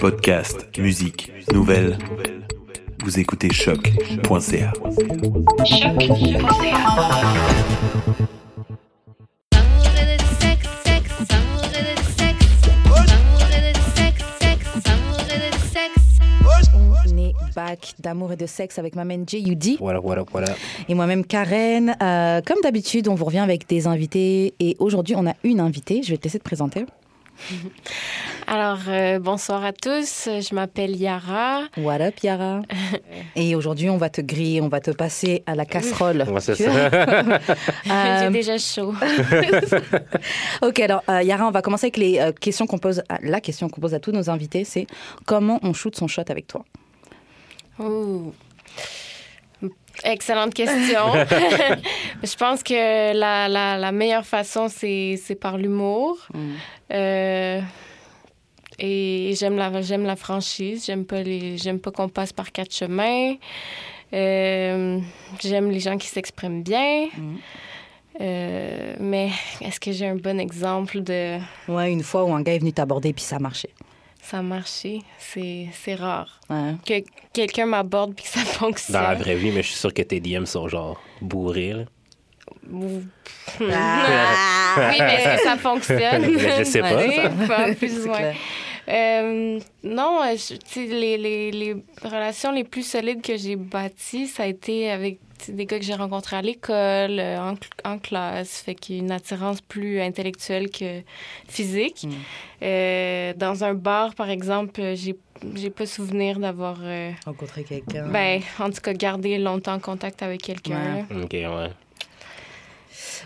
Podcast, musique, nouvelles. Vous écoutez choc.ca. On est back d'amour et de sexe avec ma main J.U.D. Voilà, voilà, voilà. et moi-même Karen. Euh, comme d'habitude, on vous revient avec des invités et aujourd'hui, on a une invitée. Je vais te laisser te présenter. Alors, euh, bonsoir à tous. Je m'appelle Yara. What up, Yara? Et aujourd'hui, on va te griller, on va te passer à la casserole. Ouais, c'est ça. J'ai Euh, déjà chaud. Ok, alors euh, Yara, on va commencer avec les euh, questions qu'on pose. à- la question qu'on pose à tous nos invités, c'est comment on shoot son shot avec toi? Ouh. Excellente question. Je pense que la, la, la meilleure façon, c'est par l'humour. Euh, et j'aime la, j'aime la franchise. J'aime pas, les, j'aime pas qu'on passe par quatre chemins. Euh, j'aime les gens qui s'expriment bien. Mhm. Euh, mais est-ce que j'ai un bon exemple de Ouais, une fois où un gars est venu t'aborder puis ça a marché? Ça a marché? C'est, c'est rare. Ouais. Que quelqu'un m'aborde puis que ça fonctionne. Dans la vraie vie, mais je suis sûr que tes DM sont genre bourrés. là. Ah. Oui, mais est-ce que ça fonctionne? Je sais pas. Ça. pas plus ou C'est moins. clair. Euh, non, je- tu sais, les, les, les relations les plus solides que j'ai bâties, ça a été avec des gars que j'ai rencontrés à l'école, euh, en, cl- en classe, fait qu'il y a une attirance plus intellectuelle que physique. Mm. Euh, dans un bar, par exemple, euh, j'ai j'ai pas souvenir d'avoir, euh, Rencontrer quelqu'un. ben, en tout cas, gardé longtemps contact avec quelqu'un. Ouais. Ok, ouais.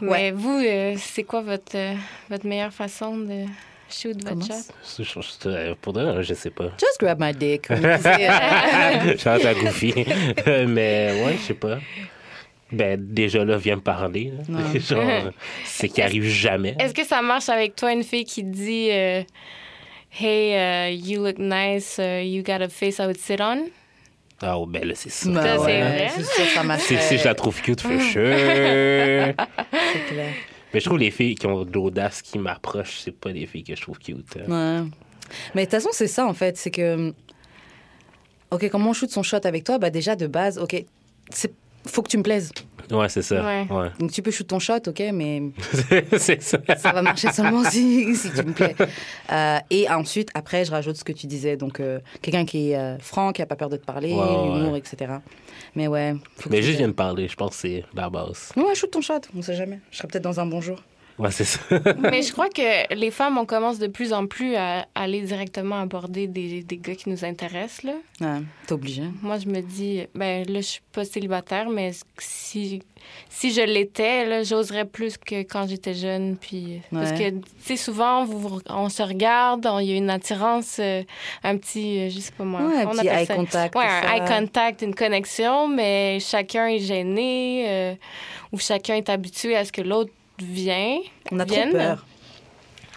Mais Ouais. vous, euh, c'est quoi votre, euh, votre meilleure façon de shoot votre Comment shot? Je- je- je- euh, Pour de vrai, je sais pas. Just grab my dick. euh, Chante à Goofy. mais ouais, je sais pas. Ben, déjà là, viens me parler. Genre, c'est qui arrive jamais. Est-ce que ça marche avec toi, une fille qui dit euh, Hey, uh, you look nice, uh, you got a face I would sit on? Ah, oh, ben là, c'est ça. Ça, c'est ouais. C'est ça marche. Si, si je la trouve cute, for sure. C'est clair. Mais je trouve les filles qui ont de l'audace, qui m'approchent, c'est pas des filles que je trouve cute. hein. Ouais. Mais de toute façon, c'est ça, en fait. C'est que. Ok, comment on shoot son shot avec toi Bah, déjà, de base, ok. c'est- Faut que tu me plaises. Ouais, c'est ça. Ouais. Ouais. Donc, tu peux shoot ton shot, ok, mais c'est ça. ça va marcher seulement si, si tu me plais. Euh, et ensuite, après, je rajoute ce que tu disais. Donc, euh, quelqu'un qui est euh, franc, qui a pas peur de te parler, Ouais, ouais, l'humour, ouais. etc. Mais ouais. Mais juste viens me parler, je pense que c'est la base. Ouais, shoot ton shot, on sait jamais. Je serai peut-être dans un bon jour. Ouais, c'est ça. Mais je crois que les femmes, on commence de plus en plus à aller directement aborder des, des gars qui nous intéressent. Là. Ouais, t'es obligé. Moi, je me dis, ben là, je suis pas célibataire, mais si, si je l'étais, là, j'oserais plus que quand j'étais jeune. Puis, Parce que, tu sais, souvent, vous, on se regarde, il y a une attirance, euh, un petit, euh, je sais pas moi. Ouais, un on petit appelle eye ça- contact. Ouais, un ça. eye contact, une connexion, mais chacun est gêné euh, ou chacun est habitué à ce que l'autre vient. On a trop peur.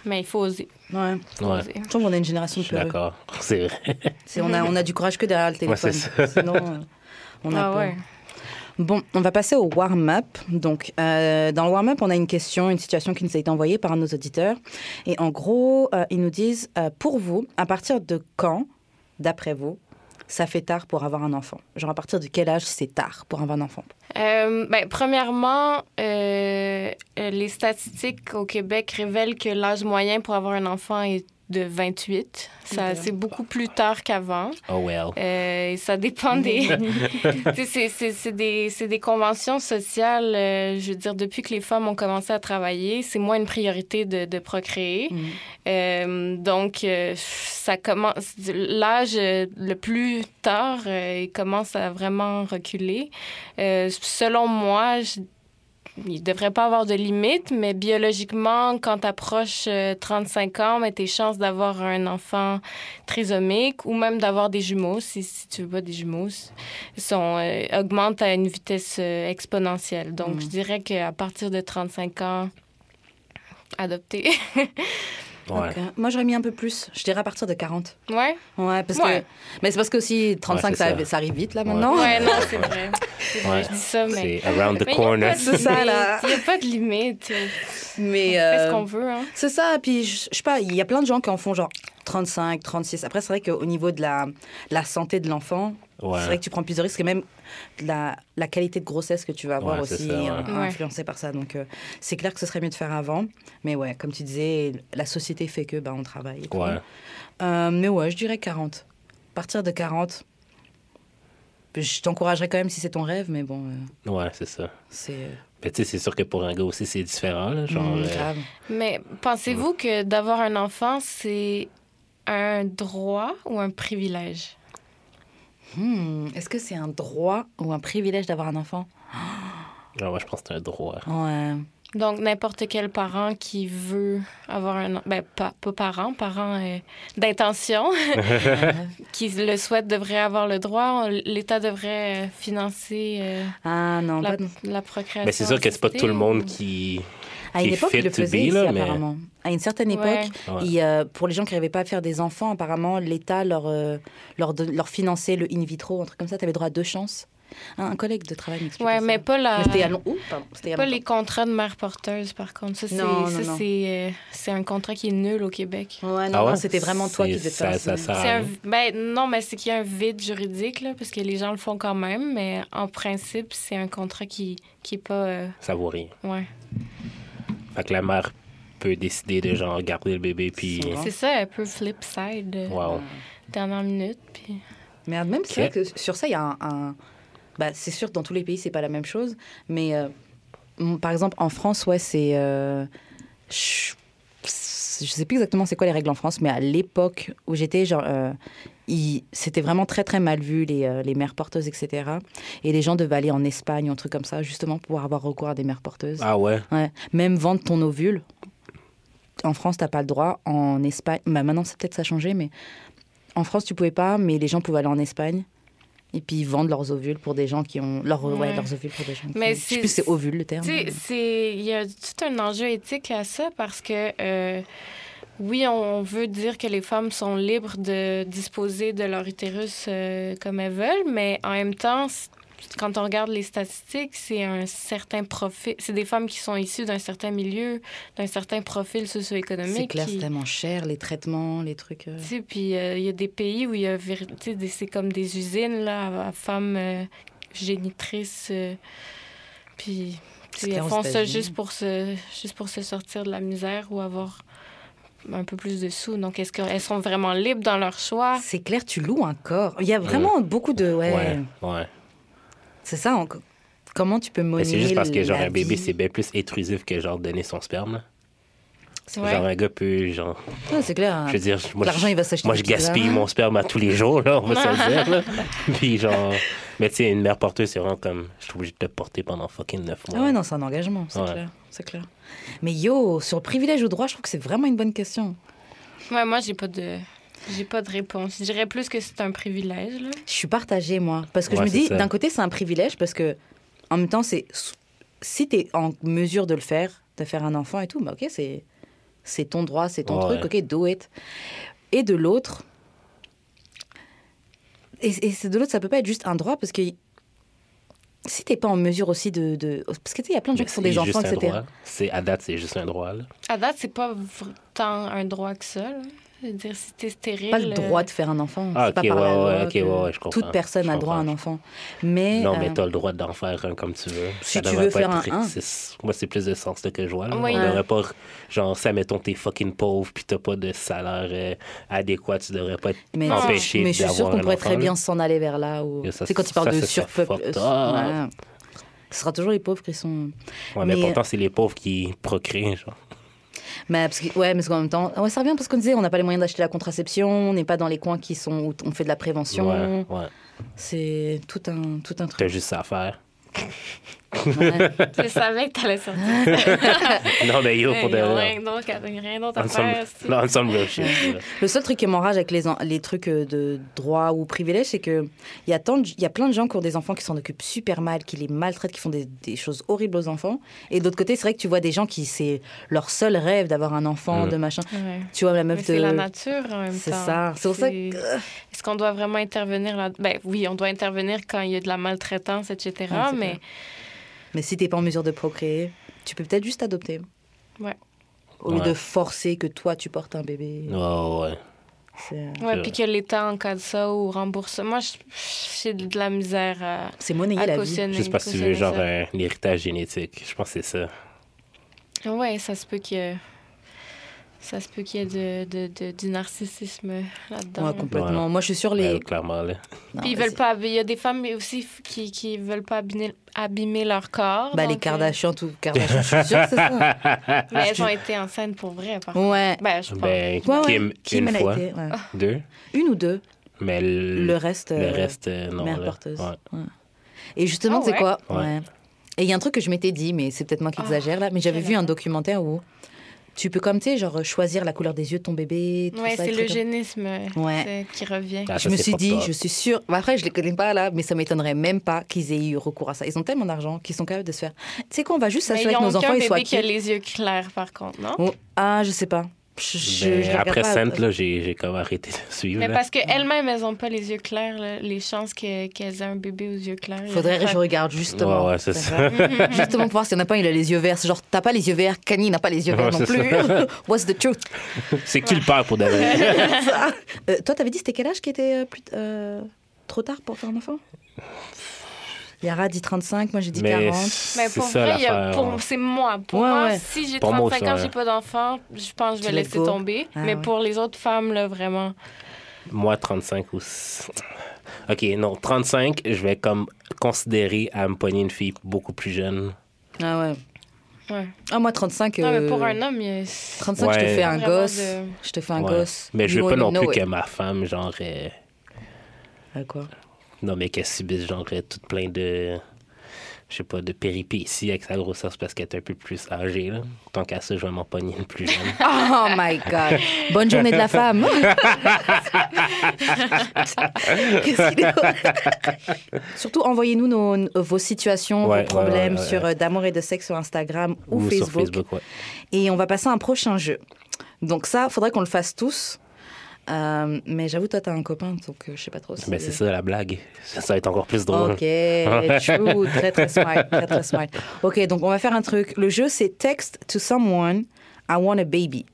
Mais il faut oser. Ouais. faut Ouais. oser. Je trouve qu'on a une génération Je de suis peureux. d'accord. C'est vrai. C'est- On a, on a du courage que derrière le téléphone. c'est ça. Sinon, euh, on a Ah peur. ouais. Bon, on va passer au warm-up. Donc, euh, dans le warm-up, on a une question, une situation qui nous a été envoyée par un de nos auditeurs. Et en gros, euh, ils nous disent euh, pour vous, à partir de quand, d'après vous, ça fait tard pour avoir un enfant. Genre, à partir de quel âge c'est tard pour avoir un enfant? Euh, ben, premièrement, euh, les statistiques au Québec révèlent que l'âge moyen pour avoir un enfant est de 28. Ça. C'est beaucoup plus tard qu'avant. Oh well. Euh, ça dépend des... C'est- c'est c'est des, c'est des conventions sociales. euh, je veux dire, depuis que les femmes ont commencé à travailler, c'est moins une priorité de, de procréer. Mhm. Euh, donc, euh, ça commence... L'âge le plus tard, euh, il commence à vraiment reculer. Euh, selon moi, je- il ne devrait pas avoir de limite, mais biologiquement, quand tu approches 35 ans, mais tes chances d'avoir un enfant trisomique ou même d'avoir des jumeaux, si, si tu veux pas des jumeaux, sont, euh, augmentent à une vitesse euh, exponentielle. Donc, Mm. je dirais qu'à partir de 35 ans, adopter. Moi, j'aurais mis un peu plus. Je dirais à partir de 40. ouais? Ouais, parce Ouais. que. Mais c'est parce que aussi 35, Ouais, ça, ça. arrive- ça arrive vite là maintenant. Ouais, non, c'est vrai. C'est vrai, Ouais. je dis ça, mais... C'est around the Mais il y a corner. pas de C'est ça, limite. là. Il n'y a pas de limite. Mais. On fait euh, ce qu'on veut, hein. C'est ça, puis je je sais pas, il y a plein de gens qui en font genre 35, 36. Après, c'est vrai qu'au niveau de la, la santé de l'enfant, Ouais. c'est vrai que tu prends plus de risques et même la, la qualité de grossesse que tu vas avoir Ouais, aussi ça, ouais. euh, Ouais. influencée par ça. Donc, euh, c'est clair que ce serait mieux de faire avant. Mais ouais, comme tu disais, la société fait que ben, on travaille. et tout. Ouais. Euh, mais ouais, je dirais 40. À partir de 40, je t'encouragerais quand même si c'est ton rêve, mais bon, euh, Ouais, c'est ça. c'est. euh, Mais tu sais, c'est sûr que pour un gars aussi, c'est différent. Là, genre, mm, euh, grave. Mais pensez-vous que d'avoir un enfant, c'est un droit ou un privilège? Hmm, Est-ce que c'est un droit ou un privilège d'avoir un enfant? Genre, moi, je pense que c'est un droit. Ouais. Donc, n'importe quel parent qui veut avoir un... Ben, pas, pas parent, parent euh, d'intention, qui le souhaite devrait avoir le droit. L'État devrait euh, financer euh, Ah non, la, pas de- la procréation. Mais c'est sûr que c'est pas tout le monde ou- qui. À une qui époque, ils le faisaient ici, mais- apparemment. À une certaine époque, Ouais. Euh, pour les gens qui n'arrivaient pas à faire des enfants, apparemment, l'État leur, euh, leur, leur finançait le in vitro, un truc comme ça. Tu avais droit à deux chances. Un, un collègue de travail m'expliquait Ouais, ça. mais pas la... Mais c'était long- Ouh, pardon, Pas longtemps. les contrats de mère porteuse, par contre. Ça, c'est Non, ça, non, non. c'est, euh, c'est un contrat qui est nul au Québec. Ouais, non, Ah non, c'était vraiment toi qui C'est- devais faire ça- ça à un, ben, non, mais c'est qu'il y a un vide juridique, là, parce que les gens le font quand même, mais en principe, c'est un contrat qui qui est pas... euh, Ça vaut rien. ouais. Fait que la mère peut décider de genre garder le bébé puis. C'est ça, un peu flip side, euh, Wow. dernière minute, puis... Mais même, c'est que sur ça, il y a un. un- Bah, c'est sûr que dans tous les pays, c'est pas la même chose. Mais euh, par exemple, en France, ouais, c'est. euh, Je sais plus exactement c'est quoi les règles en France, mais à l'époque où j'étais, genre. euh, C'était vraiment très très mal vu les, euh, les mères porteuses, etc. Et les gens devaient aller en Espagne un truc comme ça, justement pour pouvoir avoir recours à des mères porteuses. Ah ouais? Ouais. Même vendre ton ovule. En France, t'as pas le droit. En Espagne, bah maintenant, c'est peut-être ça a changé, mais en France, tu pouvais pas, mais les gens pouvaient aller en Espagne et puis vendre leurs ovules pour des gens qui ont leurs ouais, Ouais. leurs ovules pour des gens. Qui Mais ont- je sais c'est- plus si c'est ovule le terme. Il y a tout un enjeu éthique à ça parce que, euh, oui, on veut dire que les femmes sont libres de disposer de leur utérus euh, comme elles veulent, mais en même temps, quand on regarde les statistiques, c'est un certain profil. C'est des femmes qui sont issues d'un certain milieu, d'un certain profil socio-économique. C'est clair, qui- c'est tellement cher les traitements, les trucs. euh. tu sais, puis euh, il y a des pays où il y a c'est comme des usines là, à, femmes génitrices. puis aux font ça juste pour, se, juste pour se sortir de la misère ou avoir un peu plus de sous. Donc, est-ce qu'elles sont vraiment libres dans leur choix? C'est clair, tu loues un corps. Il y a vraiment beaucoup de ouais. Ouais. Ouais. C'est ça. on- Comment tu peux monnayer c'est juste parce que genre un bébé, c'est bien plus intrusif que genre donner son sperme. Genre un gars peut genre. Ouais, c'est clair. Je veux dire, moi, L'argent, je- il va s'acheter Moi, je gaspille pizzas. mon sperme à tous les jours, là, on va se le dire. Là. Puis genre. Mais tu sais, une mère porteuse, c'est vraiment comme. Je suis obligé de te porter pendant fucking neuf mois. Ah ouais, non, c'est un engagement, c'est Ouais. clair. C'est clair. Mais yo, sur le privilège ou droit, je trouve que c'est vraiment une bonne question. Ouais, moi, j'ai pas de. J'ai pas de réponse. Je dirais plus que c'est un privilège. Là. Je suis partagée, moi. Parce que Ouais, je me dis, ça. d'un côté, c'est un privilège parce que, en même temps, c'est. Si tu es en mesure de le faire, de faire un enfant et tout, bah ok, c'est. C'est ton droit, c'est ton Ouais. truc, ok, do it. Et de l'autre. Et, et c'est de l'autre, ça peut pas être juste un droit parce que. Si t'es pas en mesure aussi de. de- parce que tu sais, il y a plein de gens qui sont c'est des juste enfants, un etc. droit. C'est à date, c'est juste un droit. Là. À date, c'est pas tant un droit que ça. là. Je veux dire, si t'es stérile. Pas le euh, droit de faire un enfant. Ah, c'est pas par ouais, ouais, ouais, ouais, je comprends. Toute personne Je a droit à un enfant. Mais, non, mais euh, t'as le droit d'en faire un comme tu veux. Si Ça tu veux pas faire être un Moi, c'est plus de sens là, que je vois. Là. Oui. On Ouais. devrait pas. Genre, ça, mettons, t'es fucking pauvre puis t'as pas de salaire euh, adéquat, tu devrais pas être mais, empêché mais je suis sûre qu'on pourrait enfant, très bien s'en aller vers là. Où... C'est quand tu parles de surpeuple. Ce sera toujours les pauvres qui sont. Ouais, mais, Mais- pourtant, c'est les pauvres qui procréent. Genre. Mais parce que, ouais, mais en même temps, ouais, ça revient parce qu'on disait, on n'a pas les moyens d'acheter la contraception, on n'est pas dans les coins qui sont où on fait de la prévention. Ouais, ouais. C'est tout un, tout un T'as truc. juste ça à faire. Ouais. Je savais que t'allais sortir. non, mais yo, pour de vrai. rien d'autre qu'à- rien d'autre à faire. c'est- non, ensemble, real shit. Le seul truc qui m'enrage avec les, les trucs euh, de droit ou privilège, c'est que il y a tant de- il y a plein de gens qui ont des enfants qui s'en occupent super mal, qui les maltraitent, qui font des, des choses horribles aux enfants. Et de l'autre côté, c'est vrai que tu vois des gens qui c'est leur seul rêve d'avoir un enfant, de machin. Ouais. Tu vois la Mais meuf c'est de la nature en même temps. C'est ça. C'est pour ça que Est-ce qu'on doit vraiment intervenir là Ben oui, on doit intervenir quand il y a de la maltraitance, etc. Ouais, c'est mais clair. Mais si t'es pas en mesure de procréer, tu peux peut-être juste adopter. Ouais. Au lieu Ouais. de forcer que toi tu portes un bébé. Ouais, ouais. Ouais, C'est puis que l'État encadre ça ou rembourse ça. Moi, je- j'ai de la misère à, c'est monnayer la vie. Juste parce que tu veux, genre, un héritage génétique. Je pense que c'est ça. Ouais, ça se peut qu'il y ait... Ça se peut qu'il y ait de, de, de- du narcissisme là-dedans. Ouais, complètement. Moi, je suis sur les. Ouais, clairement, là. Non, Puis ils veulent c'est- pas... Il y a des femmes aussi qui, qui veulent pas abîmer, abîmer leur corps. Bah, les donc, Kardashians, tout. Kardashians, je suis sûre que c'est ça. euh, mais elles ont été enceintes pour vrai, par contre. Ouais. Ben, je pense. Ben, Ouais, ouais. Kim, Kim, une fois, été, ouais. deux. Une ou deux. Mais le, Le reste. le euh, reste, euh, non. mère porteuse. Ouais. Ouais. Et justement, Ah tu sais ouais? quoi? Ouais. Ouais. Et il y a un truc que je m'étais dit, mais c'est peut-être moi qui Ah, exagère là, mais j'avais vu un documentaire où tu peux, comme tu sais, genre choisir la couleur des yeux de ton bébé. Tout Ouais, c'est l'eugénisme Ouais. qui revient. Ah, Je me suis dit, je suis sûre. Bah, Après, je les connais pas là, mais ça m'étonnerait même pas qu'ils aient eu recours à ça. Ils ont tellement d'argent qu'ils sont capables de se faire. Tu sais quoi, on va juste s'assurer que nos enfants ils soient bébé qui a les yeux clairs, par contre, non? Oh, Ah, je sais pas. Je, je- Ben, je après. Sainte, là, j'ai j'ai comme arrêté de suivre. Mais là. parce qu'elles-mêmes, elles n'ont pas les yeux clairs. là. Les chances que- qu'elles aient un bébé aux yeux clairs. Faudrait que je regarde justement. Ouais, ouais, c'est ça. justement pour voir s'il y en a pas, il a les yeux verts. C'est genre, t'as pas les yeux verts, Kanye n'a pas les yeux verts Ouais, non plus. What's the truth? C'est qui le père pour vrai? Euh, Toi, t'avais dit c'était quel âge qui était euh, plus, euh, trop tard pour faire un enfant? Yara dit 35, moi j'ai dit Mais 40. Mais pour ça vrai, a- pour- c'est moi. Pour Ouais, moi, ouais. si j'ai Pour moi 35 aussi, ans, ouais. j'ai pas d'enfant, je pense que je vais laisser go. tomber. Ah, Mais ouais. pour les autres femmes, là, vraiment. Moi, 35 ou... OK, non, 35, je vais comme considérer à me pogner une fille beaucoup plus jeune. Ah ouais. Ouais. Ah, moi 35. Non, mais euh, pour un homme, il y a... 35, je te Ouais. fais un gosse. de- Je te fais un Ouais. gosse. Mais je veux pas non plus que ma femme, genre... euh, Ah, quoi? Non, mais qu'elle subisse, genre, euh, tout plein de... Je sais pas, de péripéties avec sa grossesse parce qu'elle est un peu plus âgée, là. Tant qu'à ça, je vais m'en pogner une plus jeune. Oh my God. Bonne journée de la femme. Surtout, envoyez-nous nos- vos situations, Ouais, vos problèmes ouais, ouais, sur euh, d'amour et de sexe sur Instagram ou, Ou Facebook. sur Facebook, ouais. Et on va passer à un prochain jeu. Donc ça, faudrait qu'on le fasse tous. Euh, mais j'avoue, toi, t'as un copain, donc euh, je sais pas trop si... Ben, c'est ça, la blague. Ça, ça va être encore plus drôle. Ok, true, très très smart, très très smart. Ok, donc on va faire un truc. Le jeu, c'est text to someone, I want a baby.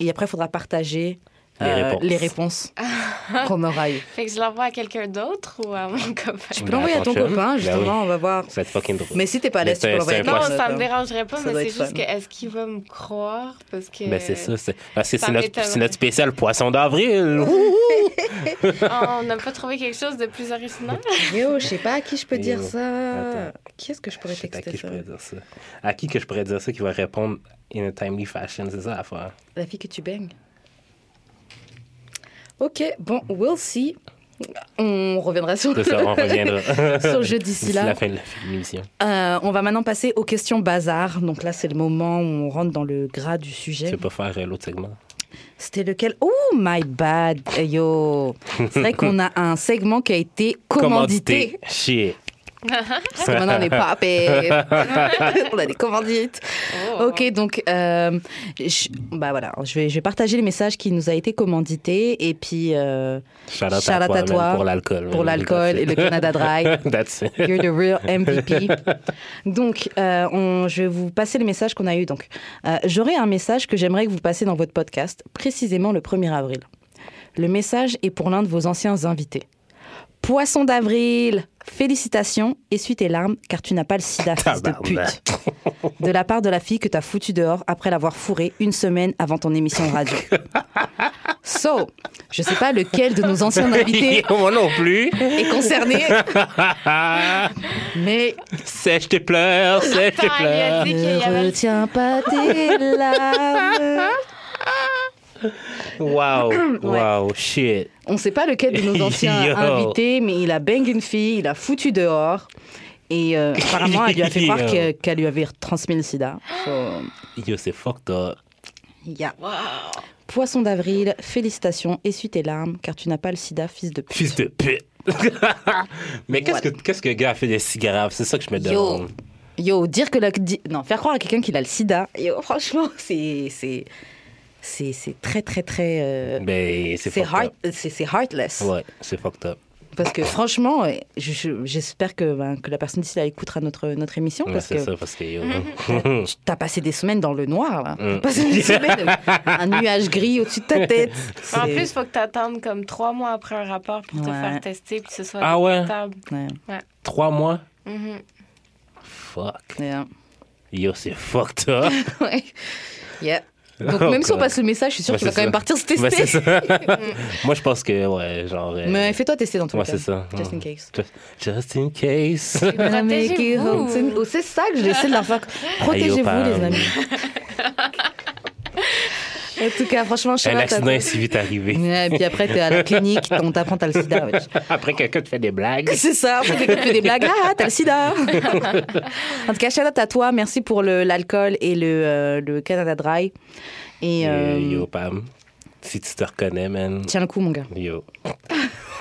Et après, il faudra partager Les euh, réponses. les réponses qu'on aura eues. Fait que je l'envoie à quelqu'un d'autre ou à mon copain? Tu peux l'envoyer à ton copain, Ben justement, on va voir. Ça va être fucking drôle. Mais si t'es pas à l'aise, tu peux l'envoyer à Non, ça me dérangerait pas, Ça mais c'est juste fun. que est-ce qu'il va me croire? Parce que. Ben, c'est ça. c'est- Parce que c'est notre, spécial poisson d'avril. Ah, on n'a pas trouvé quelque chose de plus original? Yo, je sais pas à qui je peux dire ça. attends. Qui est-ce que je pourrais Je sais pas à texter qui je ça? pourrais dire ça. À qui que je pourrais dire ça qui va répondre in a timely fashion, c'est ça l'affaire. La fille que tu baignes. Ok, bon, we'll see. On reviendra sur ça, on reviendra. sur le jeu d'ici là. la fin de l'émission. Euh, on va maintenant passer aux questions bazar. Donc là, c'est le moment où on rentre dans le gras du Tu sujet. veux pas faire euh, l'autre segment? C'était lequel? Oh my bad, yo. C'est vrai qu'on a un segment qui a été commandité. Shit. Parce que maintenant, on n'est pas on a des commandites. Oh. Ok, donc, euh, je, bah voilà, je vais, je vais partager les messages qui nous a été commandités et puis euh, Shout out Shout à out toi, à man, toi pour l'alcool. pour l'alcool et le. Canada Dry. That's it. You're the real MVP. Donc, euh, on- je vais vous passer les messages qu'on a eus. Donc, euh, j'aurai un message que j'aimerais que vous passiez dans votre podcast, précisément le 1er avril. Le message est pour l'un de vos anciens invités. Poisson d'avril, félicitations, essuie tes larmes car tu n'as pas le sida, fils de pute. De la part de la fille que t'as foutue dehors après l'avoir fourrée une semaine avant ton émission de radio. So, je sais pas lequel de nos anciens invités Moi non plus. est concerné, mais Sèche tes pleurs, sèche tes pleurs. Ne retiens pas tes larmes. Wow, wow, shit. On sait pas lequel de nos anciens invités, mais il a bang une fille, il a foutu dehors. Et euh, apparemment, elle lui a fait croire que- qu'elle lui avait transmis le sida. So, Yo, c'est fucked up. yeah. Poisson d'avril, félicitations, essuie tes larmes, car tu n'as pas le sida, fils de pute. Fils de pute. Mais qu'est-ce que, qu'est-ce que le gars a fait de si grave? C'est ça que je me Yo. demande. Yo, dire que la... di- Non, faire croire à quelqu'un qu'il a le sida, yo, franchement, c'est... C'est c'est c'est très, très, très... euh, Ben, c'est heart, heartless. Ouais, c'est fucked up. Parce que franchement, je- je- j'espère que, ben, que la personne d'ici là écoutera notre, notre émission. Ouais, parce que ça, parce que yo. tu as passé des semaines dans le noir, là. Mm. T'as passé des semaines, un nuage gris au-dessus de ta tête. En plus, il faut que tu attendes comme trois mois après un rapport pour te faire tester puis que ce soit Ah ouais? Trois mois? Mhm. Fuck. yeah. Yo, c'est fucked up. Ouais. Yeah. Donc, même si on God. passe le message, je suis sûre Ouais, qu'il va quand même partir se c'est tester. ça. Moi, je pense que, ouais, genre. euh, Mais fais-toi tester dans tout Ouais, cas. c'est ça. Just in Mm. case. Just, in case. C'est- oh, C'est ça que j'essaie de leur faire. Protégez-vous, les amis. En tout cas, franchement, je sais Un accident est si vite arrivé. Ouais, puis après, t'es à la clinique, on t'apprend t'as le sida. Après, quelqu'un te fait des blagues. C'est ça, après, quelqu'un te fait des blagues. Ah, t'as le sida. en tout cas, shout out à toi. Merci pour l'alcool et le, euh, le Canada Dry. Et euh, Yo, Pam. Si tu te reconnais, man. tiens le coup, mon gars. Yo.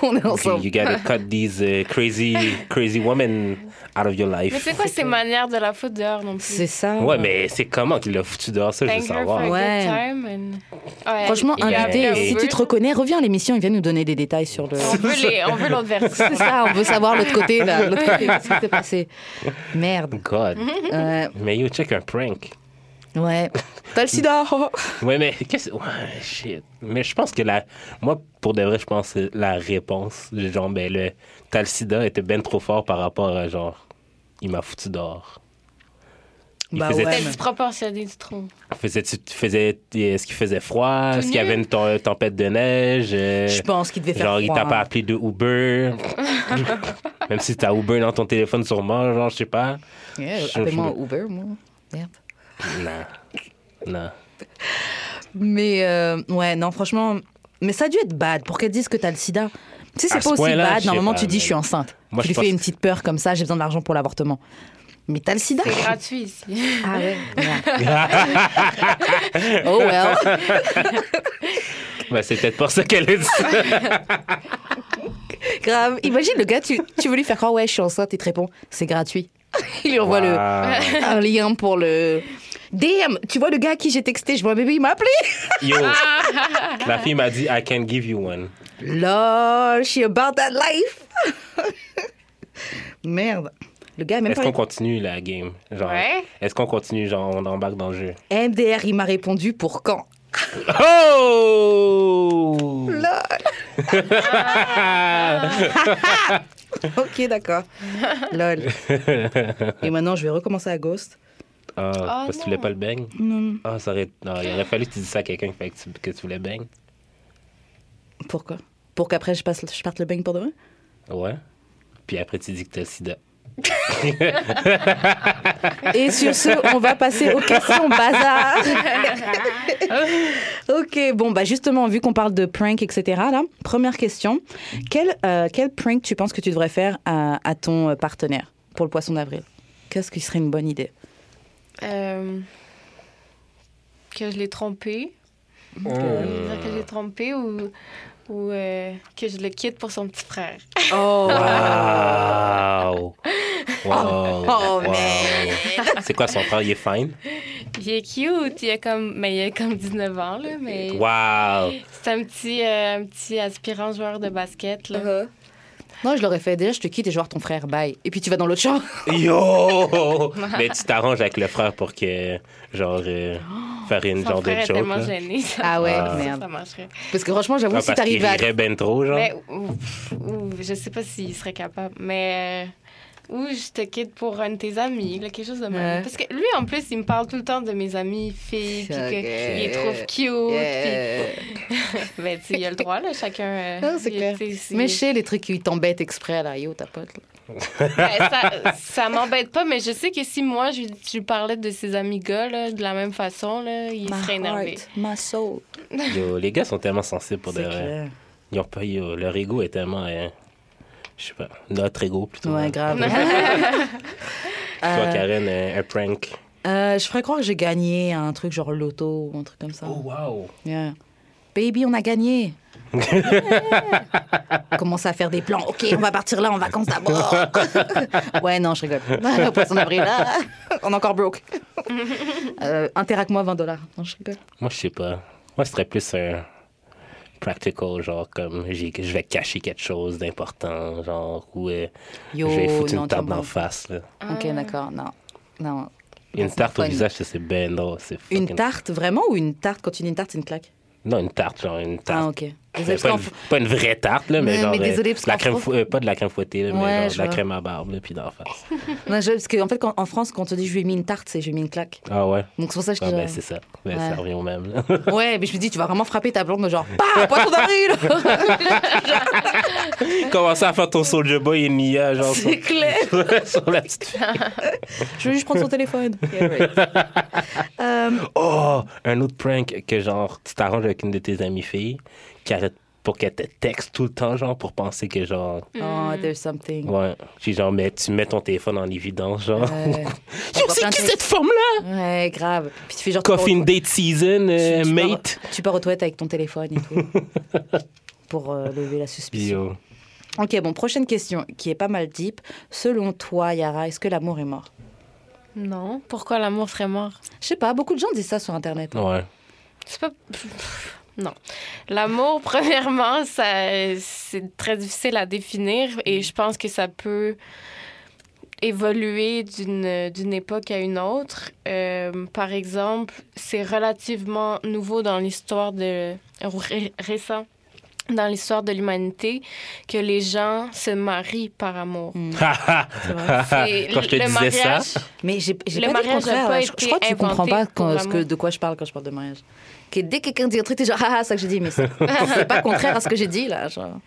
On est You, ensemble. you gotta cut these uh, crazy, crazy women out of your Mais life. c'est quoi ces manières de la foutre dehors non plus? C'est ça. Ouais, mais c'est comment qu'il l'a foutu dehors, ça, je veux Thank her for savoir. Ouais. good time and- Ouais, Franchement, invité, si tu te reconnais, reviens à l'émission, il vient nous donner des détails sur le. On veut les- on veut l'autre version. C'est ça, on veut savoir l'autre côté, là. L'autre côté, qu'est-ce qui s'est passé Merde. God. Euh, Mais yo, check un prank. Ouais. T'as le sida Ouais, mais qu'est-ce Ouais, shit. Mais je pense que la. Moi, pour de vrai, je pense que la réponse, genre, ben, le. T'as le sida était bien trop fort par rapport à genre. Il m'a foutu dehors. Il Bah faisait, ouais, mais- disproportionné du trou. faisait, faisait, est-ce qu'il faisait froid? Tout Est-ce qu'il y avait une tem- tempête de neige? Euh, Je pense qu'il devait faire Genre, il froid. t'a pas appelé de Uber? Même si t'as Uber dans ton téléphone sûrement, genre, je sais pas. Yeah, Appelle-moi Uber, moi. Merde. Non. Non. Mais euh, ouais, non, franchement. Mais ça a dû être bad pour qu'elle dise que t'as le sida. Tu sais, c'est ce pas aussi bad. Normalement, pas, tu dis je suis enceinte. Moi, tu je lui fais une petite peur comme ça, j'ai besoin de l'argent pour l'avortement. Mais t'as le sida? C'est gratuit ici. Ah ouais. ouais. oh well. Ben, c'est peut-être pour ça qu'elle ça. Grave. Imagine le gars, tu, tu veux lui faire croire, ouais, je suis enceinte, il te répond, c'est gratuit. il lui envoie le, un lien pour le. Damn, tu vois le gars à qui j'ai texté, je vois bébé, il m'a appelé. Yo, la fille m'a dit, I can give you one. Lol, she about that life. Merde. Le gars même Est-ce pas. qu'on continue la game? Genre, Ouais. est-ce qu'on continue, genre, on embarque dans le jeu? MDR, il m'a répondu pour quand? Oh! Lol. ok, d'accord. Lol. Et maintenant, je vais recommencer à Ghost. Ah, Oh, parce que tu voulais pas le bang? Non. Ah, ça aurait... non, il aurait fallu que tu dises ça à quelqu'un que tu, que tu voulais bang. Pourquoi? Pour qu'après, je, passe, je parte le bang pour demain? Ouais. Puis après, tu dis que t'as le sida. Et sur ce, on va passer aux questions bazar. ok, bon, bah justement, vu qu'on parle de prank, etc., là, première question. Quel, euh, quel prank tu penses que tu devrais faire à, à ton partenaire pour le poisson d'avril? Qu'est-ce qui serait une bonne idée? Euh, que je l'ai trompé. Dire que je l'ai trompé ou, ou euh, que je le quitte pour son petit frère. Oh, Wow! Wow! Oh, Wow. C'est quoi son frère? Il est fine? Il est cute, il a comme, mais il a comme 19 ans, là, mais Wow! c'est un petit, euh, un petit aspirant joueur de basket. Là. Uh-huh. Non, je l'aurais fait. Déjà, je te quitte et je vais voir ton frère. Bye. Et puis tu vas dans l'autre chambre. Yo! Mais tu t'arranges avec le frère pour que, genre, euh, faire une Son genre de frère est joke. tellement là. gêné. Ça, Ah ouais, Ah. merde. ça marcherait. Parce que franchement, j'avoue, Ah, si parce qu'il t'arrives à. rirait ben trop, genre. Mais, je sais pas s'il serait capable, mais. euh, ou je te quitte pour un de tes amis, là, quelque chose de même. Ouais. Parce que lui, en plus, il me parle tout le temps de mes amis filles, puis qu'il les trouve cute. Yeah. Puis, mais tu sais, il a le droit, là, chacun. euh, Non, c'est clair. Mais je sais les trucs qui t'embêtent exprès, là. Yo, ta pote. là. Ben, ça, ça m'embête pas, mais je sais que si moi, je, je lui parlais de ses amis gars, là, de la même façon, là, il serait énervé. heart, my soul. Yo, les gars sont tellement sensibles pour de C'est vrai. clair. Ils ont pas, yo, leur ego est tellement, euh, je sais pas, notre ego plutôt. Ouais, hein. grave. Toi, Euh, Karen, un, un prank? euh, je ferais croire que j'ai gagné un truc genre loto ou un truc comme ça. Oh, wow! Yeah. Baby, on a gagné. Commence à faire des plans. Ok, on va partir là en vacances d'abord. ouais, non, je rigole. Poisson d'avril, là. On est encore broke. euh, Interac-moi 20 dollars. Non, je rigole. Moi, je sais pas. Moi, ce serait plus un. Practical, genre comme j'ai- je vais cacher quelque chose d'important, genre, ou euh, Yo, je vais foutre non, une tarte d'en face. Là. Ok, d'accord, non. Non. Une tarte au fun. visage, ça, c'est ben drôle. c'est Une fucking- tarte, vraiment, ou une tarte, quand tu dis une tarte, c'est une claque? Non, une tarte, genre une tarte. Ah, ok. Pas, une, qu'en- pas une vraie tarte, là, mais Mais- genre. mais euh, désolé, parce la crème fou- euh, pas de la crème fouettée, là, Ouais, mais genre de la crème à barbe, là, puis d'en face. Non, je- parce qu'en fait, quand- en France, quand on te dit je lui ai mis une tarte, c'est je lui ai mis une claque. Ah ouais? Donc c'est pour ça que je Ah dis, ben, c'est ça. Ben, Ouais. Ça revient au même, là. Ouais, mais je me dis, tu vas vraiment frapper ta blonde, genre, pas, poisson d'avril Commencer à faire ton Soulja Boy et Nia, genre, C'est clair. sur la petite fille. Je vais juste prendre son téléphone. Yeah, right. Euh, Oh, un autre prank que genre, tu t'arranges avec une de tes amies filles qui arrête pour qu'elle te texte tout le temps, genre, pour penser que genre, oh, there's something. ouais, puis genre, mais tu mets ton téléphone en évidence, genre. Ouais. Yo, c'est qui cette forme-là? Ouais, grave. Puis tu fais genre. Coffin date season, euh, tu- tu pars- mate. Tu pars aux toilettes avec ton téléphone et tout. pour euh, lever la suspicion. Ok, bon, prochaine question qui est pas mal deep. Selon toi, Yara, est-ce que l'amour est mort? Non. Pourquoi l'amour serait mort? Je sais pas, beaucoup de gens disent ça sur Internet. Ouais. C'est pas. Non. L'amour, premièrement, ça, c'est très difficile à définir et je pense que ça peut évoluer d'une, d'une époque à une autre. Euh, par exemple, c'est relativement nouveau dans l'histoire de. ré- récent dans l'histoire de l'humanité que les gens se marient par amour. C'est- Quand je te le disais ça, mariage, Mais j'ai Le pas dit le mariage n'a contraire. pas là. Je, je crois que tu comprends pas quand- ce que, de quoi je parle quand je parle de mariage. Que dès que quelqu'un dit un truc, t'es genre, ah, ah, c'est ça que j'ai dit, mais c'est c'est pas contraire à ce que j'ai dit, là. Genre.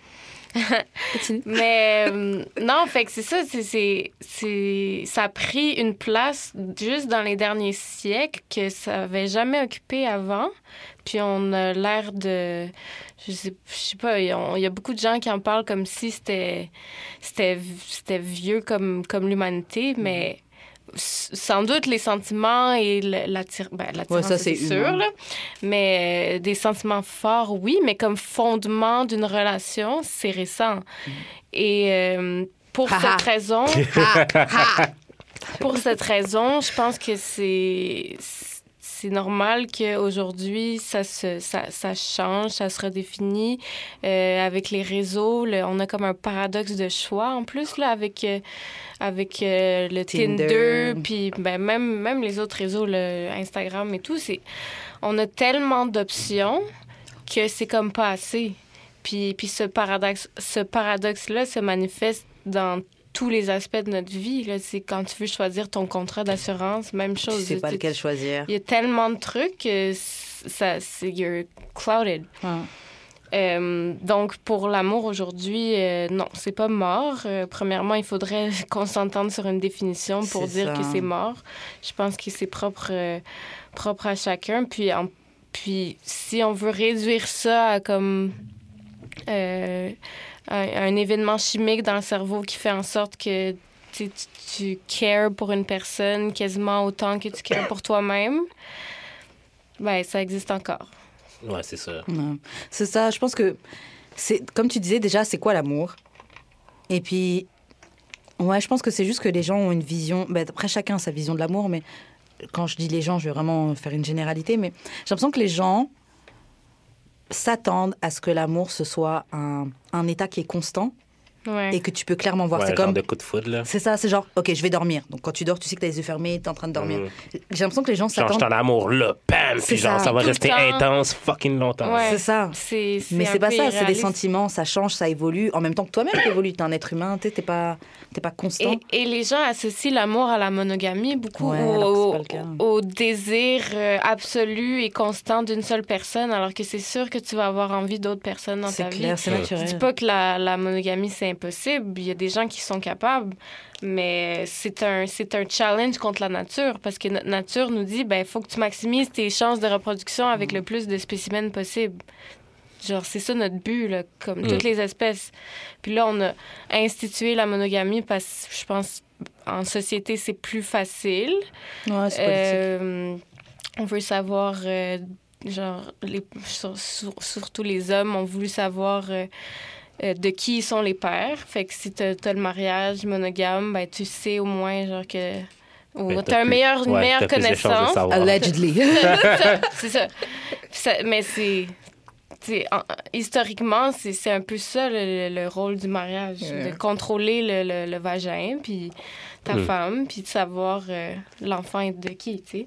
Mais euh, non, fait que c'est ça, c'est, c'est, c'est- ça a pris une place juste dans les derniers siècles que ça avait jamais occupé avant. Puis on a l'air de, je sais, je sais pas, il y a- beaucoup de gens qui en parlent comme si c'était, c'était, c'était vieux comme, comme l'humanité, mais s- sans doute les sentiments et ben, l'attirance, ça, c'est c'est sûr, là. mais euh, des sentiments forts, oui, mais comme fondement d'une relation, c'est récent. Et euh, pour Ha ha. cette raison, pour cette raison, je pense que c'est c'est normal qu'aujourd'hui, ça, se, ça, ça change, ça se redéfinit. Euh, avec les réseaux, le- on a comme un paradoxe de choix en plus, là, avec, euh, avec euh, le Tinder. Puis ben, même, même les autres réseaux, le Instagram et tout. On a tellement d'options que c'est comme pas assez. Puis, puis ce paradoxe, ce paradoxe-là se manifeste dans tous les aspects de notre vie. là. C'est quand tu veux choisir ton contrat d'assurance, même Tu chose. sais pas Tu- lequel choisir. Il y a tellement de trucs que c- ça, c'est you're clouded. Ouais. Euh, donc, pour l'amour aujourd'hui, euh, non, c'est pas mort. Euh, premièrement, il faudrait qu'on s'entende sur une définition pour dire ça. que c'est mort. Je pense que c'est propre, euh, propre à chacun. Puis, en- puis, si on veut réduire ça à comme euh, un, un événement chimique dans le cerveau qui fait en sorte que tu, tu, cares pour une personne quasiment autant que tu cares pour toi-même, ben, ça existe encore. ouais, c'est ça. Ouais. C'est ça, je pense que c'est comme tu disais déjà, c'est quoi l'amour? Et puis, ouais, je pense que c'est juste que les gens ont une vision. ben, après, chacun a sa vision de l'amour, mais quand je dis les gens, je vais vraiment faire une généralité, mais j'ai l'impression que les gens s'attendent à ce que l'amour ce soit un, un état qui est constant Ouais. et que tu peux clairement voir. Ouais, c'est genre comme de coup de foudre, là. c'est ça, c'est genre ok, je vais dormir. Donc quand tu dors, tu sais que t'as les yeux fermés, t'es en train de dormir. Mhm. J'ai l'impression que les gens Genre, je s'attendent. suis en amour là, bam! C'est Puis genre, ça. ça va rester temps. intense fucking longtemps. Ouais. C'est ça. C'est, Mais c'est pas ça, c'est des sentiments, ça change, ça évolue. En même temps que toi-même, t'évolues, t'es un être humain, t'es t'es pas, t'es pas constant. Et, et les gens associent l'amour à la monogamie beaucoup, Ouais, au, c'est désir euh, absolu et constant d'une seule personne, alors que c'est sûr que tu vas avoir envie d'autres personnes dans ta C'est vie. clair, c'est Ouais. Je dis naturel. pas que la, la monogamie, c'est impossible. Il y a des gens qui sont capables, mais c'est un, c'est un challenge contre la nature parce que notre nature nous dit ben faut que tu maximises tes chances de reproduction Mm. avec le plus de spécimens possible. Genre, c'est ça notre but, là, comme Mm. toutes les espèces. Puis là, on a institué la monogamie parce que je pense en société, c'est plus facile. Ouais, c'est. Euh, on veut savoir, euh, genre, les, sur- sur- surtout les hommes ont voulu savoir euh, euh, de qui sont les pères. Fait que si t'as as le mariage monogame, ben, tu sais au moins, genre, que. Ou t'as un une meilleure connaissance. Allegedly. c'est ça. c'est ça. Ça- Mais c'est. En- historiquement, c'est c'est un peu ça le, le rôle du mariage, de contrôler le, le- le vagin, puis ta Mm. femme, puis de savoir euh, l'enfant est de qui, tu sais.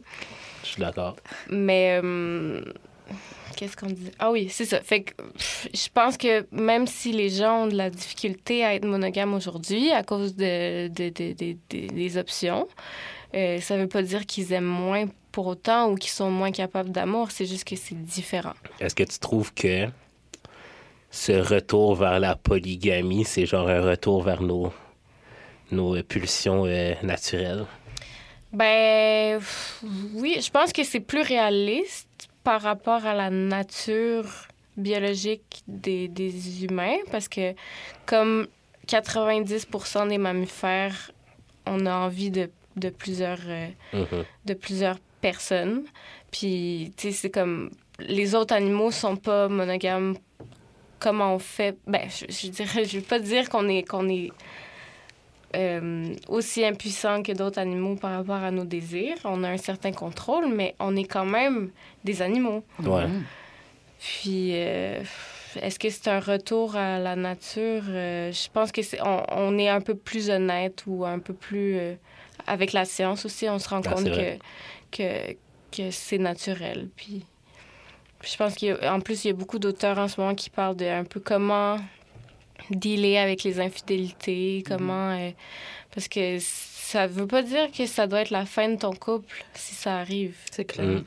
Je suis d'accord. Mais euh, qu'est-ce qu'on dit? Ah oui, c'est ça. Fait que pff, je pense que même si les gens ont de la difficulté à être monogames aujourd'hui à cause de, de- de- de- de- des options, euh, ça veut pas dire qu'ils aiment moins pour autant ou qu'ils sont moins capables d'amour. C'est juste que c'est différent. Est-ce que tu trouves que ce retour vers la polygamie, c'est genre un retour vers nos, nos pulsions euh, naturelles? Ben oui, je pense que c'est plus réaliste par rapport à la nature biologique des, des humains parce que comme 90% des mammifères, on a envie de, de plusieurs euh, Mhm. de plusieurs personnes. Puis tu sais c'est comme les autres animaux sont pas monogames comment on fait? Ben je, je dirais je veux pas dire qu'on est qu'on est euh, aussi impuissant que d'autres animaux par rapport à nos désirs. On a un certain contrôle, mais on est quand même des animaux. Ouais. Puis, euh, est-ce que c'est un retour à la nature? Euh, je pense que c'est on, on est un peu plus honnête ou un peu plus... euh, avec la science aussi, on se rend Ah, compte que. Que, que c'est naturel. Puis, je pense qu'en plus, il y a beaucoup d'auteurs en ce moment qui parlent de un peu comment dealer avec les infidélités, comment... euh, parce que ça veut pas dire que ça doit être la fin de ton couple si ça arrive. C'est clair. Mm.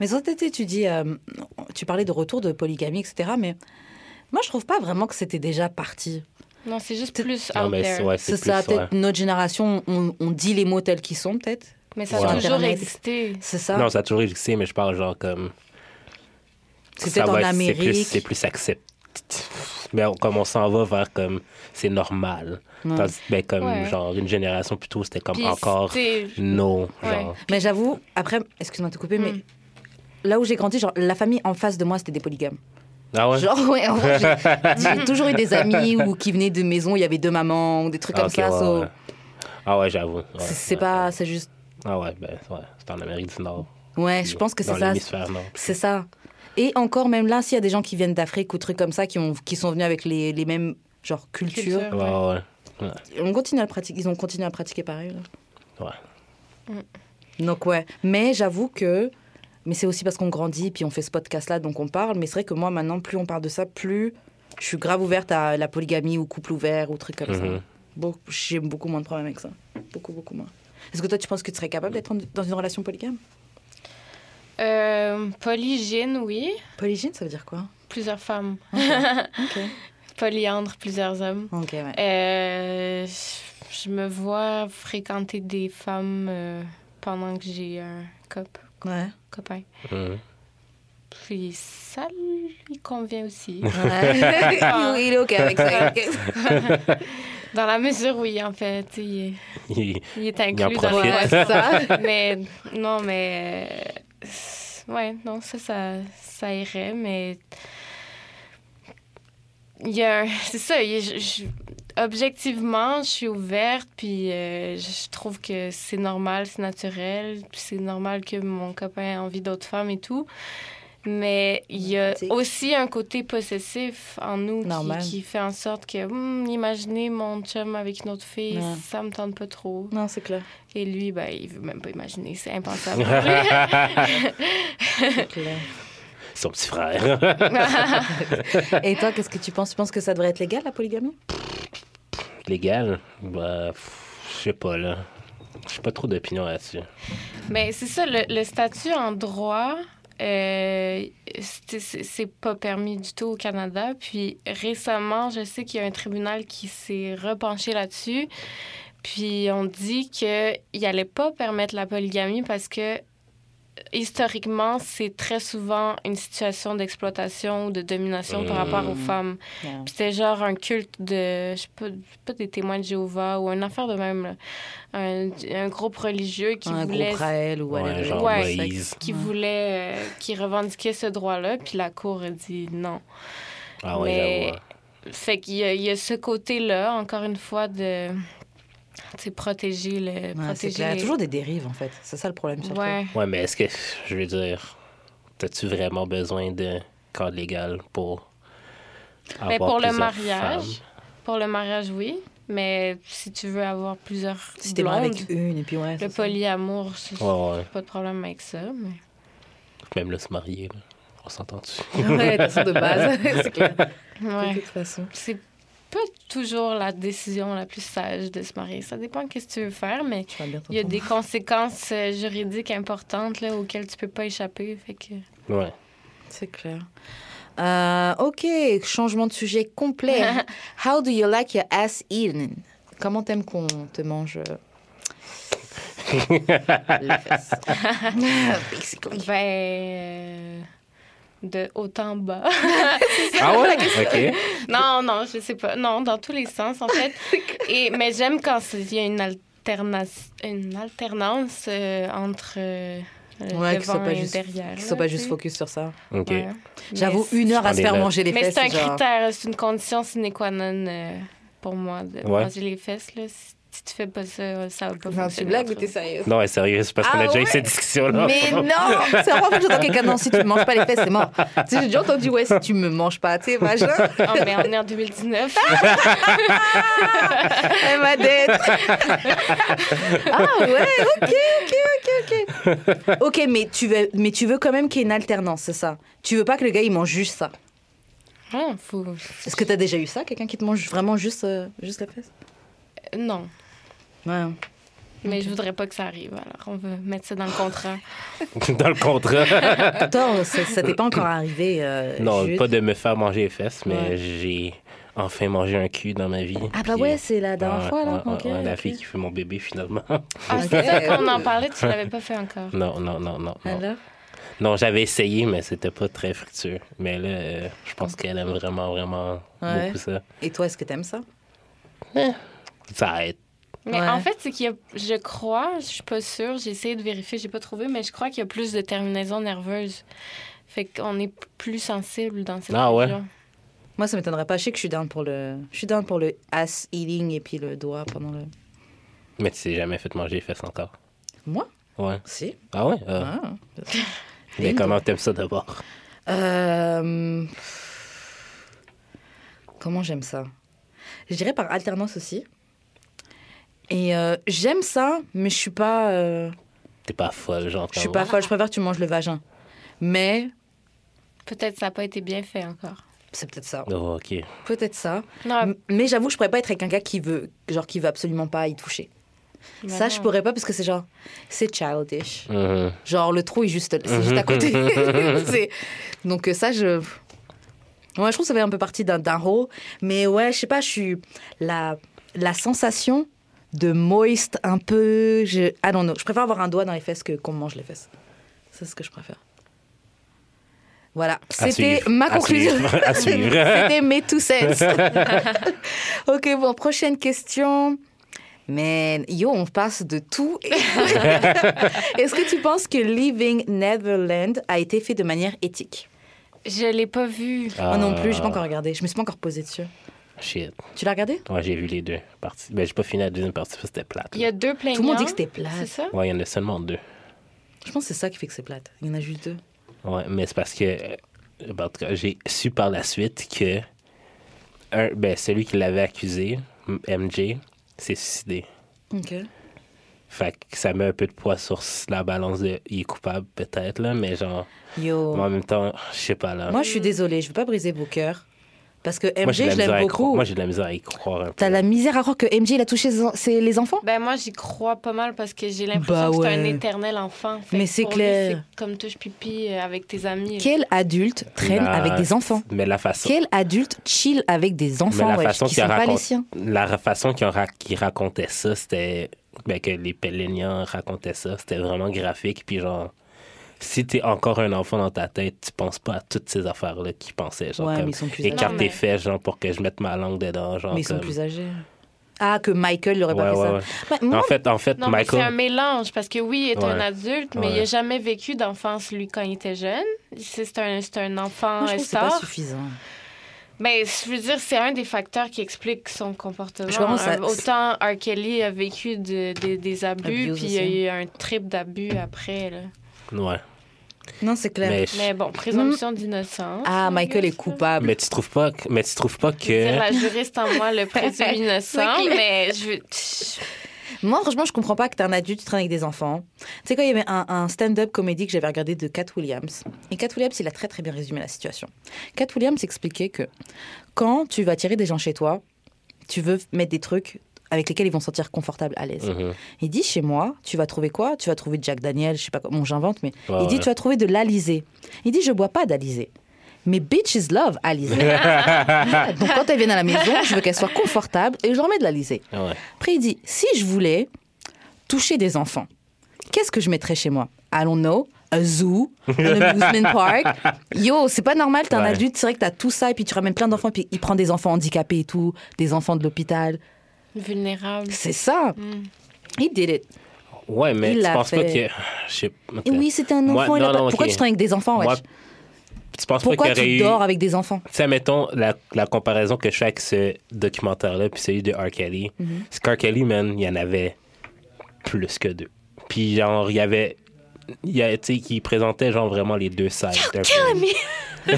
Mais tête, tu dis, euh, tu parlais de retour de polygamie, etc. Mais moi, je trouve pas vraiment que c'était déjà parti. Non, c'est juste plus Non, out mais there. c'est ouais, ça, ouais. peut-être notre génération, on, on dit les mots tels qu'ils sont, peut-être. Mais ça Ouais. a toujours existé. C'est ça. Non, ça a toujours existé, mais je parle genre comme. peut-être en va- c'est Amérique. plus- C'est plus accepté. Mais on- comme on s'en va vers comme c'est normal. Ouais. Tandis que, ben, comme Ouais. genre une génération plus tôt, c'était comme Puis, encore non. Ouais. Genre. Mais j'avoue, après, excuse-moi de te couper, mais Mm. là où j'ai grandi, genre, la famille en face de moi, c'était des polygames. Ah ouais? Genre, ouais, en vrai, j'ai toujours eu des amis ou qui venaient de maisons, il y avait deux mamans, ou des trucs Ah, comme ça. ouais, so- ouais. Ah ouais, j'avoue. Ouais, c'est- pas, c'est juste. Ah ouais, ben ouais, c'est en Amérique du Nord. Ouais, je pense que c'est ça. C'est ça. Et encore, même là, s'il y a des gens qui viennent d'Afrique ou trucs comme ça, qui, ont, qui sont venus avec les, les mêmes genre cultures, Culture. Ouais, ouais. on continue à le pratiquer. Ils ont continué à pratiquer pareil. là. Ouais. Donc ouais. Mais j'avoue que, mais c'est aussi parce qu'on grandit puis on fait ce podcast-là, donc on parle. Mais c'est vrai que moi maintenant, plus on parle de ça, plus je suis grave ouverte à la polygamie ou couple ouvert ou trucs comme ça. Mhm. Beau- J'ai beaucoup moins de problèmes avec ça. Beaucoup, beaucoup moins. Est-ce que toi, tu penses que tu serais capable d'être dans une relation polygame? Euh, polygyne, oui. Polygyne, ça veut dire quoi? Plusieurs femmes. Ok. Polyandre, plusieurs hommes. Ok, ouais. Euh, je me vois fréquenter des femmes euh, pendant que j'ai un cop, Ouais. copain. Puis ça lui convient aussi. Ouais. il est ok avec ça. il. Dans la mesure où il en fait, il est, Il- il est inclus dans profite. le Ouais, ça. mais non, mais euh, ouais, non, ça, ça, ça irait, mais il y a, c'est ça. il y a- je- je- objectivement, je suis ouverte, puis euh, je trouve que c'est normal, c'est naturel, puis c'est normal que mon copain ait envie d'autres femmes et tout. Mais il y a aussi un côté possessif en nous qui, fait en sorte que, hum, imaginez mon chum avec une autre fille, ça me tente pas trop. Non, c'est clair. Et lui, ben, il veut même pas imaginer, c'est impensable. c'est clair. Son petit frère. Et toi, qu'est-ce que tu penses? Tu penses que ça devrait être légal, la polygamie? Légal? Bah, je sais pas, là. J'ai pas trop d'opinion là-dessus. Mais c'est ça, le, le statut en droit, euh, c'est pas permis du tout au Canada. Puis récemment, je sais qu'il y a un tribunal qui s'est repenché là-dessus. Puis on dit qu'il n'allait pas permettre la polygamie parce que historiquement, c'est très souvent une situation d'exploitation ou de domination par rapport aux Mm. femmes. Puis c'était genre un culte de, je sais pas, pas des témoins de Jéhovah ou une affaire de même, là. Un, un groupe religieux qui Un voulait groupe Raël ou Ouais, genre Ouais. Moïse. qui Ouais. voulait, euh, qui revendiquait ce droit-là, puis la Cour a dit non. Ah ouais, Mais-. Fait qu'il y y a ce côté-là, encore une fois, de protéger le. Ouais, c'est protéger clair. Il y a toujours des dérives, en fait. C'est ça le problème, surtout. Ouais. Ouais, mais est-ce que, je veux dire, t'as-tu vraiment besoin de cadre légal pour Mais avoir pour le plusieurs mariage, femmes? pour le mariage, oui. Mais si tu veux avoir plusieurs Si t'es blondes, avec une, et puis ouais. le polyamour, c'est Ouais, ouais. pas de problème avec ça. Mais... Même là, se marier, là. on s'entend dessus. Ouais, de base, c'est clair. De Ouais. toute façon. Pas toujours la décision la plus sage de se marier. Ça dépend de ce que tu veux faire, mais il y a des conséquences euh, juridiques importantes là, auxquelles tu peux pas échapper. Fait que... Ouais. C'est clair. Euh, ok, changement de sujet complet. How do you like your ass eaten? Comment t'aimes qu'on te mange euh, les fesses? Basically. Ben, euh, de haut en bas. Ah ouais? OK. non, non, je sais pas. Non, dans tous les sens, en fait. Et, mais j'aime quand il y a une, alternance, une alternance euh, entre euh, Ouais, qu'ils soient devant pas et juste, derrière. là, soient pas juste focus sur ça. OK. Ouais. J'avoue, Mais une heure à se faire manger les Mais fesses. c'est un genre- critère, c'est une condition sine qua non euh, pour moi de Ouais. manger les fesses. Là. Si, si tu fais pas ça, ça va pas Non, tu blagues ou t'es nous. sérieuse? Non, ouais, sérieux, c'est parce qu'on Ah a déjà eu cette discussion-là. Mais non! C'est fois que j'entends quelqu'un, non, si tu me manges pas les fesses, c'est mort. Tu sais, j'ai déjà entendu, ouais, si tu me manges pas, tu sais, machin. Oh, mais on est en 2019. Elle m'a dette. ah ouais, ok, ok, ok, ok. Ok, mais tu veux, mais tu veux quand même qu'il y ait une alternance, c'est ça? Tu veux pas que le gars il mange juste ça? Ah, faut... Est-ce que t'as déjà eu ça, quelqu'un qui te mange vraiment juste, euh, juste la fesse? Non, Ouais. mais je voudrais pas que ça arrive. Alors, on va mettre ça dans le contrat. Dans le contrat. Attends, ça, t'est pas encore arrivé euh, non, Jude? pas de me faire manger les fesses, mais Ouais. j'ai enfin mangé un cul dans ma vie. Ah bah Puis, ouais, c'est la dernière ouais, fois là. ouais, ok, ouais, la fille qui fait mon bébé finalement. Ah, c'est ça qu'on en parlait, tu l'avais pas fait encore. non, non, non, non. Non, Alors? Non j'avais essayé, mais c'était pas très fructueux. Mais là, euh, je pense qu'elle aime vraiment, vraiment Ouais. beaucoup ça. Et toi, est-ce que t'aimes ça? Ça aide. Mais Ouais. en fait, c'est qu'il y a, je crois, je suis pas sûre, j'ai essayé de vérifier, j'ai pas trouvé, mais je crois qu'il y a plus de terminaisons nerveuses. Fait qu'on est plus sensible dans cette Ah ouais? Moi, ça m'étonnerait pas. Je sais que je suis down pour le, je suis down pour le ass eating et puis le doigt pendant le. Mais tu t'es jamais fait manger les fesses encore. Moi? Ouais. Si. Ah ouais? Ah. Ah. Mais comment t'aimes ça d'abord? Euh, Comment j'aime ça? Je dirais par alternance aussi. Et euh, j'aime ça, mais je suis pas, euh, T'es pas folle, genre. je suis pas folle. Je préfère que tu manges le vagin. Mais Peut-être que ça n'a pas été bien fait encore. c'est peut-être ça. Oh, ok. Peut-être ça. Non, M- Mais j'avoue, je pourrais pas être avec un gars qui veut, genre qui veut absolument pas y toucher. mais ça, non. je pourrais pas parce que c'est genre, c'est childish. Mhm. Genre le trou est juste, c'est juste à côté. C'est- Donc euh, ça, je. Ouais, je trouve que ça fait un peu partie d'un d'un rôle. Mais ouais, je sais pas, je suis. La, la sensation de moist un peu. Je... I don't know. Je préfère avoir un doigt dans les fesses que qu'on me mange les fesses. C'est ce que je préfère. Voilà, c'était ma conclusion. c'était mes two cents. ok, bon, prochaine question. Man, yo, on passe de tout. Est-ce que tu penses que Leaving Neverland a été fait de manière éthique? Je l'ai pas vu. Moi non plus, j'ai pas Ah, encore regardé. Je me suis pas encore posé dessus. Shit. Tu l'as regardé? Ouais, j'ai vu les deux parties. Ben, j'ai pas fini la deuxième partie parce que c'était plate. Il y a deux plaignants. Tout le monde dit que c'était C'est plate. ça? Ouais, il y en a seulement deux. Je pense que c'est ça qui fait que c'est plate. Il y en a juste deux. Ouais, mais c'est parce que, euh, en tout cas, j'ai su par la suite que un, ben, celui qui l'avait accusé, MJ, s'est suicidé. Ok. Fait que ça met un peu de poids sur la balance de il est coupable peut-être là, mais genre Yo. mais en même temps, je sais pas là. Moi, je suis désolée, je veux pas briser vos cœurs. Parce que MJ, la je l'aime beaucoup. Moi j'ai de la misère à y croire. T'as la misère à croire que MJ, il a touché ses- ses- les enfants? Ben moi, j'y crois pas mal parce que j'ai l'impression Bah que c'est un éternel enfant. Fait Mais c'est lui, clair. c'est comme touche pipi euh, avec tes amis. Quel adulte traîne La- avec des enfants? Mais la façon Quel adulte chill avec des mais enfants la wesh, façon qui qu'il sont pas les siens? la façon qu'il ra- qu'il racontait ça, c'était ben, que les Pellénians racontaient ça, c'était vraiment graphique puis genre si t'es encore un enfant dans ta tête, tu penses pas à toutes ces affaires-là qu'ils pensaient. Genre, Ouais, comme, mais ils sont plus âgés. écarte tes mais- fesses, genre, pour que je mette ma langue dedans. Genre, Mais ils sont plus âgés. Ah, que Michael n'aurait Ouais, pas fait ouais, ça. ouais. Bah, moi, En fait, en fait Non, mais c'est un Michael. mélange parce que oui, il est un adulte, mais Ouais. il n'a jamais vécu d'enfance, lui, quand il était jeune. C'est c'est un, c'est un enfant moi, je c'est pas suffisant. Mais je veux dire, c'est un des facteurs qui explique son comportement. Je ça- Euh, Autant R. Kelly a vécu de- de- des abus, Abuse puis il y a eu un trip d'abus après. Là. Ouais. Non, c'est clair. Mais, Mais bon, présomption d'innocence. Ah, Michael est coupable. mais tu trouves pas, que- mais tu trouves pas que. La juriste en moi le présume innocent, mais je veux. Moi, franchement, je comprends pas que t'es un adulte, tu traînes avec des enfants. Tu sais quoi, il y avait un, un stand-up comédie que j'avais regardé de Cat Williams. Et Cat Williams, il a très très bien résumé la situation. Cat Williams expliquait que quand tu vas tirer des gens chez toi, tu veux mettre des trucs avec lesquels ils vont se sentir confortables, à l'aise. Mhm. Il dit chez moi, tu vas trouver quoi? Tu vas trouver Jack Daniel, je sais pas comment j'invente, mais il dit ouais. tu vas trouver de l'alizé. Il dit je bois pas d'alizé. Mais bitches love alizé. Donc quand elles viennent à la maison, je veux qu'elles soient confortables et je leur mets de l'alizé. Ah ouais. Après, il dit si je voulais toucher des enfants, qu'est-ce que je mettrais chez moi? I don't know. Un zoo, un amusement park. Yo, c'est pas normal, t'es un Ouais. adulte, c'est vrai que t'as tout ça, et puis tu ramènes plein d'enfants, puis il prend des enfants handicapés et tout, des enfants de l'hôpital. Vulnérable. C'est ça. Mm. He did it. Ouais, mais Il tu l'a penses pas fait. que. Je sais Et oui, c'était un Moi, enfant. il a non, pas- non, Pourquoi ok. tu traînes avec des enfants, wesh? Moi, Tu penses Pourquoi pas qu'il y tu aurait eu. dors avec des enfants? Tu sais, mettons la, la comparaison que je fais avec ce documentaire-là, puis celui de R. Kelly. Mhm. C'est qu'R. Kelly, man, il y en avait plus que deux. Puis, genre, il y avait. Il y a, tu sais, qui présentait, genre, vraiment les deux sides.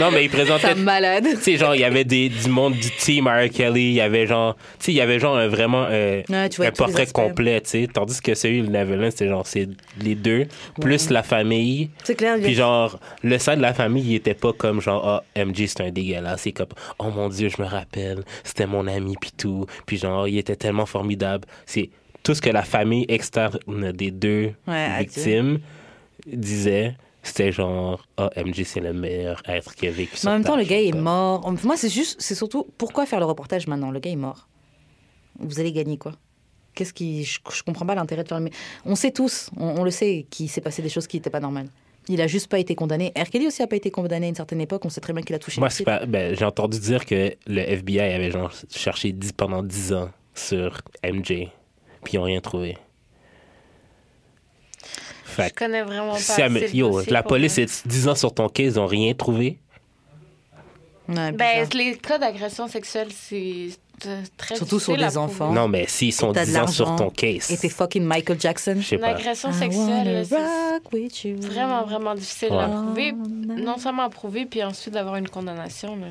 non, mais il présentait. Malade. Tu sais, genre, il y avait des, du monde du team R. Kelly, il y avait genre, tu sais, il y avait genre un, vraiment euh, Ouais, un portrait complet, tu sais. Tandis que celui de Neverland, c'était genre, c'est les deux, plus la famille. C'est clair. Puis genre, le sein de la famille, il était pas comme genre, ah, MJ, c'est un dégueulasse. C'est comme, oh mon Dieu, je me rappelle, c'était mon ami, puis tout. Puis genre, il était tellement formidable. C'est tout ce que la famille externe des deux Ouais, victimes disait. C'était genre, ah, MJ, c'est le meilleur être qui a vécu Mais en même temps, le gars est mort. Moi, c'est juste, c'est surtout pourquoi faire le reportage maintenant? Le gars est mort. Vous allez gagner quoi? Qu'est-ce qui. Je, je comprends pas l'intérêt de faire le. On sait tous, on, on le sait, qu'il s'est passé des choses qui n'étaient pas normales. Il a juste pas été condamné. R. Kelly aussi a pas été condamné à une certaine époque. On sait très bien qu'il a touché Moi, pas, ben, j'ai entendu dire que le FBI avait genre cherché 10 pendant 10 ans sur MJ, puis ils n'ont rien trouvé. Fait Je connais vraiment pas. Si elle yo, la police est 10 ans sur ton case, ils n'ont rien trouvé. Ouais, Ben, les cas d'agression sexuelle, c'est très Surtout sur difficile à des prouver. enfants. Non, mais s'ils sont T'as de 10 ans sur ton case, Et t'es fucking Michael Jackson. je sais Une pas. agression sexuelle, c'est vraiment, vraiment difficile Ouais. à prouver. Non seulement à prouver, puis ensuite d'avoir une condamnation. là,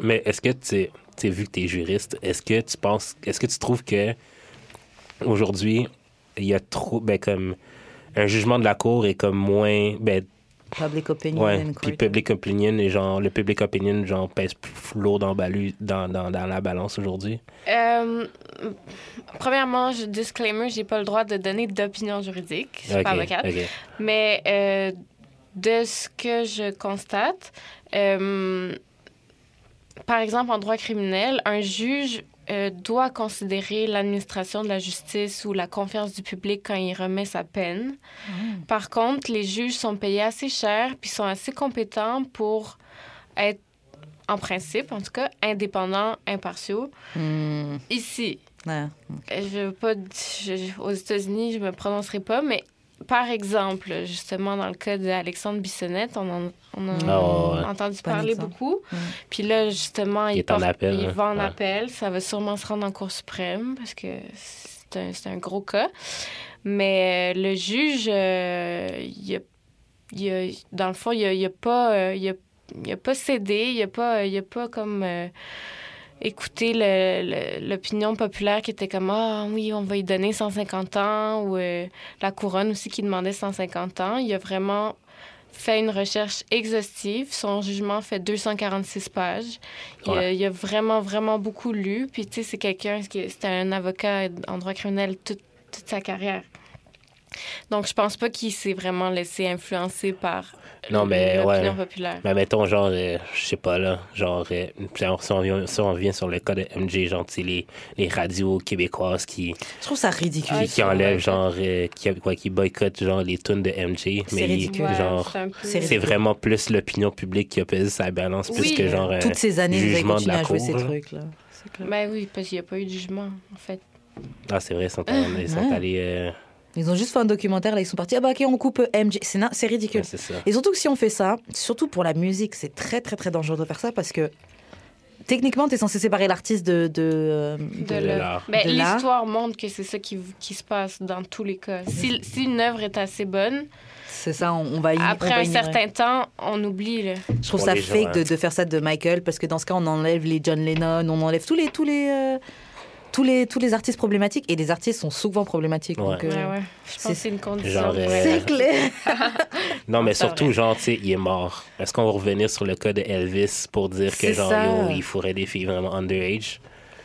Mais est-ce que tu sais, vu que tu es juriste, est-ce que tu penses, est-ce que tu trouves que aujourd'hui, il y a trop, ben, comme, un jugement de la cour est comme moins, ben, Public opinion. Ouais, puis public opinion, et genre, le public opinion, genre, pèse plus lourd dans, balu- dans, dans, dans la balance aujourd'hui. Euh, premièrement, je, disclaimer, j'ai pas le droit de donner d'opinion juridique. Je suis pas avocate. Mais euh, de ce que je constate, euh, par exemple, en droit criminel, un juge euh, doit considérer l'administration de la justice ou la confiance du public quand il remet sa peine. Par contre, les juges sont payés assez cher puis sont assez compétents pour être, en principe, en tout cas, indépendants, impartiaux. Hmm, Ici, ouais. je veux pas. je- aux États-Unis, je me prononcerai pas, mais par exemple, justement, dans le cas d'Alexandre Bissonnette, on en, on en Ah, a entendu parler exemple. beaucoup. Puis là, justement, Il il, est en porte- appel, il hein. va en Ouais. appel. Ça va sûrement se rendre en Cour suprême parce que c'est un, gros cas. Mais euh, le juge, euh, il a, il a- dans le fond, il a, il a pas, euh, il a, il a pas cédé, il a pas, il a pas comme euh, le- l'opinion populaire qui était comme ah oui, on va lui donner 150 ans ou euh, la couronne aussi qui demandait 150 ans. Il a vraiment fait une recherche exhaustive. Son jugement fait 246 pages. Il, Ouais. il a vraiment, vraiment beaucoup lu. Puis, tu sais, c'est quelqu'un qui c'était un avocat en droit criminel toute, toute sa carrière? Donc, je pense pas qu'il s'est vraiment laissé influencer par Non, mais l'opinion ouais. populaire. Mais mettons, genre, euh, je sais pas, là, genre, euh, si on- si on, vient, si on vient sur le cas de MJ, genre, tu sais, les, les radios québécoises qui, Je trouve ça ridicule. Ah, qui, qui enlèvent, genre, euh, qui, quoi, qui boycottent, genre, les tunes de MJ. C'est Mais ridicule. Ouais, genre, c'est vraiment plus l'opinion publique qui a pesé sa balance, plus Oui. que, genre, un Toutes ces années, jugement de la à jouer cour, ces là. trucs-là. Ben oui, parce qu'il n'y a pas eu de jugement, en fait. Ah, c'est vrai, ils sont, allés- ils sont Ouais. allés... euh, Ils ont juste fait un documentaire, là, ils sont partis. Ah bah ok, on coupe MJ. C'est na- c'est ridicule. ouais. Et surtout que si on fait ça, surtout pour la musique, c'est très très très dangereux de faire ça parce que techniquement, tu es censé séparer l'artiste de. de, euh, De l'art. Ben, De l'art. L'histoire montre que c'est ça qui, qui se passe dans tous les cas. Si, si une œuvre est assez bonne, C'est ça, on, on va y après on va un certain temps, on oublie. Là. Je trouve Pour ça gens, fake de, hein. de faire ça de Michael parce que dans ce cas, on enlève les John Lennon, on enlève tous les tous les euh, tous les tous les artistes problématiques et les artistes sont souvent problématiques. Ouais. donc, euh, Ouais, ouais. Je pense c'est- que c'est une condition. Genre, euh. C'est clair. Non, mais surtout, vrai. genre, tu sais, il est mort. Est-ce qu'on va revenir sur le cas de Elvis pour dire que, genre, yo, il faudrait des filles vraiment underage?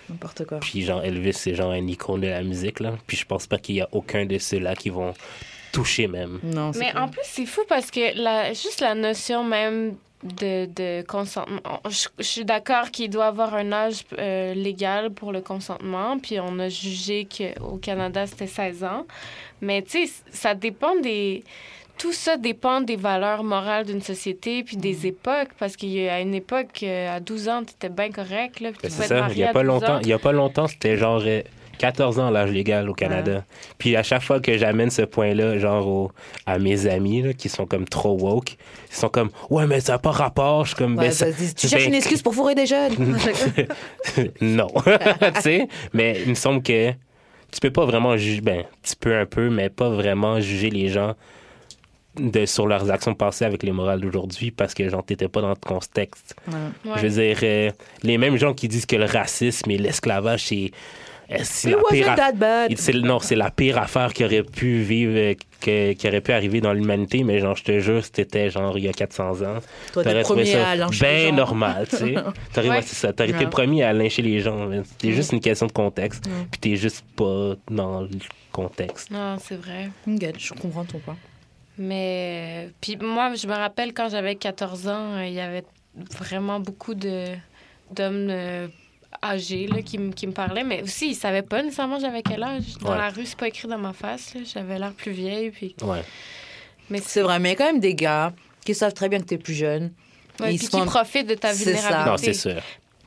N'importe quoi. Puis, genre, Elvis, c'est genre un icône de la musique, là. Puis, je pense pas qu'il y a aucun de ceux-là qui vont toucher même. Non, c'est Mais clair. en plus, c'est fou parce que la, juste la notion même de, de consentement. Je, je suis d'accord qu'il doit avoir un âge euh, légal pour le consentement, puis on a jugé qu'au Canada, c'était 16 ans. Mais tu sais, ça dépend des. Tout ça dépend des valeurs morales d'une société puis Mm. des époques. Parce qu'à une époque, euh, à 12 ans, tu étais bien correct. Là, puis tu Ben, c'est ça. Il y a à pas 12 longtemps, ans. il y a pas longtemps, c'était genre euh, 14 ans l'âge légal au Canada. Puis à chaque fois que j'amène ce point-là, genre au- à mes amis là, qui sont comme trop woke, ils sont comme ouais mais ça n'a pas rapport. Je suis comme Ouais, ben, ça- tu ben, cherches une excuse pour fourrer des jeunes. non. tu sais, mais il me semble que tu peux pas vraiment juger, ben, tu peux un peu, mais pas vraiment juger les gens de, sur leurs actions passées avec les morales d'aujourd'hui parce que, genre, t'étais pas dans le contexte. Ouais. Ouais. Je veux dire, euh, les mêmes gens qui disent que le racisme et l'esclavage, c'est. Euh, c'est la pire wasn't aff- that bad. c'est- non, c'est la pire affaire qui aurait pu vivre, euh, que- qui aurait pu arriver dans l'humanité, mais genre, je te jure, c'était genre il y a 400 ans. Toi, T'aurais trouvé ça à lyncher les bien normal, tu sais. T'aurais Ouais. ça. T'aurais été Ouais. le premier à lyncher les gens. C'est juste une question de contexte. Ouais. Puis t'es juste pas dans le contexte. Non, c'est vrai. Je comprends ton point. Mais, euh, puis moi, je me rappelle quand j'avais 14 ans, euh, il y avait vraiment beaucoup de d'hommes âgés là, qui, me- qui me parlaient. Mais aussi, ils savaient pas nécessairement j'avais quel âge. Dans Ouais. la rue, c'est pas écrit dans ma face. là. J'avais l'air plus vieille. Puis... Ouais. Mais C'est vrai, mais il y a quand même des gars qui savent très bien que t'es plus jeune. Ouais, Ils puis qui font- profitent de ta C'est ça. vulnérabilité. Non, c'est sûr.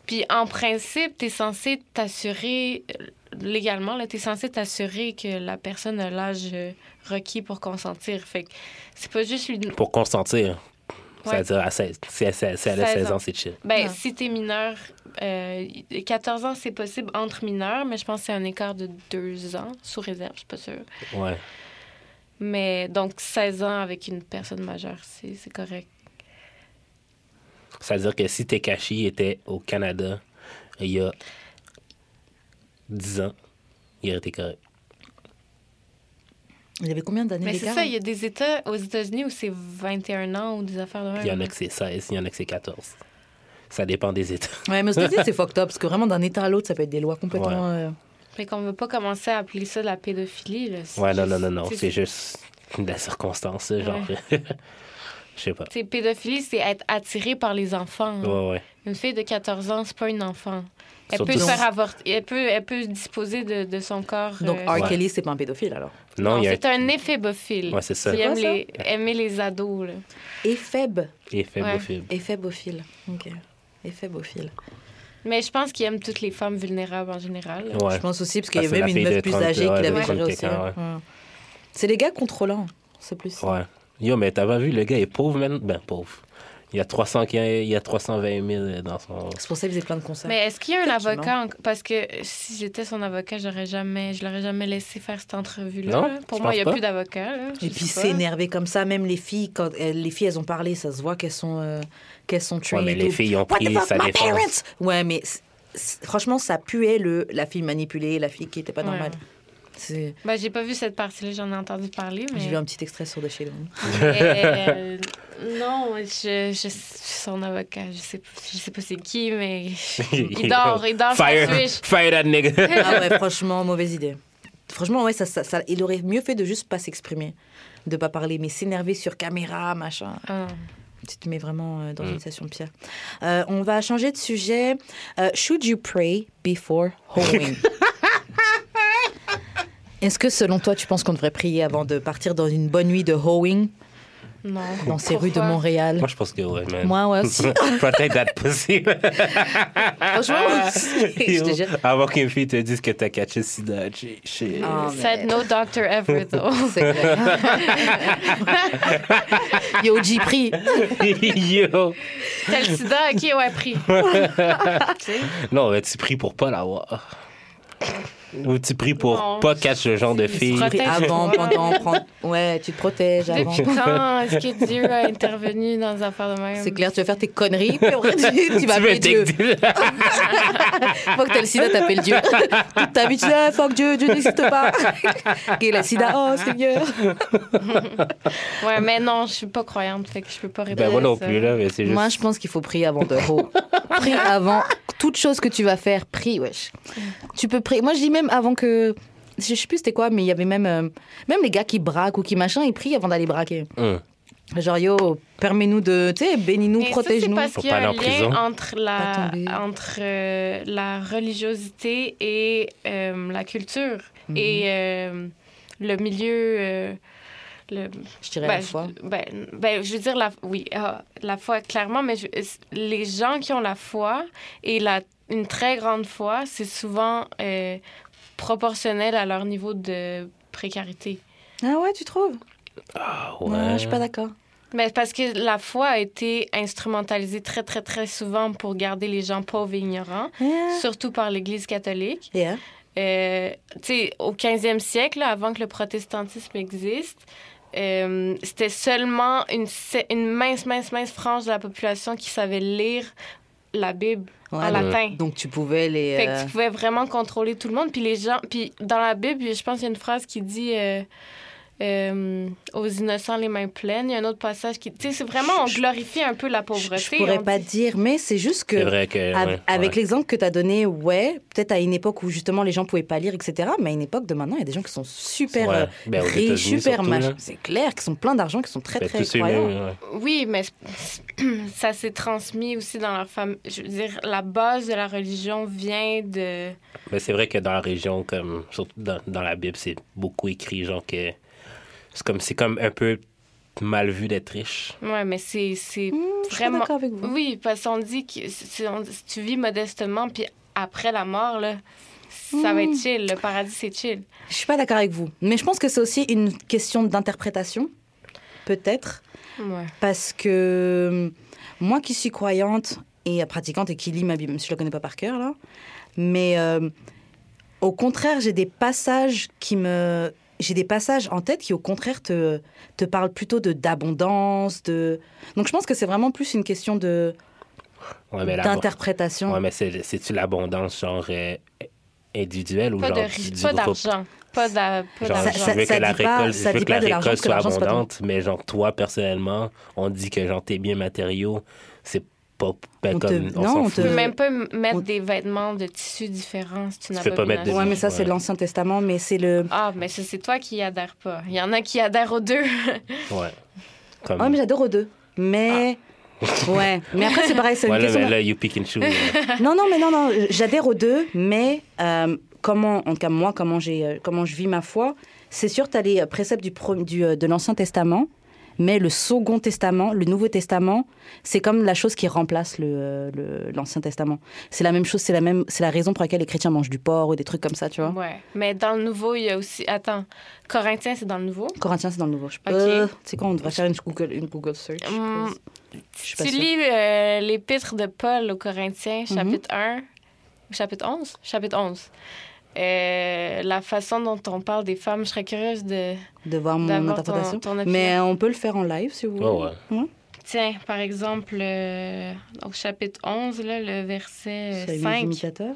Puis en principe, tu es censé t'assurer, euh, légalement, tu es censé t'assurer que la personne a l'âge euh, requis pour consentir. Fait que c'est pas juste lui. Pour consentir. Ouais. C'est-à-dire à 16. Si elle, a 16 16 ans, ans. c'est chill. Ben, Ouais. si t'es mineur, euh, 14 ans, c'est possible entre mineurs, mais je pense que c'est un écart de 2 ans, sous réserve, je suis pas sûre. Ouais. Mais donc 16 ans avec une personne majeure, c'est c'est correct. C'est-à-dire que si Tekashi était au Canada il y a 10 ans, il aurait été correct. Il avait combien d'années Mais c'est ça, il y a des États aux États-Unis où c'est 21 ans ou des affaires de même. Il y en a que c'est 16, il y en a que c'est 14. Ça dépend des États. Ouais, mais aux États-Unis, c'est fucked up parce que vraiment d'un état à l'autre, ça peut être des lois complètement. euh, Fait qu'on veut pas commencer à appeler ça de la pédophilie. Là. C'est Ouais, non, juste- non, non, non. C'est juste de la circonstance, genre. Je sais pas. Sais, pédophilie, c'est être attiré par les enfants. Ouais, ouais. Une fille de 14 ans, c'est pas une enfant. Elle Surtout peut se faire avorter. Elle peut, elle peut disposer de, de son corps. Donc, euh, R. Ouais. Kelly, c'est pas un pédophile alors? Non, non, il y a c'est un éphébophile. Ouais, c'est ça. Qui C'est aime ça? les, aimer les ados. Là. Éphèbe. éphébophile. Éphébophile. Ok. Éphébophile. Mais je pense qu'il aime toutes les femmes vulnérables en général. Ouais. Je pense aussi, parce qu'il y a même une meuf plus 30, âgée qui l'avait géré 30 aussi. ouais. C'est les gars contrôlants, c'est plus. Ouais. Yo, mais t'as pas vu, le gars est pauvre, man? Ben, pauvre. Il y a, 300, il y a 320 000 dans son. C'est pour ça qu'il faisait plein de concerts. Mais est-ce qu'il y a un avocat? en- Parce que si j'étais son avocat, j'aurais jamais, je l'aurais jamais laissé faire cette entrevue-là. Non. Pour moi, il n'y a plus d'avocat. Et puis s'énerver comme ça, même les filles, quand elles- les filles, elles ont parlé, ça se voit qu'elles sont, euh, qu'elles sont Ouais, trained mais les filles ont What the pris fuck, sa my défense. parents? Ouais, mais franchement, ça puait le, la fille manipulée, la fille qui était pas Ouais. normale. C'est- Ben, j'ai pas vu cette partie-là, j'en ai entendu parler. Mais... J'ai vu un petit extrait sur The Room. Euh, non, je, je suis son avocat. Je sais, pas- je sais pas c'est qui, mais il dort, il dort Fire, fire that nigga. Ah ouais, franchement, mauvaise idée. Franchement, ouais, ça, ça, ça- il aurait mieux fait de juste pas s'exprimer, de pas parler, mais s'énerver sur caméra, machin. Ah. Tu te mets vraiment euh, dans Mm. une situation de pire. Euh, on va changer de sujet. Euh, should you pray before hoeing? Est-ce que selon toi, tu penses qu'on devrait prier avant de partir dans une bonne nuit de hoeing? Non. dans ces rues de? Montréal. Moi, je pense que ouais, man. Moi, ouais aussi. Protect that pussy. Franchement, je te jure. Avant qu'une fille te dise que t'as catché le sida, shit. Ah, Said no doctor ever, though. C'est clair. Yo, G pris. Yo. T'as le sida, ok, ouais, pris. Non, mais tu pries pour pas l'avoir. Ou tu pries pour Non. pas catch le genre de Tu fille. Avant, pendant, prendre- Ouais, tu te protèges avant. Depuis quand est-ce que Dieu a intervenu dans des affaires de même? C'est clair, tu vas faire tes conneries, puis après, tu, tu vas appeler Dieu. deal. Faut que t'as le sida, t'appelles Dieu. Toute ta vie, tu dis, ah, fuck Dieu, Dieu n'existe pas. Et le sida, oh Seigneur. Ouais, mais non, je suis pas croyante, fait que je peux pas répondre. Ben moi non plus, là, mais c'est juste. Moi, je pense qu'il faut prier avant de. Prie avant toute chose que tu vas faire. Prie, wesh. Tu peux prier. Moi, je dis même avant que. Je sais plus c'était quoi, mais il y avait même. euh, même les gars qui braquent ou qui machin, ils prient avant d'aller braquer. Hum. Genre, yo, permets-nous de. Tu sais, bénis-nous, protège-nous. parce Faut qu'il y a pas aller un en prison. lien entre la, entre euh, la religiosité et euh, la culture Mhm. et euh, le milieu. euh, le, Je dirais ben, la foi. je, ben, ben, je veux dire, la, oui, ah, la foi, clairement, mais je- les gens qui ont la foi et la, une très grande foi, c'est souvent euh, proportionnel à leur niveau de précarité. Ah ouais, tu trouves? Ah, Non, ouais. je suis pas d'accord. Mais parce que la foi a été instrumentalisée très, très, très souvent pour garder les gens pauvres et ignorants, Yeah. surtout par l'Église catholique. Yeah. Euh, tu sais, au 15e siècle, là, avant que le protestantisme existe, euh, c'était seulement une, une mince, mince, mince frange de la population qui savait lire la Bible en latin. Donc tu pouvais les. Fait euh, que tu pouvais vraiment contrôler tout le monde. Puis les gens. Puis dans la Bible, je pense qu'il y a une phrase qui dit. euh, euh, aux innocents les mains pleines. Il y a un autre passage qui. Tu sais, c'est vraiment, on glorifie un peu la pauvreté. je pourrais pas dit- dire, mais c'est juste que. C'est vrai que. Av- ouais, avec ouais. l'exemple que tu as donné, ouais, peut-être à une époque où justement les gens pouvaient pas lire, etc. Mais à une époque de maintenant, il y a des gens qui sont super Ouais. euh, Ben, riches, super surtout, machin. là. C'est clair, qui sont pleins d'argent, qui sont très Ben, très croyants. Oui, mais ça s'est transmis aussi dans leur famille. Je veux dire, la base de la religion vient de. Mais c'est vrai que dans la région, comme surtout dans, dans la Bible, c'est beaucoup écrit, genre que c'est comme c'est comme un peu mal vu d'être riche. Ouais, mais c'est c'est Hmm, je suis vraiment. d'accord avec vous. Oui, parce qu'on dit que si, on- si tu vis modestement, puis après la mort, là, ça va être chill. Le paradis, c'est chill. Je suis pas d'accord avec vous. Mais je pense que c'est aussi une question d'interprétation, peut-être. Ouais. Parce que hum, moi qui suis croyante et pratiquante et qui lis ma Bible, même si je la connais pas par cœur, là, mais euh, au contraire, j'ai des passages qui me. J'ai des passages en tête qui, au contraire, te, te parlent plutôt de d'abondance, de. Donc, je pense que c'est vraiment plus une question de Ouais, d'interprétation. ouais, mais c'est c'est-tu l'abondance genre euh, individuelle ou Pas genre de du- pas groupe? d'argent. Pas d'a- pas Genre, Ça- d'argent. je veux que la pas- récolte, je veux que la soit abondante, mais genre toi personnellement, on dit que genre tes biens matériaux, c'est pas ben, On te- comme on non, s'en on fout. Tu peux te- même pas mettre on- des vêtements de tissus différents si tu n'as peux pas pas mettre de- Ouais, mais ça, c'est Ouais. l'Ancien Testament, mais c'est le. Ah, mais ça, c'est toi qui y adhères pas. Il y en a qui adhèrent aux deux. Ouais. Comme Ouais, mais j'adore aux deux. Mais. Ouais, mais après, c'est pareil, c'est une là, question. mais là, you pick and choose. Non, non, mais non, non, j'adhère aux deux, mais euh, comment, en tout cas moi, comment, j'ai, euh, comment je vis ma foi, c'est sûr, tu as les préceptes du, pro- du, euh, de l'Ancien Testament, mais le Second Testament, le Nouveau Testament, c'est comme la chose qui remplace euh, le- l'Ancien Testament. C'est la même chose, c'est la, même, c'est la raison pour laquelle les chrétiens mangent du porc ou des trucs comme ça, tu vois. Ouais. Mais dans le nouveau, il y a aussi. Attends. Corinthiens, c'est dans le nouveau? Corinthiens, c'est dans le Nouveau. Je... Ok. Tu sais quoi, on devrait faire une Google, une Google search. Hum, tu lis euh, l'épître de Paul aux Corinthiens, chapitre 1, ou chapitre 11? Chapitre 11. Euh, la façon dont on parle des femmes, je serais curieuse de... De voir mon ton- interprétation. ton mais on peut le faire en live, si vous voulez. Ouais, ouais. Tiens, par exemple, euh, au chapitre 11, là, le verset C'est euh, les 5. imitateurs?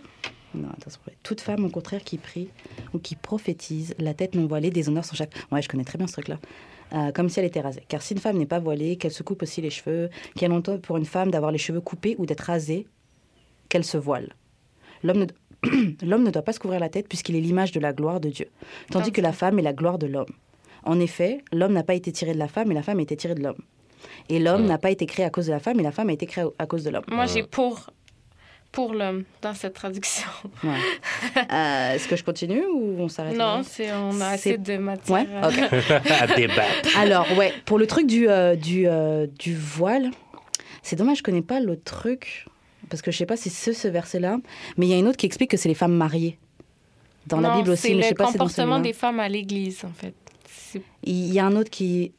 Non, attends. Toute femme, au contraire, qui prie ou qui prophétise, la tête non voilée, des honneurs sur chaque. Ouais, je connais très bien ce truc-là. Euh, comme si elle était rasée. Car si une femme n'est pas voilée, qu'elle se coupe aussi les cheveux, qu'il y a longtemps pour une femme d'avoir les cheveux coupés ou d'être rasée, qu'elle se voile. L'homme ne... L'homme ne doit pas se couvrir la tête puisqu'il est l'image de la gloire de Dieu, tandis que la femme est la gloire de l'homme. En effet, l'homme n'a pas été tiré de la femme, et la femme a été tirée de l'homme. Et l'homme Ouais. n'a pas été créé à cause de la femme, et la femme a été créée à cause de l'homme. Moi, Ouais. j'ai pour, pour l'homme dans cette traduction. Ouais. Euh, Est-ce que je continue ou on s'arrête? Non, c'est on a assez de matière. Ouais, à- débattre. Alors, ouais, pour le truc du, euh, du, euh, du voile, c'est dommage, je connais pas l'autre truc, parce que je sais pas si c'est ce verset-là, mais il y a une autre qui explique que c'est les femmes mariées. Dans la Bible aussi, mais je le sais pas si c'est dans comportement des femmes à l'église, en fait. Il y a un autre qui...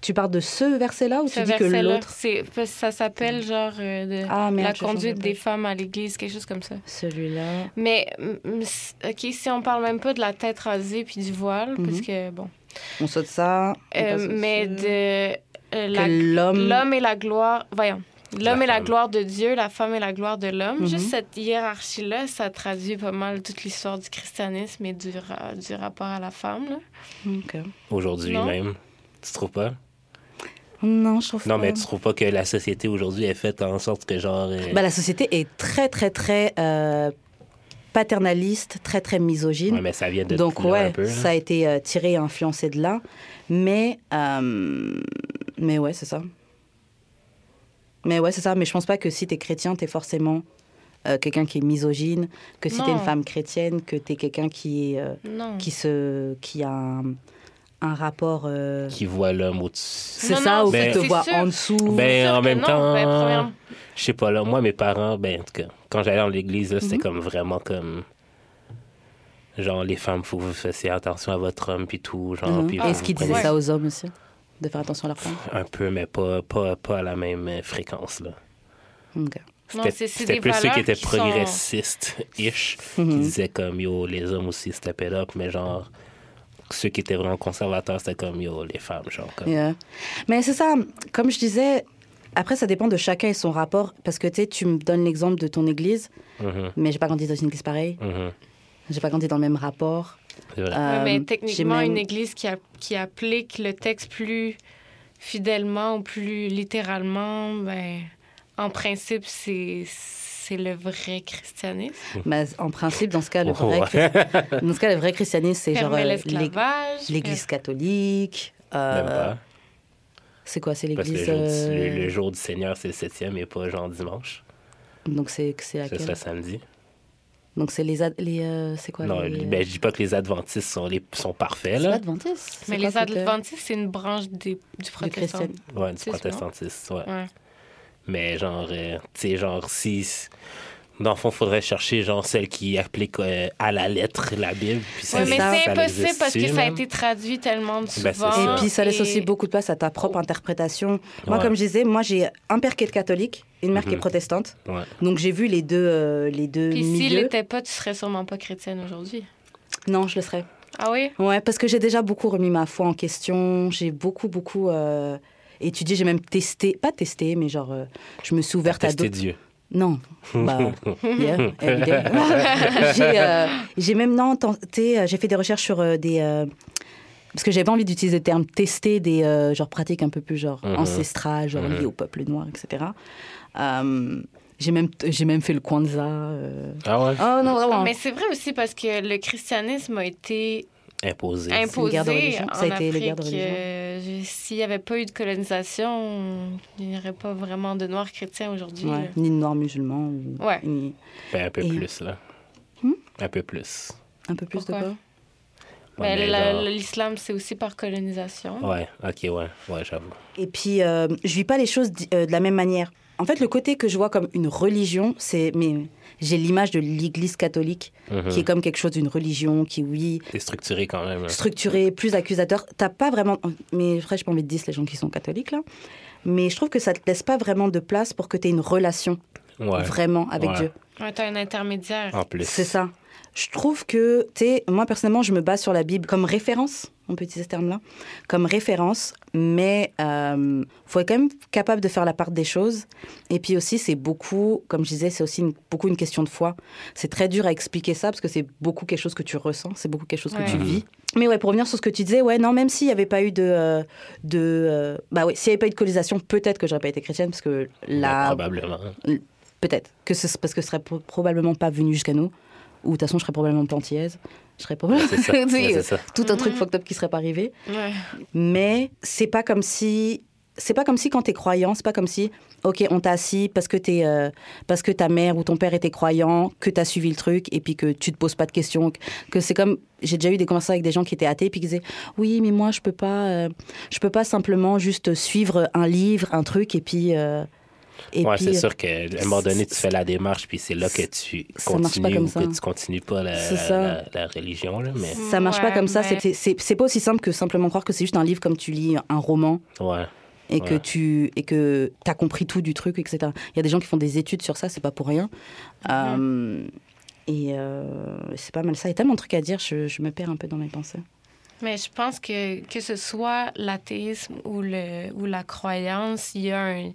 Tu parles de ce verset-là ou ce tu dis que l'autre? parce ça s'appelle genre euh, de Ah, merde, la conduite des femmes à l'église, quelque chose comme ça. Celui-là. Mais mm, s- ok, si on parle même pas de la tête rasée puis du voile, parce Mhm. que bon, On saute ça. on Euh, mais de euh, l'homme... l'homme et la gloire, voyons. L'homme est la gloire de Dieu, la femme est la gloire de l'homme. Mhm. Juste cette hiérarchie-là, ça traduit pas mal toute l'histoire du christianisme et du, ra- du rapport à la femme. là. Ok. Aujourd'hui même. Tu trouves pas? Non, je trouve Non, pas. mais tu trouves pas que la société aujourd'hui est faite en sorte que genre. euh, Bah, la société est très, très, très euh, paternaliste, très, très misogyne. ouais, mais ça vient de Donc, ouais, un peu. ça a été euh, tiré et influencé de là. Mais, euh, mais ouais, c'est ça. Mais ouais, c'est ça. Mais je pense pas que si t'es chrétien, t'es forcément euh, quelqu'un qui est misogyne, que si t'es une femme chrétienne, que t'es quelqu'un qui, est, euh, Non. qui, se, qui a un, un rapport. euh, Qui voit l'homme au-dessus. C'est ça, ou qui te voit sûr. en dessous. Ben, en même non. temps. Ben, Je sais pas, là, moi, mes parents, ben, en tout cas, quand j'allais dans l'église, là, Mhm. c'était comme vraiment comme. Genre, les femmes, faut que vous fassiez attention à votre homme, puis tout. Genre, Mhm. puis Est-ce qu'ils disaient ça aux hommes aussi? De faire attention à leur femme Un peu, mais pas, pas, pas à la même euh, fréquence, là. Ok. C'était plus ceux qui étaient qui sont- progressistes-ish, qui Mhm. disaient comme, yo, les hommes aussi, step it up, mais genre, ceux qui étaient vraiment conservateurs, c'était comme, yo, les femmes, genre, comme. Yeah. Mais c'est ça, comme je disais, après ça dépend de chacun et son rapport, parce que tu sais, tu me donnes l'exemple de ton église, Mhm, mais j'ai pas grandi dans une église pareille, mhm. j'ai pas grandi dans le même rapport. Vrai. Euh, mais techniquement, même- une église qui, a- qui applique le texte plus fidèlement ou plus littéralement, ben, en principe, c'est c'est le vrai christianisme. Mais en principe, dans ce cas, le vrai, Ouais. dans ce cas, le vrai christianisme, c'est genre euh, l'église catholique. euh, Même pas. c'est quoi C'est Parce que le l'église. euh, le, le jour du Seigneur, c'est le septième et pas genre dimanche. Donc c'est laquelle ça samedi. Donc c'est les. les euh, c'est quoi non, les, ben, je dis pas que les adventistes sont, les, sont parfaits, là. l'adventiste. Mais les adventistes, c'est une branche des, du protestant. chrétien. Ouais, du protestantisme, ouais. Ouais. Mais genre, euh, tu sais, genre, si. Dans le fond, faudrait chercher, genre, celle qui applique euh, à la lettre la Bible. Puis ça, Ouais, mais c'est ça impossible parce que dessus, ça a été traduit tellement de Ben, souvent. Et puis ça laisse et- aussi beaucoup de place à ta propre interprétation. Moi, Ouais. comme je disais, moi j'ai un père qui est catholique, une mère qui est Mhm. protestante. Ouais. Donc j'ai vu les deux, euh, les deux Puis s'il n'était pas, tu serais sûrement pas chrétienne aujourd'hui. Non, je le serais. Ah oui? Ouais, parce que j'ai déjà beaucoup remis ma foi en question. J'ai beaucoup, beaucoup euh, étudié. J'ai même testé, pas testé, mais genre, euh, je me suis ouverte à Tester d'autres. Dieu. Non, bah, yeah, j'ai, euh, j'ai même non tenté. euh, J'ai fait des recherches sur euh, des. euh, parce que j'avais pas envie d'utiliser le terme tester des euh, genre pratiques un peu plus genre Mhm. ancestrales, genre Mhm. liées au peuple noir, etc. Euh, j'ai même j'ai même fait le Kwanzaa. euh. Ah ouais? Oh non vraiment. Mais c'est vrai aussi parce que le christianisme a été Imposé. imposé guerre de Ça a été les Afrique. guerres de religion. euh, S'il n'y avait pas eu de colonisation, il n'y aurait pas vraiment de noirs chrétiens aujourd'hui. Ouais, ni de noirs musulmans. Ou, Ouais. ni- Ben, un peu Et- plus, là. Hmm? Un peu plus. un peu plus Pourquoi? de quoi Ouais, Mais genre- l'islam, c'est aussi par colonisation. Ouais, ok, ouais, ouais, j'avoue. Et puis, euh, je vis pas les choses euh, de la même manière. En fait, le côté que je vois comme une religion, c'est. Mais j'ai l'image de l'Église catholique, Mhm. qui est comme quelque chose d'une religion, qui, oui, T'es structuré quand même. structurée, plus accusateur. T'as pas vraiment. Mais après, j'ai pas envie de dire les gens qui sont catholiques, là. Mais je trouve que ça te laisse pas vraiment de place pour que tu aies une relation Ouais, vraiment avec Ouais. Dieu. Ouais, t'as un intermédiaire. en plus. C'est ça. Je trouve que, tu sais, moi personnellement, je me base sur la Bible comme référence, on peut utiliser ce terme-là, comme référence, mais il faut être quand même capable de faire la part des choses. Et puis aussi, c'est beaucoup, comme je disais, c'est aussi une- beaucoup une question de foi. C'est très dur à expliquer ça parce que c'est beaucoup quelque chose que tu ressens, c'est beaucoup quelque chose Ouais. que tu vis. Mais ouais, pour revenir sur ce que tu disais, ouais, non, même s'il n'y avait pas eu de. euh, de euh, bah oui, s'il n'y avait pas eu de colonisation, peut-être que j'aurais pas été chrétienne parce que Ben, la, probablement. Peut-être. Que ce, parce que ce serait pro- probablement pas venu jusqu'à nous. Ou de toute façon, je serais probablement pas antillaise. Je serais probablement. Ça. Ouais, c'est ça. tout un truc Mhm. fucked up qui serait pas arrivé. Ouais. Mais c'est pas comme si c'est pas comme si quand t'es croyant, c'est pas comme si, ok, on t'a assis parce que t'es, euh, parce que ta mère ou ton père était croyant, que t'as suivi le truc et puis que tu te poses pas de questions, que c'est comme, j'ai déjà eu des conversations avec des gens qui étaient athées puis qui disaient, oui, mais moi je peux pas, euh, je peux pas simplement juste suivre un livre, un truc et puis. euh, ouais, puis, c'est sûr qu'à un moment donné, tu fais la démarche, puis c'est là que tu Ça continues comme ou ça. que tu continues pas la, C'est ça. la, la religion. Là, mais Ça marche pas comme ça. mais- C'est- C'est c'est pas aussi simple que simplement croire que c'est juste un livre comme tu lis un roman ouais. et que tu et que as compris tout du truc, etc. Il y a des gens qui font des études sur ça, c'est pas pour rien. Euh, et euh, c'est pas mal ça. Il y a tellement de trucs à dire, je, je me perds un peu dans mes pensées. Mais je pense que que ce soit l'athéisme ou, le, ou la croyance, il y a un...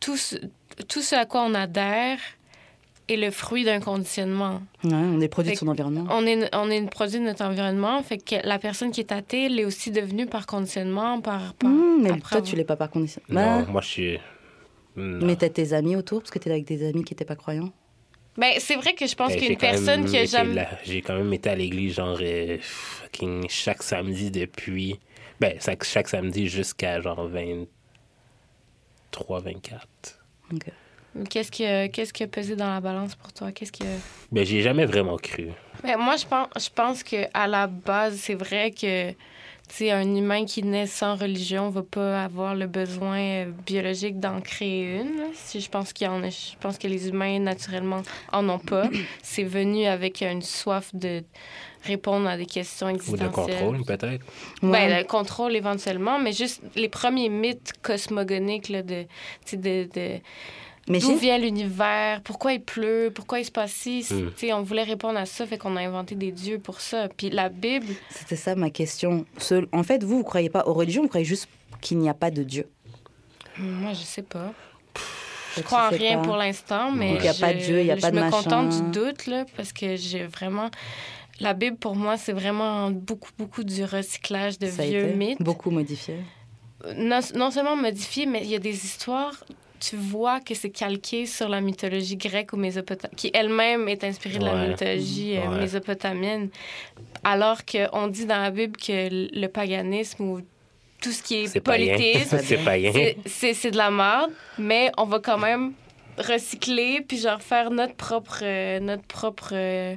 Tout ce, tout ce à quoi on adhère est le fruit d'un conditionnement. Ouais, on est produit de son environnement. On est, on est une produit de notre environnement, fait que la personne qui est athée l'est aussi devenue par conditionnement, par... par Mmh, mais après toi, tu l'es pas par condition. Bah, Non, moi, je suis. non. mais t'as tes amis autour, parce que t'es avec des amis qui étaient pas croyants. Ben, c'est vrai que je pense Ben, qu'une personne qui a jamais... J'ai quand même été à l'église, genre, euh, fucking chaque samedi depuis. Ben, chaque samedi jusqu'à genre 23, 24. Ok. Qu'est-ce qui, a, qu'est-ce qui a pesé dans la balance pour toi? Qu'est-ce qui a... Ben, j'ai jamais vraiment cru. Ben, moi, je pense, je pense que à la base, c'est vrai que sais, un humain qui naît sans religion va pas avoir le besoin euh, biologique d'en créer une. Si je pense qu'il y en a, je pense que les humains naturellement en ont pas. c'est venu avec une soif de répondre à des questions Ou existentielles. de contrôle, peut-être. Ben, Ouais. le contrôle éventuellement, mais juste les premiers mythes cosmogoniques là, de, de, de Mais d'où vient l'univers, pourquoi il pleut, pourquoi il se passe ci? Mm. Tu sais, On voulait répondre à ça, fait qu'on a inventé des dieux pour ça. Puis la Bible, C'était ça ma question. En fait, vous, vous croyez pas aux religions, vous croyez juste qu'il n'y a pas de Dieu. moi, je sais pas. Je crois en rien pas. pour l'instant, mais Donc, il y a pas de je- Dieu, il y a pas de Je me machin. contente du doute, là, parce que j'ai vraiment... La Bible, pour moi, c'est vraiment beaucoup, beaucoup du recyclage de Ça a vieux été mythes. beaucoup modifié. non, non seulement modifié, mais il y a des histoires, tu vois que c'est calqué sur la mythologie grecque ou mésopotamienne, qui elle-même est inspirée de la mythologie euh, Ouais. mésopotamienne. Alors qu'on dit dans la Bible que le paganisme ou tout ce qui est, C'est païen. polythéisme, C'est de la merde, mais on va quand même recycler puis genre faire notre propre euh, notre propre euh,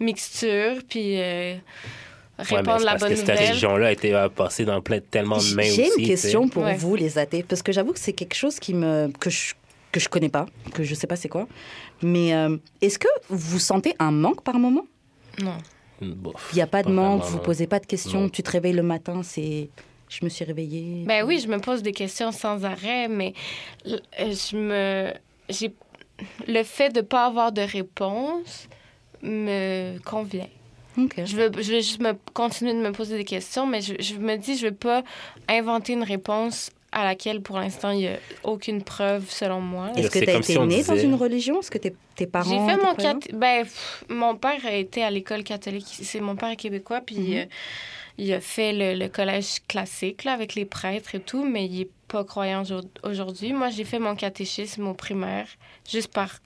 mixture puis euh, répandre la parce bonne que cette religion-là a été euh, passée dans plein, tellement de mains aussi. J'ai une question pour Ouais. vous, les athées, parce que j'avoue que c'est quelque chose qui me que je que je connais pas, que je sais pas c'est quoi. Mais euh, est-ce que vous sentez un manque par moment? Non. Il n'y a pas de manque, vous non. posez pas de questions, Non. tu te réveilles le matin, c'est je me suis réveillée. Ben oui, je me pose des questions sans arrêt, mais euh, je me. J'ai. Le fait de ne pas avoir de réponse me convient. Je veux, je veux juste me, continuer de me poser des questions, mais je, je me dis, je ne veux pas inventer une réponse à laquelle, pour l'instant, il n'y a aucune preuve, selon moi. Est-ce que tu as été si né dans une religion? Est-ce que tes, tes parents J'ai fait mon cat... ben, pff, mon père a été à l'école catholique. C'est mon père est québécois, puis Mhm. euh, il a fait le, le collège classique là, avec les prêtres et tout, mais il est pas croyant aujourd- aujourd'hui. Moi, j'ai fait mon catéchisme au primaire, juste par.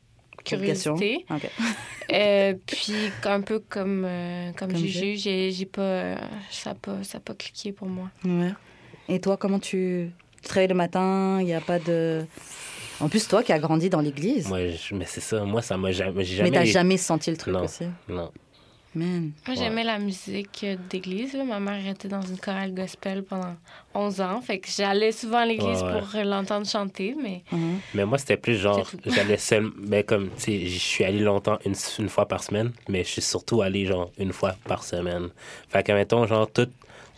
Curiosité. Ok. Euh, puis un peu comme euh, comme, Comme Juju, j'ai j'ai pas euh, ça a pas ça a pas cliqué pour moi. Ouais. Et toi, comment tu tu te réveilles le matin? Il n'y a pas de. En plus, toi qui as grandi dans l'église, Moi, je- mais c'est ça. Moi, ça m'a jamais. j'ai mais t'as jamais... jamais senti le truc Non. aussi? Non. Man. Moi, Ouais. j'aimais la musique d'église. Ma mère était dans une chorale gospel pendant 11 ans. Fait que j'allais souvent à l'église Ouais, ouais. pour l'entendre chanter, mais Mhm. Mais moi, c'était plus genre, j'allais seul, ben comme, tu sais, je suis allé longtemps une, une fois par semaine, mais je suis surtout allé genre une fois par semaine. Fait que, mettons, genre, tout,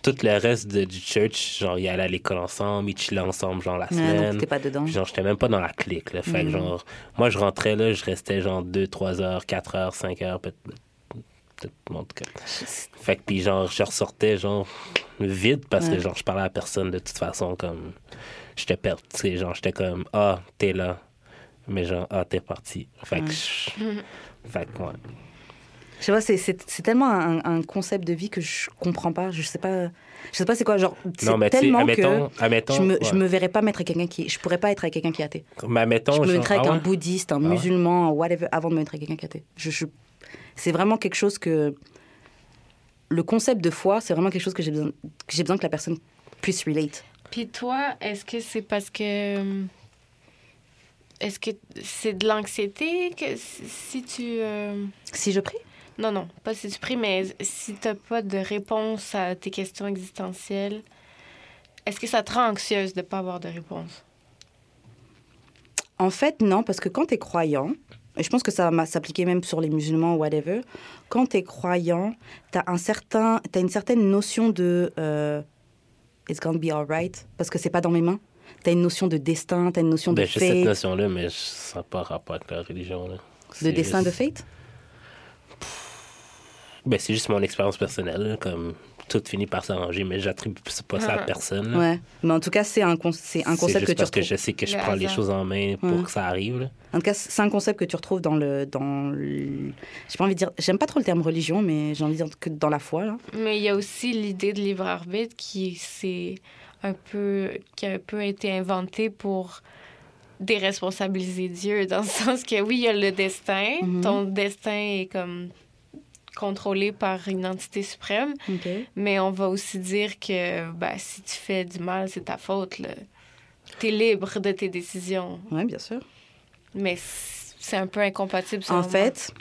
tout le reste de- du church, genre, ils allaient à l'école ensemble, ils chillaient ensemble, genre, la semaine. t'es pas dedans. Puis, genre, j'étais même pas dans la clique, là. Fait que, Mhm. genre, moi, je rentrais là, je restais genre 2, 3 heures, 4 heures, 5 heures, peut-être, en tout cas. Fait que, puis, genre, je ressortais, genre, vide parce Ouais. que, genre, je parlais à personne de toute façon, comme, j'étais perdu, tu sais, genre, j'étais comme, ah, t'es là. Mais genre, ah, t'es parti. Fait que, Ouais. je- fait que, ouais. Je sais pas, c'est- tellement un, un concept de vie que je comprends pas. Je sais pas, je sais pas c'est quoi. Genre, Non, mais tellement admettons, que admettons, je me, ouais. je me verrais pas mettre avec quelqu'un qui, je pourrais pas être avec quelqu'un qui est athée. Mais admettons, je me genre, mettrais avec ah un ouais? bouddhiste, un Ah ouais? musulman, whatever, avant de me mettre avec quelqu'un qui est athée. Je, je- c'est vraiment quelque chose que le concept de foi, c'est vraiment quelque chose que j'ai besoin, que j'ai besoin que la personne puisse relate. Puis toi, est-ce que c'est parce que. Est-ce que c'est de l'anxiété que si- tu. euh, Si je prie? Non, non, pas si tu pries, mais si t'as pas de réponse à tes questions existentielles, est-ce que ça te rend anxieuse de pas avoir de réponse? En fait, non, parce que quand tu es croyant, et je pense que ça va s'appliquer même sur les musulmans ou whatever, quand tu es croyant, tu as, un certain, t'as une certaine notion de euh, it's gonna be alright, parce que c'est pas dans mes mains. Tu as une notion de destin, tu as une notion Ben, de j'ai cette fate. notion-là, mais ça n'a pas rapport avec la religion. Là. De destin, de fate? Ben, c'est juste mon expérience personnelle. là, Comme tout finit par s'arranger, mais j'attribue pas ça à Ah. personne. là. Ouais. Mais en tout cas, c'est un, con- c'est un C'est concept juste que tu parce que retrouves. je sais que je prends les choses en main pour Ouais. que ça arrive. là. En tout cas, c'est un concept que tu retrouves dans le. Dans le... J'ai pas envie de dire. J'aime pas trop le terme religion, mais j'ai envie de dire que dans la foi, là. Mais il y a aussi l'idée de libre arbitre qui un peu qui a un peu été inventée pour déresponsabiliser Dieu dans le sens que oui, il y a le destin, Mhm. ton destin est comme contrôlé par une entité suprême, mais on va aussi dire que ben, si tu fais du mal, c'est ta faute. Tu es libre de tes décisions, Ouais, bien sûr. mais c'est un peu incompatible. En fait,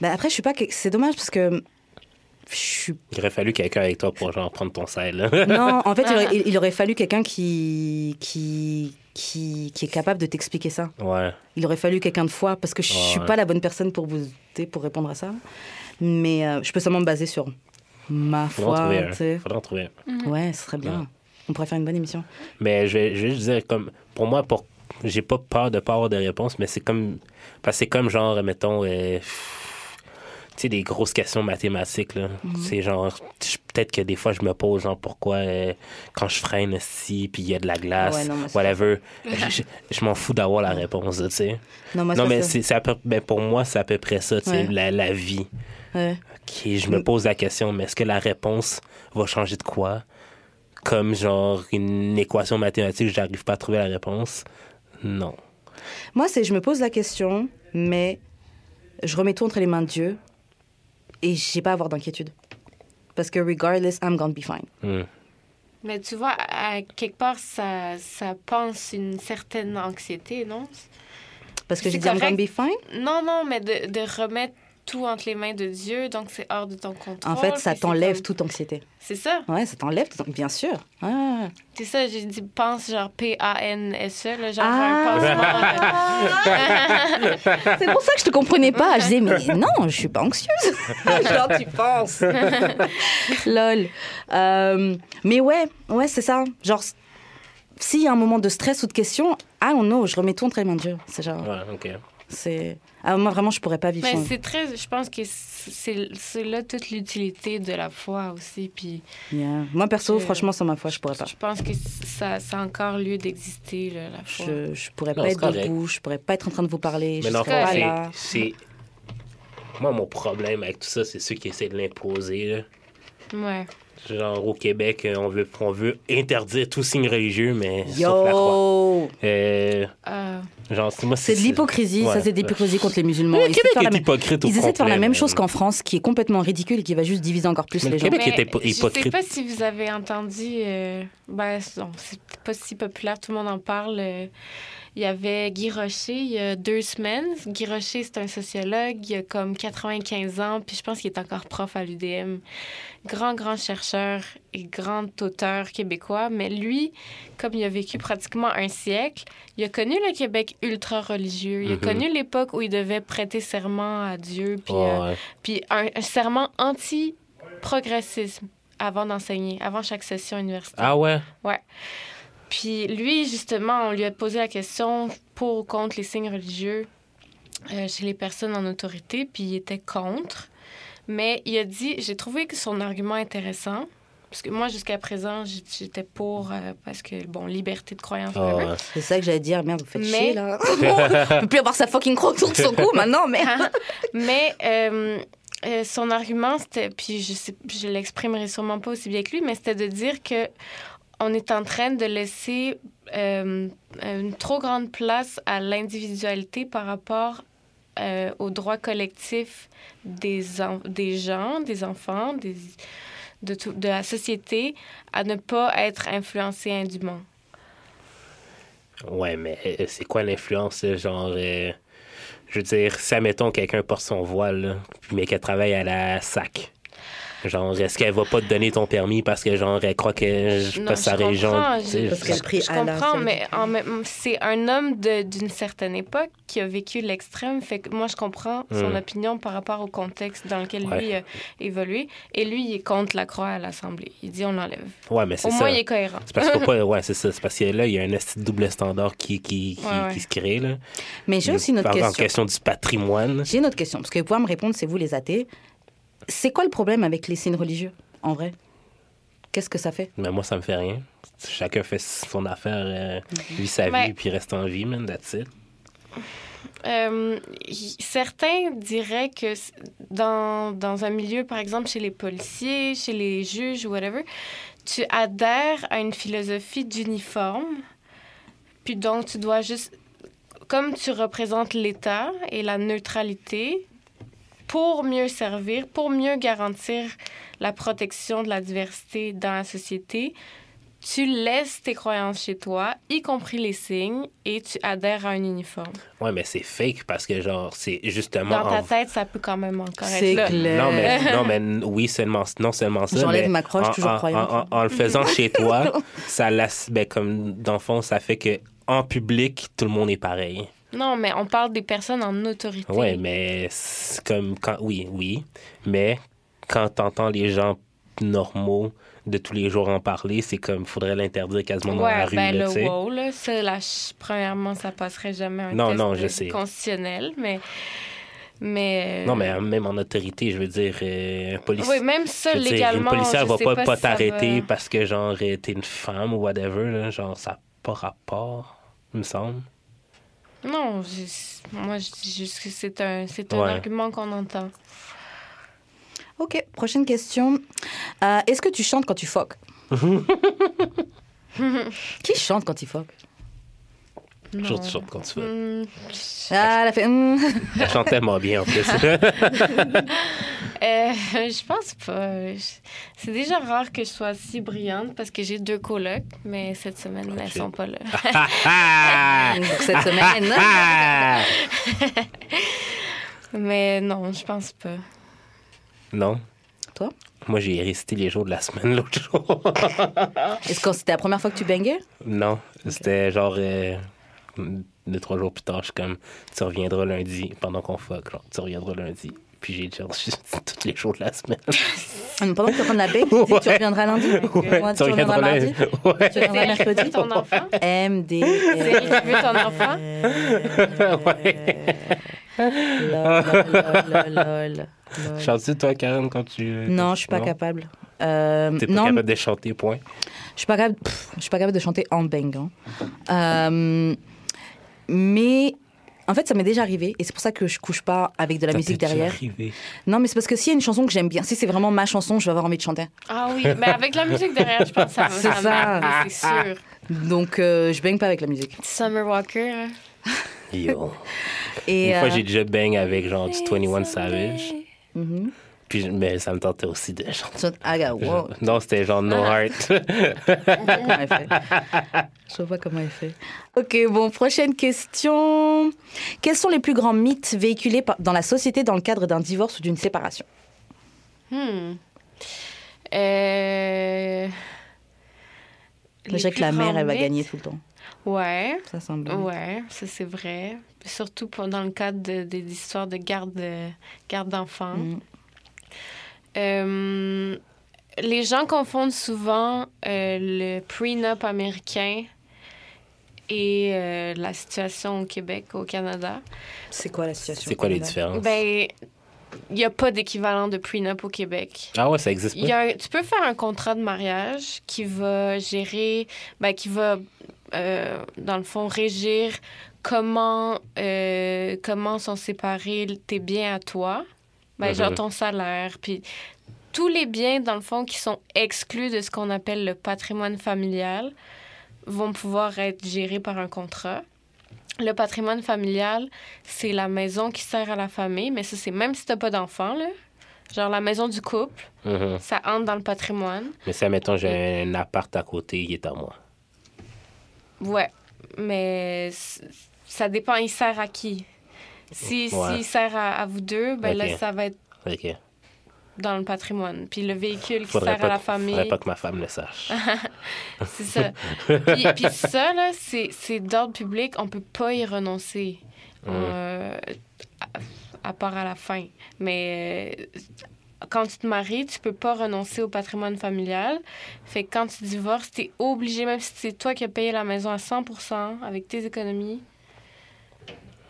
ben après, je suis pas. C'est dommage parce que. Je suis. Il aurait fallu quelqu'un avec toi pour genre prendre ton sel. Non, en fait, il aurait, il- il aurait fallu quelqu'un qui, qui, qui, qui est capable de t'expliquer ça. ouais. Il aurait fallu quelqu'un de foi parce que je suis Ouais. pas la bonne personne pour vous pour répondre à ça. Mais euh, je peux seulement me baser sur ma Faudra en foi. trouver un. Faudra en trouver un. Ouais, ce serait bien. Ouais. On pourrait faire une bonne émission. Mais je vais, je vais juste dire, comme, pour moi, pour, j'ai pas peur de pas avoir de réponse, mais c'est comme, parce que c'est comme genre, mettons, euh, tu sais, des grosses questions mathématiques, là. Mhm. C'est genre, peut-être que des fois, je me pose, genre, pourquoi, euh, quand je freine si, puis il y a de la glace, Ouais, non, whatever, je, je- je m'en fous d'avoir la réponse, tu sais. Non, moi, non, mais c'est, c'est à peu, ben, pour moi, c'est à peu près ça, tu sais, Ouais. la, la vie. Ouais. Ok, je me pose la question, mais est-ce que la réponse va changer de quoi? Comme genre une équation mathématique, j'arrive pas à trouver la réponse? Non. Moi, c'est je me pose la question, mais je remets tout entre les mains de Dieu et j'ai pas à avoir d'inquiétude. Parce que regardless, I'm gonna be fine. Hmm. Mais tu vois, à, quelque part, ça, ça pense une certaine anxiété, non? Parce que C'est j'ai dit I'm gonna be fine? Non, non, mais de, de remettre tout entre les mains de Dieu, donc c'est hors de ton contrôle. En fait, ça t'enlève comme- toute anxiété. C'est ça. Ouais, ça t'enlève toute Bien sûr. C'est ça, j'ai dit pense genre P-A-N-S-E, E, là, genre Ah. un pansement. C'est pour ça que je te comprenais pas. Je disais, mais non, je suis pas anxieuse. Genre, tu penses. Lol. Euh, mais ouais, ouais, c'est ça. Genre, s'il y a un moment de stress ou de question, I don't know, je remets tout entre les mains de Dieu. C'est genre, Ouais, ok. c'est. Ah, moi, vraiment, je pourrais pas vivre Mais sans. c'est très, je pense que c'est c'est là toute l'utilité de la foi aussi, puis Yeah. Moi, perso, Je- franchement, sans ma foi, je pourrais pas. je pense que ça, ça a encore lieu d'exister, là, la foi. Je, je pourrais Non, pas être correct. debout, je pourrais pas être en train de vous parler, je Mais serais le pas là. c'est- c'est. Moi, mon problème avec tout ça, c'est ceux qui essaient de l'imposer. là. Ouais. Genre, au Québec, euh, on veut, on veut interdire tout signe religieux, mais sauf la croix. Yo! Euh, Euh, genre, c'est- moi, C'est de l'hypocrisie, ça Ouais. c'est de l'hypocrisie contre les musulmans. Le Ils Québec est même- hypocrite au Ils essaient de faire la même mais- chose qu'en France, qui est complètement ridicule et qui va juste diviser encore plus Mais les le gens. Québec mais était hypo- Je sais hypocrite. pas si vous avez entendu, euh, ben, non, c'est pas si populaire, tout le monde en parle. Il y avait Guy Rocher il y a deux semaines. Guy Rocher, c'est un sociologue, il a comme 95 ans, puis je pense qu'il est encore prof à l'UDM. Grand, grand chercheur et grand auteur québécois. Mais lui, comme il a vécu pratiquement un siècle, il a connu le Québec ultra religieux. Il a Mhm. connu l'époque où il devait prêter serment à Dieu, puis, Ouais, euh, ouais. puis un, un serment anti-progressisme avant d'enseigner, avant chaque session universitaire. Ah ouais? Puis lui, justement, on lui a posé la question pour ou contre les signes religieux euh, chez les personnes en autorité, puis il était contre. Mais il a dit, j'ai trouvé que son argument intéressant, parce que moi, jusqu'à présent, j'étais pour, euh, parce que, bon, liberté de croyance, Ah ouais. C'est ça que j'allais dire, merde, vous faites Mais- chier là. On peut plus avoir sa fucking croix autour de son cou maintenant, mais. Mais euh, euh, son argument, c'était, puis je, sais, je l'exprimerai sûrement pas aussi bien que lui, mais c'était de dire que on est en train de laisser euh, une trop grande place à l'individualité par rapport euh, aux droits collectifs des, des gens, des enfants, de, la société à ne pas être influencé indûment. Ouais, mais euh, c'est quoi l'influence, genre... je veux dire, si, admettons, quelqu'un porte son voile, mais qu'elle travaille à la SAC, genre, est-ce qu'elle va pas te donner ton permis parce que, genre, elle croit que je sais Non, pas sa je religion... comprends, tu sais, je- je- Je comprends, mais en c'est un homme de- d'une certaine époque qui a vécu l'extrême. Fait que moi, je comprends son Mm. opinion par rapport au contexte dans lequel Ouais. lui a évolué. Et lui, il est contre la croix à l'Assemblée. Il dit on l'enlève. Ouais, mais c'est Au ça. moins, il est cohérent. C'est parce pas... Ouais, c'est ça. C'est parce que là, il y a un esti de double standard qui, qui, qui, Ouais, ouais. qui se crée, là. Mais j'ai aussi une autre Par exemple, question. question du patrimoine. J'ai une autre question, parce que vous pouvez me répondre, c'est vous les athées. C'est quoi le problème avec les signes religieux, en vrai? Qu'est-ce que ça fait? Mais moi, ça me fait rien. Chacun fait son affaire, euh, vit sa Mais- vie, puis reste en vie, man, that's it. Euh, y- certains diraient que dans, dans un milieu, par exemple, chez les policiers, chez les juges ou whatever, tu adhères à une philosophie d'uniforme, puis donc tu dois juste, comme tu représentes l'État et la neutralité, pour mieux servir, pour mieux garantir la protection de la diversité dans la société, tu laisses tes croyances chez toi, y compris les signes, et tu adhères à un uniforme. Ouais, mais c'est fake parce que, genre, c'est justement. Dans ta en- tête, ça peut quand même encore être là. clair. Non, mais, non, mais oui, seulement, non seulement ça. J'enlève mais ma croix, je suis en- toujours en- croyante. En, en- en le faisant chez toi, ça laisse, ben, comme, dans le fond, ça fait que en public, tout le monde est pareil. Non, mais on parle des personnes en autorité. Ouais, mais comme quand. Oui, oui. Mais quand t'entends les gens normaux de tous les jours en parler, c'est comme, faudrait l'interdire quasiment dans la Ouais, rue, ben là, le wow, là, ça, là, premièrement, ça passerait jamais un Non, test non, je euh, sais. constitutionnel, mais... mais Non, mais même en autorité, je veux dire, euh, un policier. Oui, même ça, veux dire, légalement, une policière va pas, pas si t'arrêter va- parce que, genre, euh, t'es une femme ou whatever, là, genre, ça n'a pas rapport, il me semble. Non, moi, je dis juste que c'est un, c'est un Ouais. argument qu'on entend. Ok, prochaine question. Euh, Est-ce que tu chantes quand tu foques Qui chante quand il foque Toujours, toujours quand tu veux. Hmm, Ah, elle a fait. hum. Elle chante tellement bien, en plus. Euh, je pense pas. C'est déjà rare que je sois si brillante parce que j'ai deux colocs, mais cette semaine, elles shit. sont pas là. Donc, cette semaine. Mais non, je pense pas. Non? Toi? Moi, j'ai récité les jours de la semaine l'autre jour. Est-ce que c'était la première fois que tu bangais? Non, c'était genre euh, deux, trois jours plus tard, je suis comme, tu reviendras lundi pendant qu'on fuck, genre, tu reviendras lundi. Puis j'ai genre juste tous les jours de la semaine. Ah, mais Pendant que tu de la bang, tu dis que tu reviendras lundi Ouais, Tu reviendras mardi Ouais. Tu reviendras mercredi ton enfant? MD. Qui veut ton enfant? Lol, lol, lol, lol, lol. Chantes-tu, toi, Karen, quand tu. euh, Non, je suis pas non? capable. Euh, T'es pas non, capable de chanter, point. je suis pas capable. pff, je suis pas capable de chanter en bang. hein. Euh, mais en fait, ça m'est déjà arrivé, et c'est pour ça que je couche pas avec de la Ça musique derrière. arrivé? Non, mais c'est parce que s'il y a une chanson que j'aime bien, si c'est vraiment ma chanson, je vais avoir envie de chanter. Ah oui, mais avec la musique derrière, je pense que ça, C'est ça, ça. c'est sûr. Donc, euh, je baigne pas avec la musique. Summer Walker. hein. Yo. Et, Une fois, euh, j'ai déjà bang avec genre du 21 Savage. mhm. Puis, mais ça me tentait aussi de Ah, wow. Non, c'était genre No Heart. comment elle fait? Je vois pas comment elle fait. Ok, bon, prochaine question. Quels sont les plus grands mythes véhiculés dans la société dans le cadre d'un divorce ou d'une séparation? Hmm. Euh... Je dirais que la mère, elle va gagner tout le temps. Ouais, Ça semble. ouais, ça c'est vrai. Surtout pour- dans le cadre de- des histoires de garde, garde d'enfants. Mm. Euh, les gens confondent souvent euh, le prenup américain et euh, la situation au Québec, au Canada. C'est quoi la situation C'est quoi les Canada? différences? Ben, il n'y a pas d'équivalent de prenup au Québec. Ah ouais, ça existe y pas? a un- tu peux faire un contrat de mariage qui va gérer, ben, qui va, euh, dans le fond, régir comment, euh, comment sont séparés tes biens à toi. Ben. Genre ton salaire, puis tous les biens, dans le fond, qui sont exclus de ce qu'on appelle le patrimoine familial vont pouvoir être gérés par un contrat. Le patrimoine familial, c'est la maison qui sert à la famille, mais ça, c'est même si tu n'as pas d'enfant, là. Genre la maison du couple, Mhm. ça entre dans le patrimoine. Mais si, admettons, j'ai un appart à côté, il est à moi. Ouais, mais ça dépend, il sert à qui? Si, Ouais. Sert à, à vous deux, ben là, ça va être dans le patrimoine. Puis le véhicule qui sert à la famille, faudrait pas que ma femme le sache. c'est ça. puis, puis ça, là, c'est c'est d'ordre public, on peut pas y renoncer. Mm. Euh, à, à part à la fin. Mais euh, quand tu te maries, tu peux pas renoncer au patrimoine familial. Fait que quand tu divorces, tu es obligé, même si c'est toi qui as payé la maison à 100% avec tes économies,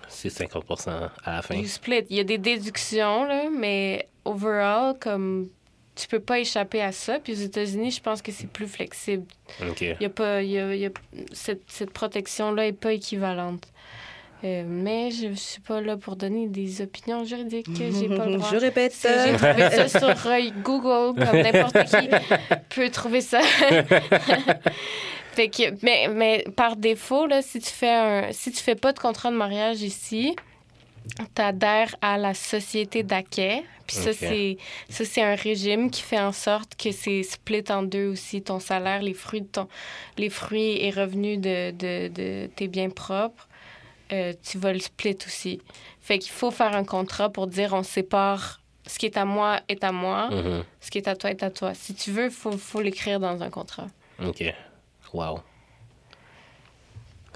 C'est 50 à la fin. split. Il y a des déductions, là, mais overall, comme tu peux pas échapper à ça. Puis aux États-Unis, je pense que c'est plus flexible. OK. Il y a pas, il y a- il y a- cette, cette protection-là est pas équivalente. Euh, mais je suis pas là pour donner des opinions juridiques. J'ai pas le droit. Je répète. J'ai trouvé ça sur euh, Google, comme n'importe qui peut trouver ça. fait que, mais, mais par défaut, là, si tu fais un, si tu fais pas de contrat de mariage ici, tu adhères à la société d'acquet. Puis ça, Ok. c'est ça, c'est un régime qui fait en sorte que c'est split en deux aussi. Ton salaire, les fruits, de ton, les fruits et revenus de, de, de tes biens propres, euh, tu vas le split aussi. Fait qu'il faut faire un contrat pour dire on sépare ce qui est à moi est à moi, Mhm. ce qui est à toi est à toi. Si tu veux, il faut, faut l'écrire dans un contrat. OK. Wow.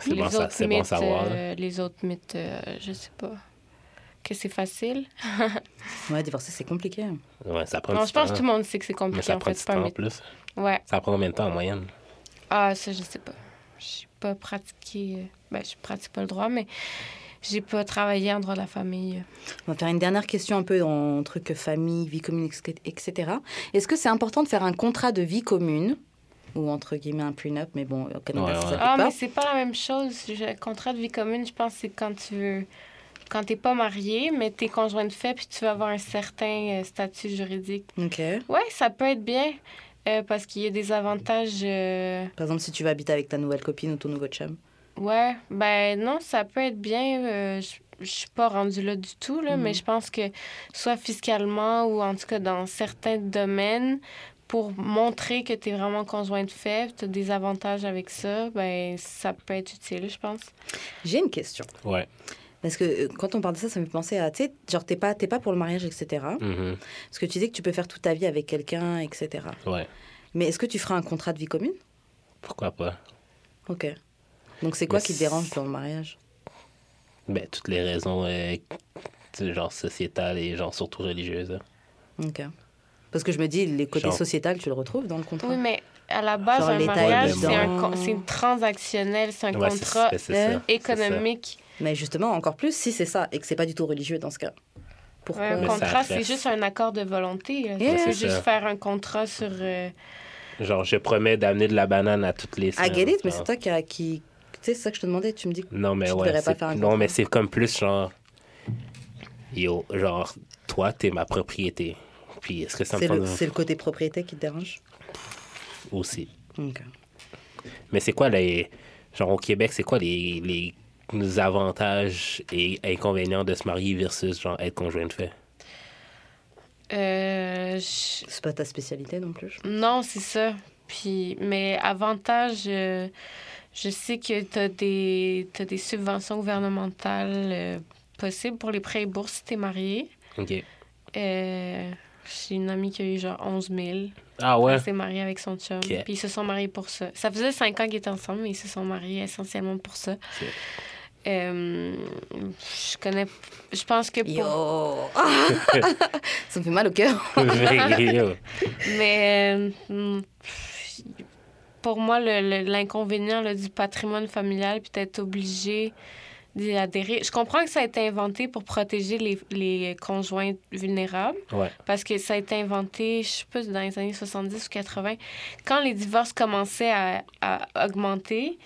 C'est bon, les ça- bon mythes, savoir. euh, les autres mythes, euh, je sais pas. Que c'est facile. Ouais, divorcer, c'est compliqué. Ouais, ça prend Non, du je pense que tout le monde sait que c'est Mais compliqué. ça En prend fait, du temps en plus. Ouais. Ça prend combien de temps en moyenne? Ah, ça, je sais pas. Je pas pratiqué. euh, Ben, je pratique pas le droit, mais j'ai pas travaillé en droit de la famille. On va faire une dernière question un peu en truc famille, vie commune, etc. Est-ce que c'est important de faire un contrat de vie commune ou entre guillemets un prenup, mais bon, au Canada, Ouais, ça ouais. Ah, pas. mais c'est pas la même chose. Je- contrat de vie commune, je pense c'est quand tu veux. Quand t'es pas marié, mais t'es conjoint de fait, puis tu vas avoir un certain euh, statut juridique. Ok. Ouais, ça peut être bien. euh, parce qu'il y a des avantages. euh, Par exemple, si tu vas habiter avec ta nouvelle copine ou ton nouveau chum. Ouais, ben non, ça peut être bien. euh, je suis pas rendue là du tout, là, Mhm. mais je pense que soit fiscalement ou en tout cas dans certains domaines, pour montrer que tu es vraiment conjoint de fait, tu as des avantages avec ça, ben ça peut être utile, je pense. J'ai une question. Ouais. Parce que euh, quand on parle de ça, ça me fait penser à, tu sais, genre, t'es pas, t'es pas pour le mariage, etc. Mhm. Parce que tu dis que tu peux faire toute ta vie avec quelqu'un, etc. Ouais. Mais est-ce que tu feras un contrat de vie commune? Pourquoi pas? Ok. Donc c'est quoi Mais qui te dérange dans le mariage? Ben, toutes les raisons, euh, genre sociétales et genre surtout religieuses. hein. Ok. Parce que je me dis, les côtés Genre- sociétals, tu le retrouves dans le contrat Oui, mais à la base, Genre un mariage, est c'est un transactionnel, c'est un Ouais, contrat économique. Mais justement, encore plus si c'est ça et que c'est pas du tout religieux dans ce cas. Pourquoi un contrat, c'est juste un accord de volonté. Yeah. Tu peux juste ça. faire un contrat sur... euh. Genre, je promets d'amener de la banane à toutes les I semaines. get it, mais c'est toi qui. Tu sais, c'est ça que je te demandais. Tu me dis que Non, mais Tu ouais. devrais pas faire un non, contrat. mais c'est comme plus genre. Yo, genre, toi, t'es ma propriété. Puis, est-ce que ça me c'est le, de- c'est le côté propriété qui te dérange? Aussi? Ok. Mais c'est quoi les. Genre, au Québec, c'est quoi les, les avantages et inconvénients de se marier versus, genre, être conjoint de fait? euh, je- C'est pas ta spécialité non plus. Non, c'est ça. Puis, mais avantage, euh, je sais que tu as des, t'as des subventions gouvernementales euh, possibles pour les prêts et bourses si tu es marié. OK. Euh, J'ai une amie qui a eu genre 11 000. Ah ouais? Elle s'est mariée avec son chum. Puis ils se sont mariés pour ça. Ça faisait cinq ans qu'ils étaient ensemble, mais ils se sont mariés essentiellement pour ça. Euh, je connais. Je pense que pour. Yo Ça me fait mal au cœur. Mais euh, pour moi, le- le- l'inconvénient du patrimoine familial, puis d'être obligé d'y adhérer. Je comprends que ça a été inventé pour protéger les, les conjoints vulnérables, Ouais. parce que ça a été inventé, je sais pas, dans les années 70 ou 80. Quand les divorces commençaient à, à augmenter,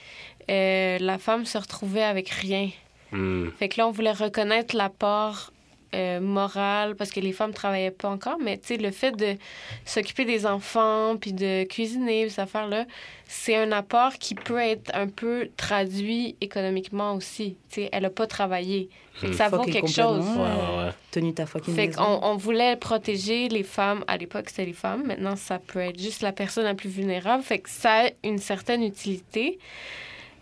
euh, la femme se retrouvait avec rien. Hmm. Fait que là, on voulait reconnaître l'apport euh, moral parce que les femmes travaillaient pas encore, mais tu sais, le fait de s'occuper des enfants puis de cuisiner, ces affaires-là, c'est un apport qui peut être un peu traduit économiquement aussi. Tu sais, elle a pas travaillé. Fait que ça vaut Fucking quelque chose. complètement. Ouais, ouais, ouais. Tenu ta fucking Fait maison. qu'on on voulait protéger les femmes. À l'époque, c'était les femmes. Maintenant, ça peut être juste la personne la plus vulnérable. Fait que ça a une certaine utilité.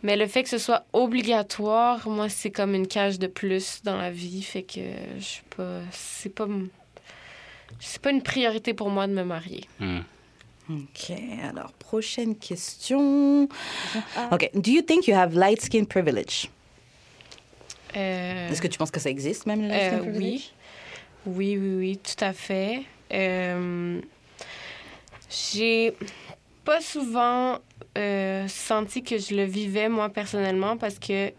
Mais le fait que ce soit obligatoire, moi, c'est comme une cage de plus dans la vie. Fait que je suis pas. C'est pas. C'est pas une priorité pour moi de me marier. Hmm. Ok, alors prochaine question. Ok, do you think you have light skin privilege? Euh, Est-ce que tu penses que ça existe même le light skin Euh, privilege? oui. Oui, oui, oui, tout à fait. Euh, j'ai pas souvent euh, senti que je le vivais, moi, personnellement, parce que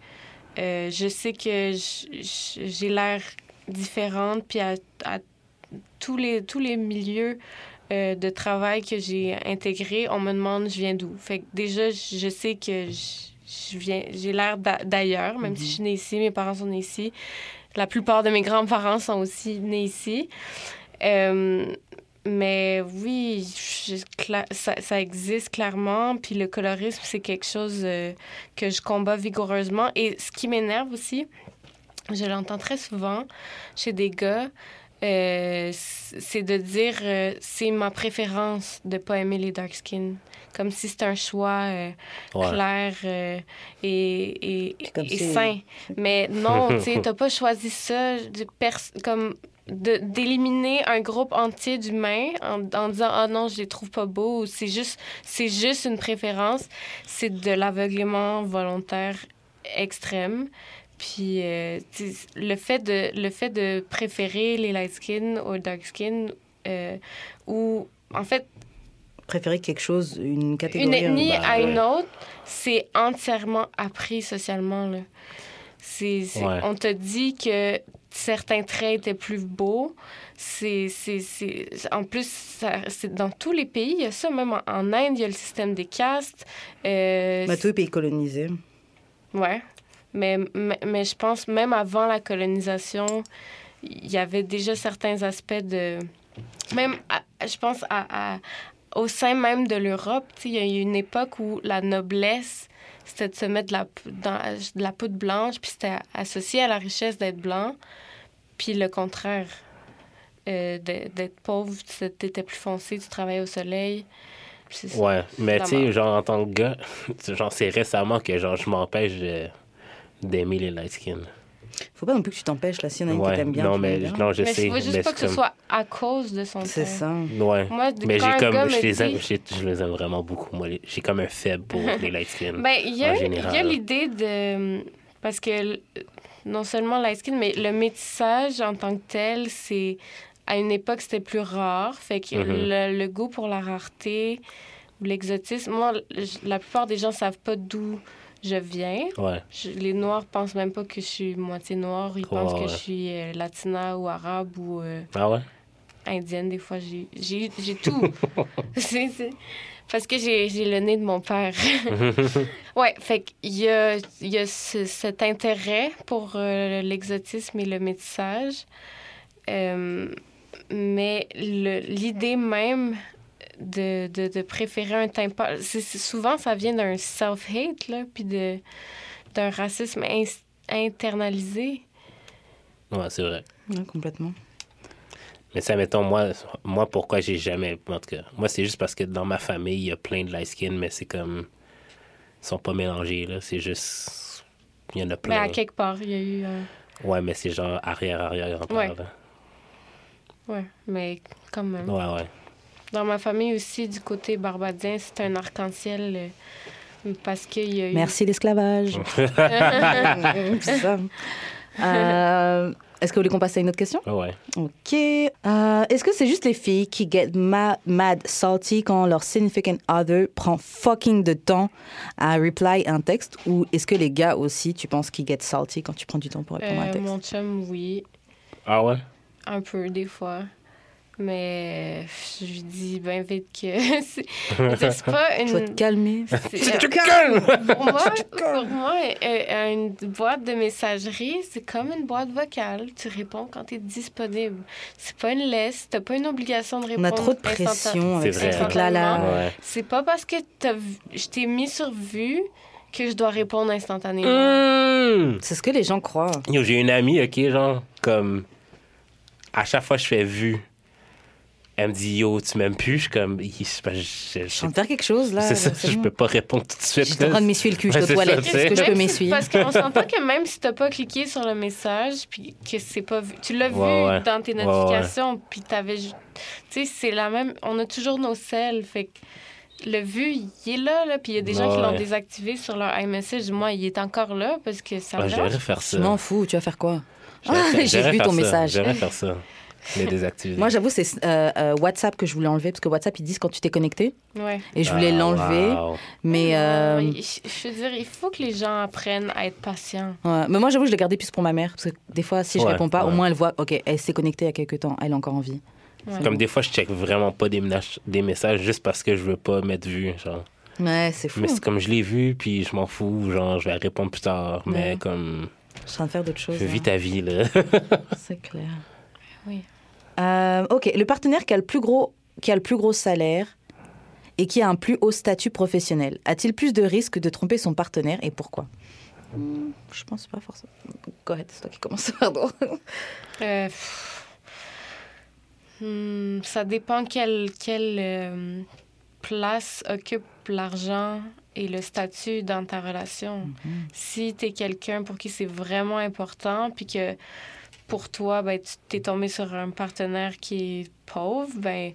euh, je sais que j'ai l'air différente, puis à, à tous, les, tous les milieux euh, de travail que j'ai intégrés, on me demande je viens d'où? Fait que déjà, je sais que je, viens, j'ai l'air d'a- d'ailleurs, même si je suis née ici, mes parents sont nés ici. La plupart de mes grands-parents sont aussi nés ici. Euh, mais oui, je- cla- ça, ça existe clairement. Puis le colorisme, c'est quelque chose euh, que je combats vigoureusement. Et ce qui m'énerve aussi, je l'entends très souvent chez des gars, euh, c'est de dire euh, c'est ma préférence de pas aimer les dark skin. Comme si c'était un choix euh, Ouais. clair euh, et, et, Comme et si- sain. Mais non, tu sais, t'as pas choisi ça comme d'éliminer un groupe entier d'humains en, en disant ah non je les trouve pas beaux ou c'est juste c'est juste une préférence c'est de l'aveuglement volontaire extrême puis euh, le fait de le fait de préférer les light skin aux dark skin euh, ou en fait Préférer quelque chose, une une catégorie. ethnie bah, à une autre, c'est entièrement appris socialement. Là. C'est, c'est- Ouais. On te dit que certains traits étaient plus beaux. C'est, en plus, c'est dans tous les pays, il y a ça. Même en, en Inde, il y a le système des castes. Euh, Bah, tous les pays colonisés. Ouais. Mais, mais, mais je pense même avant la colonisation, il y avait déjà certains aspects de. Même, à- je pense, à, à- au sein même de l'Europe, il y a eu une époque où la noblesse, c'était de se mettre de la, dans, de la poudre blanche, puis c'était associé à la richesse d'être blanc, puis le contraire. euh, d'être pauvre, tu étais plus foncé, tu travaillais au soleil. Ouais, mais tu sais, genre, en tant que gars, genre, c'est récemment que, genre, je m'empêche d'aimer les light skin. Faut pas non plus que tu t'empêches, là. S'il y en a une que Ouais, t'aimes bien. non, mais, bien. non, je mais sais. il faut juste mais pas que ce soit à cause de son C'est ça. Ouais. Moi, Mais quand j'ai comme, je les aime, dit- je les aime vraiment beaucoup, moi. J'ai comme un faible pour les light skin. Ben, il y a, il l'idée de. Parce que non seulement light skin, mais le métissage en tant que tel, c'est. À une époque, c'était plus rare. Fait que Mhm. le, le goût pour la rareté ou l'exotisme. Moi, la plupart des gens savent pas d'où je viens. Ouais. Je- les Noirs pensent même pas que je suis moitié noire. Ils pensent que je suis euh, latina ou arabe ou. euh, Ah ouais? indienne, des fois, j'ai j'ai- j'ai tout. C'est- c'est- Parce que j'ai j'ai le nez de mon père. ouais, fait qu'il y a, il y a ce- cet intérêt pour euh, l'exotisme et le métissage. Mais le- l'idée même de, de, de préférer un c'est- souvent ça vient d'un self-hate, là, puis de- d'un racisme internalisé. Ouais, c'est vrai. Ouais, complètement. Mais ça, mettons, moi, moi pourquoi j'ai jamais. En tout cas, moi, c'est juste parce que dans ma famille, il y a plein de light skin, mais c'est comme. Ils sont pas mélangés, là. C'est juste. Il y en a Mais plein. à quelque part, il y a eu un... Ouais, mais c'est genre arrière-arrière-grand-père. Ouais. Ouais, mais quand même. Ouais, ouais. Dans ma famille aussi, du côté barbadien, c'est un arc-en-ciel euh, parce qu'il y a eu... Merci l'esclavage. C'est ça. Euh, Est-ce que vous voulez qu'on passe à une autre question? Ouais, ouais. Ok. Euh, Est-ce que c'est juste les filles qui get ma- mad salty quand leur significant other prend fucking de temps à reply un texte? Ou est-ce que les gars aussi, tu penses qu'ils get salty quand tu prends du temps pour répondre à un Euh, texte? mon chum, oui. Ah ouais? Un peu, des fois. Mais je lui dis bien vite que c'est pas une. Tu vas te calmer. c'est- Tu te calmes! pour moi, pour moi euh, une boîte de messagerie, c'est comme une boîte vocale. Tu réponds quand tu es disponible. C'est pas une laisse, t'as pas une obligation de On répondre. a trop de pression avec C'est ces trucs-là. Là. Ouais. C'est pas parce que t'as vu- je t'ai mis sur vue que je dois répondre instantanément. Mmh. C'est ce que les gens croient. Yo, j'ai une amie, ok, genre, comme. À chaque fois que je fais vue, elle me dit Yo, tu m'aimes plus. Je suis comme. Pas- je- je- Je suis de faire quelque chose là. C'est ça, je peux pas répondre tout de suite. J'étais en train de m'essuyer le cul, je suis tu sais. Est-ce que je peux m'essuyer Parce qu'on s'entend que même si t'as pas cliqué sur le message, puis que c'est pas vu, tu l'as vu dans tes Ouais, notifications, puis t'avais, tu sais, c'est la même. On a toujours nos celles, fait que le vu, il est là, là, puis il y a des gens qui Ouais, l'ont désactivé sur leur iMessage. Moi, il est encore là parce que ça me Ouais. J'aimerais faire Je ça. m'en fous, tu vas faire quoi? Ah, j'ai vu ton ça. message. J'aimerais faire ça. Les désactiver. Moi, j'avoue, c'est euh, euh, WhatsApp que je voulais enlever parce que WhatsApp, ils disent quand tu t'es connecté. Ouais. Et je voulais Ah, l'enlever. wow. Mais, euh, il- je veux dire, il faut que les gens apprennent à être patients. ouais. mais moi, j'avoue, je l'ai gardé plus pour ma mère. Parce que des fois, si je Ouais, réponds pas, au moins elle voit, OK, elle s'est connectée il y a quelques temps, elle est encore en vie. Ouais. Comme des fois, je check vraiment pas des, messages juste parce que je veux pas m'être vu. Genre. Ouais, c'est fou. Mais c'est comme je l'ai vu, puis je m'en fous. Genre, je vais répondre plus tard. Mais Ouais. comme. Je suis en train de faire d'autres choses. Vis là. ta vie, là. C'est clair. Oui. Euh, ok, le partenaire qui a le plus gros, qui a le plus gros salaire et qui a un plus haut statut professionnel, a-t-il plus de risques de tromper son partenaire et pourquoi? Hmm, Je pense pas forcément. Go ahead, c'est toi qui commence, pardon. Euh, hmm, ça dépend quelle, quelle euh, place occupe l'argent et le statut dans ta relation. Si tu es quelqu'un pour qui c'est vraiment important, puis que pour toi, ben, tu t'es tombé sur un partenaire qui est pauvre, ben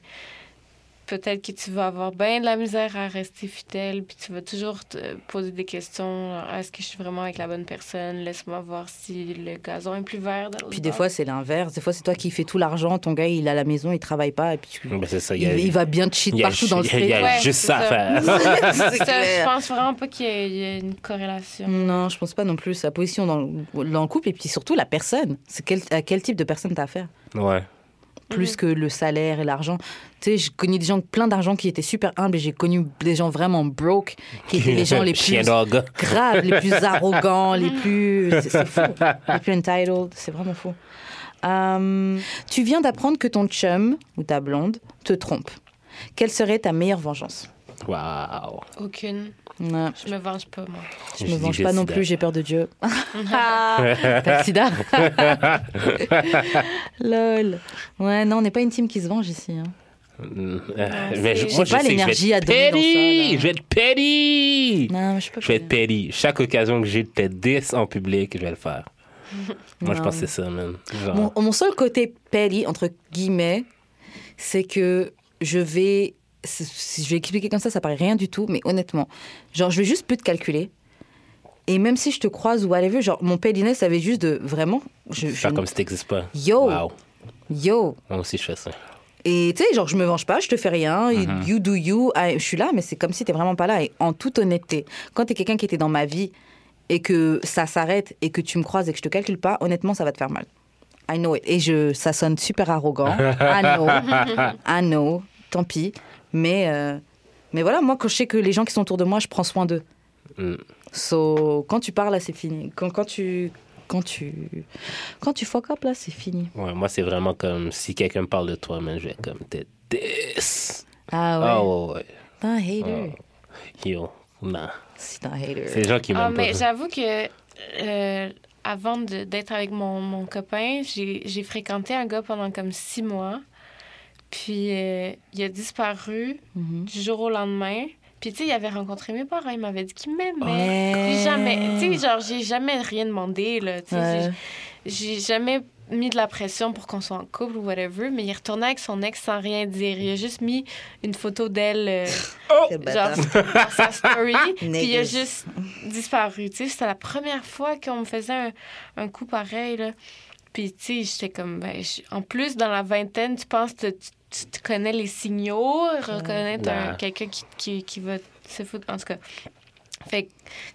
peut-être que tu vas avoir bien de la misère à rester fidèle, puis tu vas toujours te poser des questions. Est-ce que je suis vraiment avec la bonne personne? Laisse-moi voir si le gazon est plus vert. dans l'autre Puis des fois, c'est l'inverse. Des fois, c'est toi qui fais tout l'argent. Ton gars, il a la maison, il travaille pas. Et puis tu- Ben, ça. il, il va bien te cheat a- partout dans le il y a- il y a state. Ouais, juste ça à faire. Je pense vraiment pas qu'il y, ait- il y ait une corrélation. Non, je pense pas non plus. Sa position dans le, dans le couple et puis surtout la personne. C'est quel, à quel type de personne t'as affaire? Ouais. Plus Mhm. que le salaire et l'argent. Tu sais, j'ai connu des gens plein d'argent qui étaient super humbles et j'ai connu des gens vraiment broke qui étaient les gens les plus graves, les plus arrogants, les plus c'est c'est fou, les plus entitled, c'est vraiment fou. Euh, tu viens d'apprendre que ton chum ou ta blonde te trompe. Quelle serait ta meilleure vengeance? Waouh. Aucune. Ouais, Je me venge pas, moi. Je Je me venge pas non sida. plus, j'ai peur de Dieu. T'as le sida Lol. Ouais, non, on n'est pas une team qui se venge ici. hein. Euh, mais je- moi, je pas l'énergie être à donner. Je vais être mais je peux Je vais être petty. Chaque occasion que j'ai de te 10 en public, je vais le faire. Moi, je pense que c'est ça, man. Genre, Mon, mon seul côté petty, entre guillemets, c'est que je vais. Si je vais expliquer comme ça, ça paraît rien du tout, mais honnêtement, genre, je vais juste plus te calculer. Et même si je te croise ou whatever, genre, mon pettiness, ça va être juste de vraiment. Je, je- faire comme si t'existes pas. Yo! Wow. Yo! Moi aussi, je fais ça. Et tu sais, genre, je me venge pas, je te fais rien, Mhm. you do you, ah, je suis là, mais c'est comme si t'es vraiment pas là. Et en toute honnêteté, quand t'es quelqu'un qui était dans ma vie et que ça s'arrête et que tu me croises et que je te calcule pas, honnêtement, ça va te faire mal. I know it. Et je, ça sonne super arrogant. I know. I know. Tant pis. Mais, euh, mais voilà, moi, quand je sais que les gens qui sont autour de moi, je prends soin d'eux. Mm. So, quand tu parles, là, c'est fini. Quand, quand tu. Quand tu, quand tu fuck up, là, c'est fini. Ouais, moi, c'est vraiment comme si quelqu'un me parle de toi, man, je vais comme te 10. Ah ouais. Ah ouais, ouais. T'es un hater. Yo, nah. C'est un hater. C'est les gens qui Ah, m'aiment mais pas. j'avoue que euh, avant de- d'être avec mon, mon copain, j'ai j'ai fréquenté un gars pendant comme six mois. Puis euh, il a disparu Mhm. du jour au lendemain. Puis tu sais, il avait rencontré mes parents, il m'avait dit qu'il m'aimait. Ouais. J'ai jamais, tu sais, genre, j'ai jamais rien demandé, là. Tu sais, Ouais. j'ai- j'ai jamais mis de la pression pour qu'on soit en couple ou whatever, mais il est retourné avec son ex sans rien dire. Il a juste mis une photo d'elle, euh, Quel genre, dans sa story, puis il a juste disparu. Tu sais, c'était la première fois qu'on me faisait un, un coup pareil, là. Puis, tu sais, j'étais comme, ben, en plus, dans la vingtaine, tu penses que tu, tu- tu connais les signaux, reconnaître quelqu'un qui, qui, qui va se foutre. En tout cas, fait que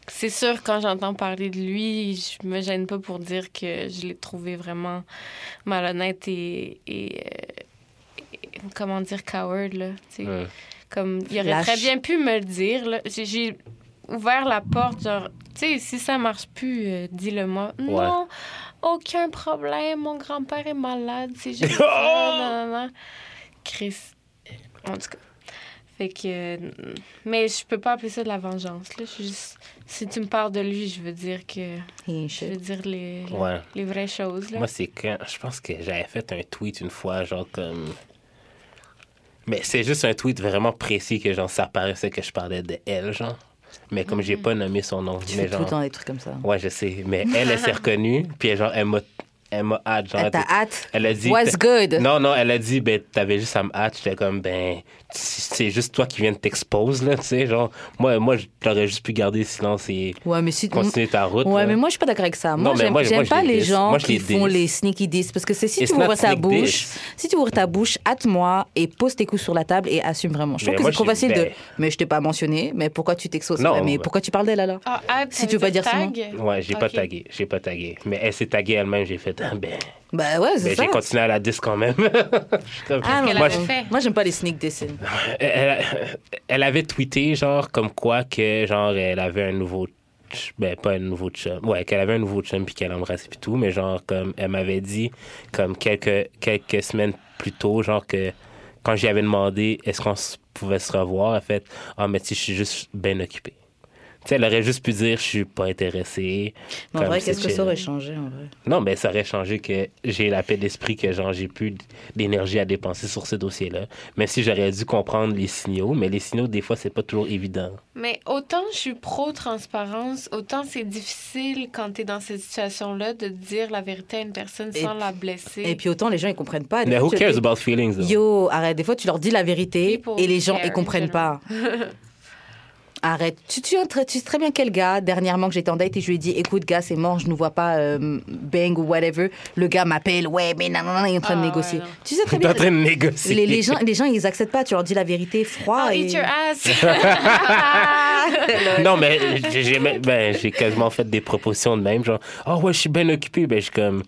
c'est sûr, quand j'entends parler de lui, je me gêne pas pour dire que je l'ai trouvé vraiment malhonnête et, et, euh, comment dire, coward, là. tu sais. Ouais. Comme, il aurait Lâche. très bien pu me le dire, là. J'ai- J'ai ouvert la porte, genre, tu sais, si ça marche plus, euh, dis-le-moi. Non, aucun problème, mon grand-père est malade, c'est juste ça, non, non, non. Chris, en tout cas. Fait que. euh, Mais je peux pas appeler ça de la vengeance, là. Je suis juste. Si tu me parles de lui, je veux dire que. Je veux dire les, Ouais. les vraies choses, là. Moi, c'est quand. Je pense que j'avais fait un tweet une fois, genre comme. Mais c'est juste un tweet vraiment précis que, genre, ça paraissait que je parlais de elle, genre. Mais comme j'ai pas nommé son nom. Tu mais fais tout genre. le temps des trucs comme ça. Ouais, je sais. Mais elle, elle s'est reconnue. Puis, genre, elle m'a. Elle m'a hâte. Genre, Elle t'a hâte? Elle a dit. What's good? Non, non, elle a dit, ben, t'avais juste à me hâte. J'étais comme, ben, c'est juste toi qui viens de t'expose, là, tu sais. Genre, moi, moi j'aurais juste pu garder le silence et Ouais, mais si. continuer ta route. Ouais, là. mais moi, je suis pas d'accord avec ça. Moi, j'aime pas les gens Moi, qui les font les sneaky diss. Parce que c'est si It's tu ouvres ta bouche, diss. si tu ouvres ta bouche, hâte-moi et pose tes coups sur la table et assume vraiment. Je trouve Mais que c'est trop facile de. ben- Mais je t'ai pas mentionné, mais pourquoi tu t'exposes? Non, Mais ben- pourquoi tu parles d'elle alors? Ah, ah, Si ça tu veux pas dire tag? Ouais, j'ai pas tagué. J'ai pas tagué. Mais elle s'est taguée elle-même. J'ai fait, ah, ben. Bah ouais, c'est Ben, ça. j'ai continué à la diss quand même. Comme- Ah, non, moi, je- fait? Moi, j'aime pas les sneak dissing. elle, elle avait tweeté, genre, comme quoi que, genre, elle avait un nouveau. Ben, pas un nouveau chum. Ouais, qu'elle avait un nouveau chum puis qu'elle embrassait puis tout. Mais, genre, comme, elle m'avait dit, comme, quelques, quelques semaines plus tôt, genre, que quand j'y avais demandé est-ce qu'on pouvait se revoir, elle fait, ah, mais si je suis juste bien occupée. Tu sais, elle aurait juste pu dire, je suis pas intéressée. Mais en Comme vrai, qu'est-ce que ça aurait changé en vrai? Non, mais ça aurait changé que j'ai la paix d'esprit que genre j'ai plus d'énergie à dépenser sur ce dossier-là. Même si j'aurais dû comprendre les signaux, mais les signaux, des fois, c'est pas toujours évident. Mais autant je suis pro-transparence, autant c'est difficile quand tu es dans cette situation-là de dire la vérité à une personne Et sans la blesser. Et puis autant les gens ils comprennent pas. Mais who cares about feelings? though? Yo, arrête. Des fois, tu leur dis la vérité People et les gens care ils comprennent pas. Arrête. Tu, tu, tu, tu sais très bien quel gars, dernièrement que j'étais en date et je lui ai dit écoute, gars, c'est mort, je ne vois pas euh, bang ou whatever. Le gars m'appelle, ouais, mais non, non, non, il est en train de Ah, négocier. ouais, tu sais très bien. en train de négocier. Les, les gens, les gens, ils acceptent pas. Tu leur dis la vérité froid. I'll et... eat your ass. Non, mais j'ai ben, j'ai quasiment fait des propositions de même, genre, oh ouais, je suis bien occupé. Ben, je suis comme,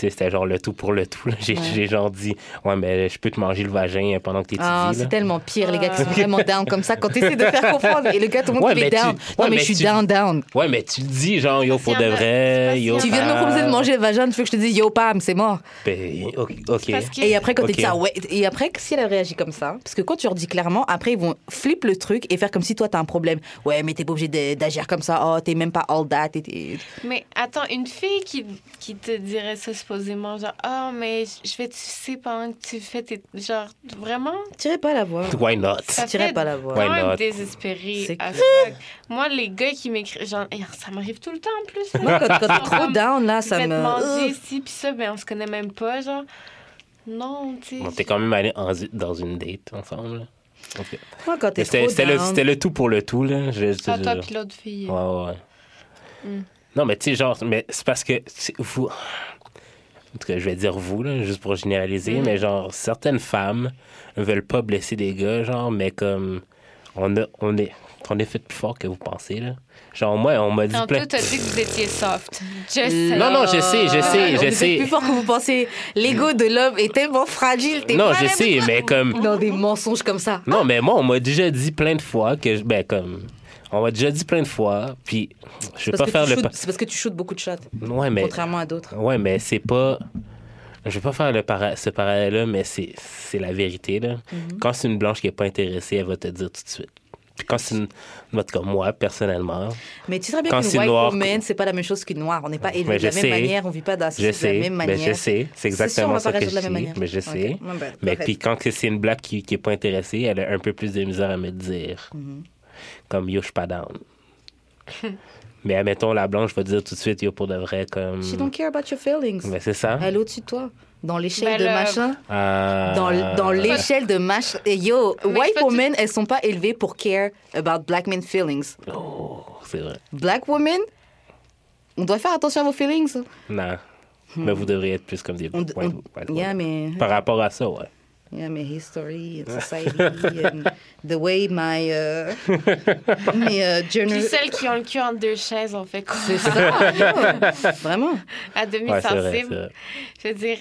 c'était genre le tout pour le tout. J'ai Ouais. j'ai genre dit, ouais, mais je peux te manger le vagin pendant que t'étudies. Ah, c'est tellement pire, les gars qui sont Ah. vraiment down comme ça quand tu essaies de faire comprendre. Et le gars, tout le monde, Ouais, il est tu- down. ouais, non, mais, mais je suis tu- down, down. Ouais, mais tu le dis, genre, yo, pour de vrai, c'est yo. Tu viens de me Pam. proposer de manger le vagin, tu veux que je te dise yo, Pam, c'est mort. Ben, ok. Et après, quand Ok. tu dis ça, ouais. Et après, si elle réagit comme ça, parce que quand tu leur dis clairement, après, ils vont flip le truc et faire comme si toi, t'as un problème. Ouais, mais t'es pas obligé d'agir comme ça. Oh, t'es même pas all that. t'es- t'es- Mais attends, une fille qui, qui te dirait ça supposément, genre, ah, mais je vais te sucer pendant que tu fais tes. Genre, vraiment? Tirez pas la voix. Why not? Ça Tirez fait pas la voix. Why quand not? désespéré. Moi, les gars qui m'écrivent, genre, Eh, ça m'arrive tout le temps en plus. Moi, quand, quand t'es trop Comme, down, là, ça me. manger Ugh. ci puis ça, mais on se connaît même pas, genre. Non, tu sais. On était quand même allés en- dans une date ensemble. là. Ok. Moi, quand t'es C'était trop le, down. c'était le tout pour le tout, là. Je, je- Ah, toi je- puis l'autre fille. Ouais, ouais, ouais. Mm. Non, mais tu sais, genre, mais c'est parce que c'est- vous. En tout cas, je vais dire vous, là, juste pour généraliser, Mm. mais genre, certaines femmes veulent pas blesser des gars, genre, mais comme. On, a, on, est, on est fait plus fort que vous pensez, là. Genre, moi, on m'a dit Tantôt, plein. t'as dit que vous étiez soft. Je sais. Non, non, je sais, je sais, On je est sais. plus fort que vous pensez. L'ego de l'homme est tellement fragile. t'es Non, pas je sais, mais comme. Dans des mensonges comme ça. Non, mais moi, on m'a déjà dit plein de fois que, ben, comme. On m'a déjà dit plein de fois, puis je vais pas faire le. pa- C'est parce que tu shootes beaucoup de shots, Ouais, mais. contrairement à d'autres. Ouais, mais c'est pas. Je vais pas faire le para- ce parallèle-là, mais c'est la vérité. Là. Mhm. Quand c'est une blanche qui est pas intéressée, elle va te dire tout de suite. Puis quand c'est une. Cas, moi, personnellement, Mais tu sais bien Quand qu'une white noir- woman, c'est pas la même chose qu'une noire. On n'est pas élevé Mais de la même manière, on vit pas dans je de la même manière. je sais. C'est sûr, on exactement va ça pas que je de la même dis. manière. Mais je sais. Mais puis quand c'est une blague qui, qui est pas intéressée, elle a un peu plus de misère à me dire. Mhm. Comme yo, je suis pas down. mais admettons, la blanche va dire tout de suite, yo, pour de vrai, comme. She don't care about your feelings. Mais c'est ça. Elle est au-dessus de toi. Dans l'échelle Ben, de le- machin. Ah. Dans, dans l'échelle de machin. Et yo, Mais white women, elles sont pas élevées pour care about black men's feelings. Oh, c'est vrai. Black women, on doit faire attention à vos feelings. Non. Mais vous devriez être plus comme des. On, white- yeah, women. mais, Par rapport à ça, ouais. Yeah, mais history and society and the way my, uh, euh, journal- Puis celles qui ont le cul en deux chaises, on fait quoi? C'est ça, vraiment. À demi Ouais, sensible. vrai. Je veux dire,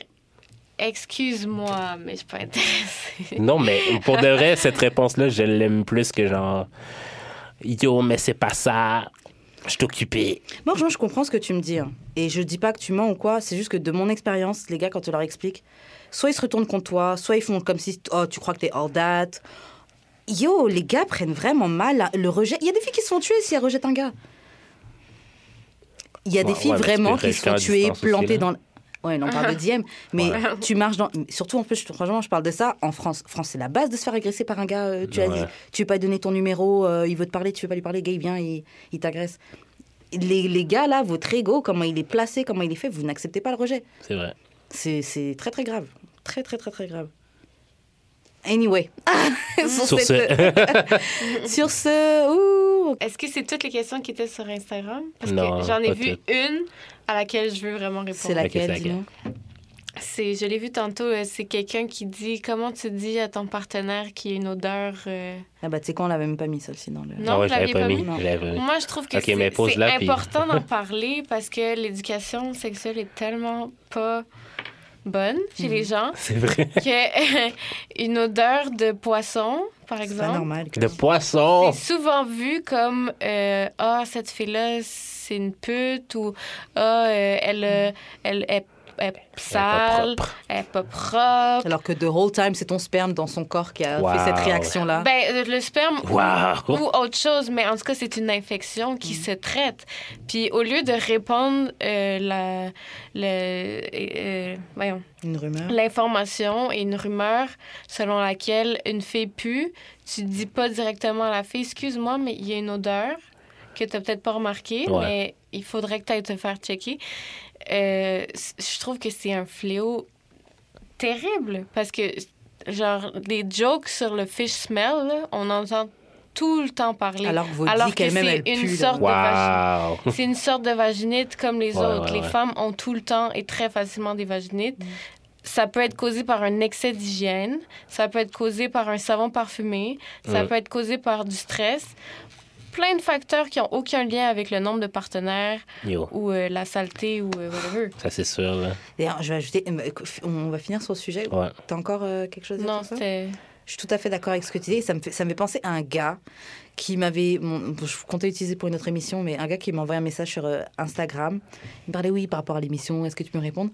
Excuse-moi, mais je suis pas intéressée. Non, mais pour de vrai, cette réponse-là, je l'aime plus que genre. Yo, mais c'est pas ça. Je occupé. Moi, franchement, je comprends ce que tu me dis. hein. Et je dis pas que tu mens ou quoi. C'est juste que de mon expérience, les gars, quand tu leur expliques, soit ils se retournent contre toi, soit ils font comme si oh, tu crois que t'es all that. Yo, les gars prennent vraiment mal le rejet. Il y a des filles qui se font tuer si elles rejettent un gars. Il y a des Ouais, filles ouais, vraiment qui se font tuer, plantées dans. Ouais, on parle de DM, mais Ouais. tu marches dans. Surtout en plus, je- franchement, je parle de ça en France. France, c'est la base de se faire agresser par un gars. euh, tu as dit, tu veux pas lui donner ton numéro, euh, il veut te parler, tu veux pas lui parler, gars, il vient, il, il t'agresse. Les, les gars là, votre ego, comment il est placé, comment il est fait, vous n'acceptez pas le rejet. C'est vrai. C'est c'est très très grave. Très très très très grave. Anyway. sur, Sur cette- sur ce. Est-ce que c'est toutes les questions qui étaient sur Instagram? Parce Non, que j'en ai vu une à laquelle je veux vraiment répondre. C'est laquelle, dis-nous C'est, je l'ai vu tantôt, euh, c'est quelqu'un qui dit comment tu dis à ton partenaire qu'il y a une odeur. euh, Ah bah tu sais quoi, on l'avait même pas mis ça aussi dans le. Non, ah ouais, l'aviez pas pas mis. Non. Moi, je trouve que Ok, c'est, puis- important d'en parler parce que l'éducation sexuelle est tellement pas bonne chez Mhm. les gens C'est vrai. que une odeur de poisson, par C'est pas exemple, normal. que- De poisson. c'est souvent vu comme euh, ah cette fille-là c'est une pute ou ah euh, elle, euh, elle est, est sale, elle est pas propre. Alors que the whole time, c'est ton sperme dans son corps qui a Wow. fait cette réaction-là. Ben, euh, le sperme ou- Wow. ou, autre chose, mais en tout cas, c'est une infection qui Mm. se traite. Puis au lieu de répandre euh, la, le, euh, voyons, Une rumeur. l'information et une rumeur selon laquelle une fille pue, tu dis pas directement à la fille, excuse-moi, mais il y a une odeur que tu peut-être pas remarqué, Ouais. mais il faudrait que tu ailles te faire checker. Euh, je trouve que c'est un fléau terrible parce que, genre, les jokes sur le fish smell, là, on entend tout le temps parler. Alors que vous Alors dites que c'est une pue. sorte là. de Wow. c'est une sorte de vaginite comme les Ouais, autres. ouais, les ouais. femmes ont tout le temps et très facilement des vaginites. Ça peut être causé par un excès d'hygiène, ça peut être causé par un savon parfumé, ça peut être causé par du stress. Plein de facteurs qui n'ont aucun lien avec le nombre de partenaires Yo, ou euh, la saleté ou euh, whatever. ça c'est sûr. Là. D'ailleurs, je vais ajouter. euh, On va finir sur le sujet. Ouais. T'as encore euh, quelque chose à dire Non, c'était. Je suis tout à fait d'accord avec ce que tu dis. Ça me fait, ça me fait penser à un gars qui m'avait. bon, je comptais utiliser pour une autre émission, mais un gars qui m'a envoyé un message sur euh, Instagram. Il me parlait, oui, par rapport à l'émission, est-ce que tu peux me répondre?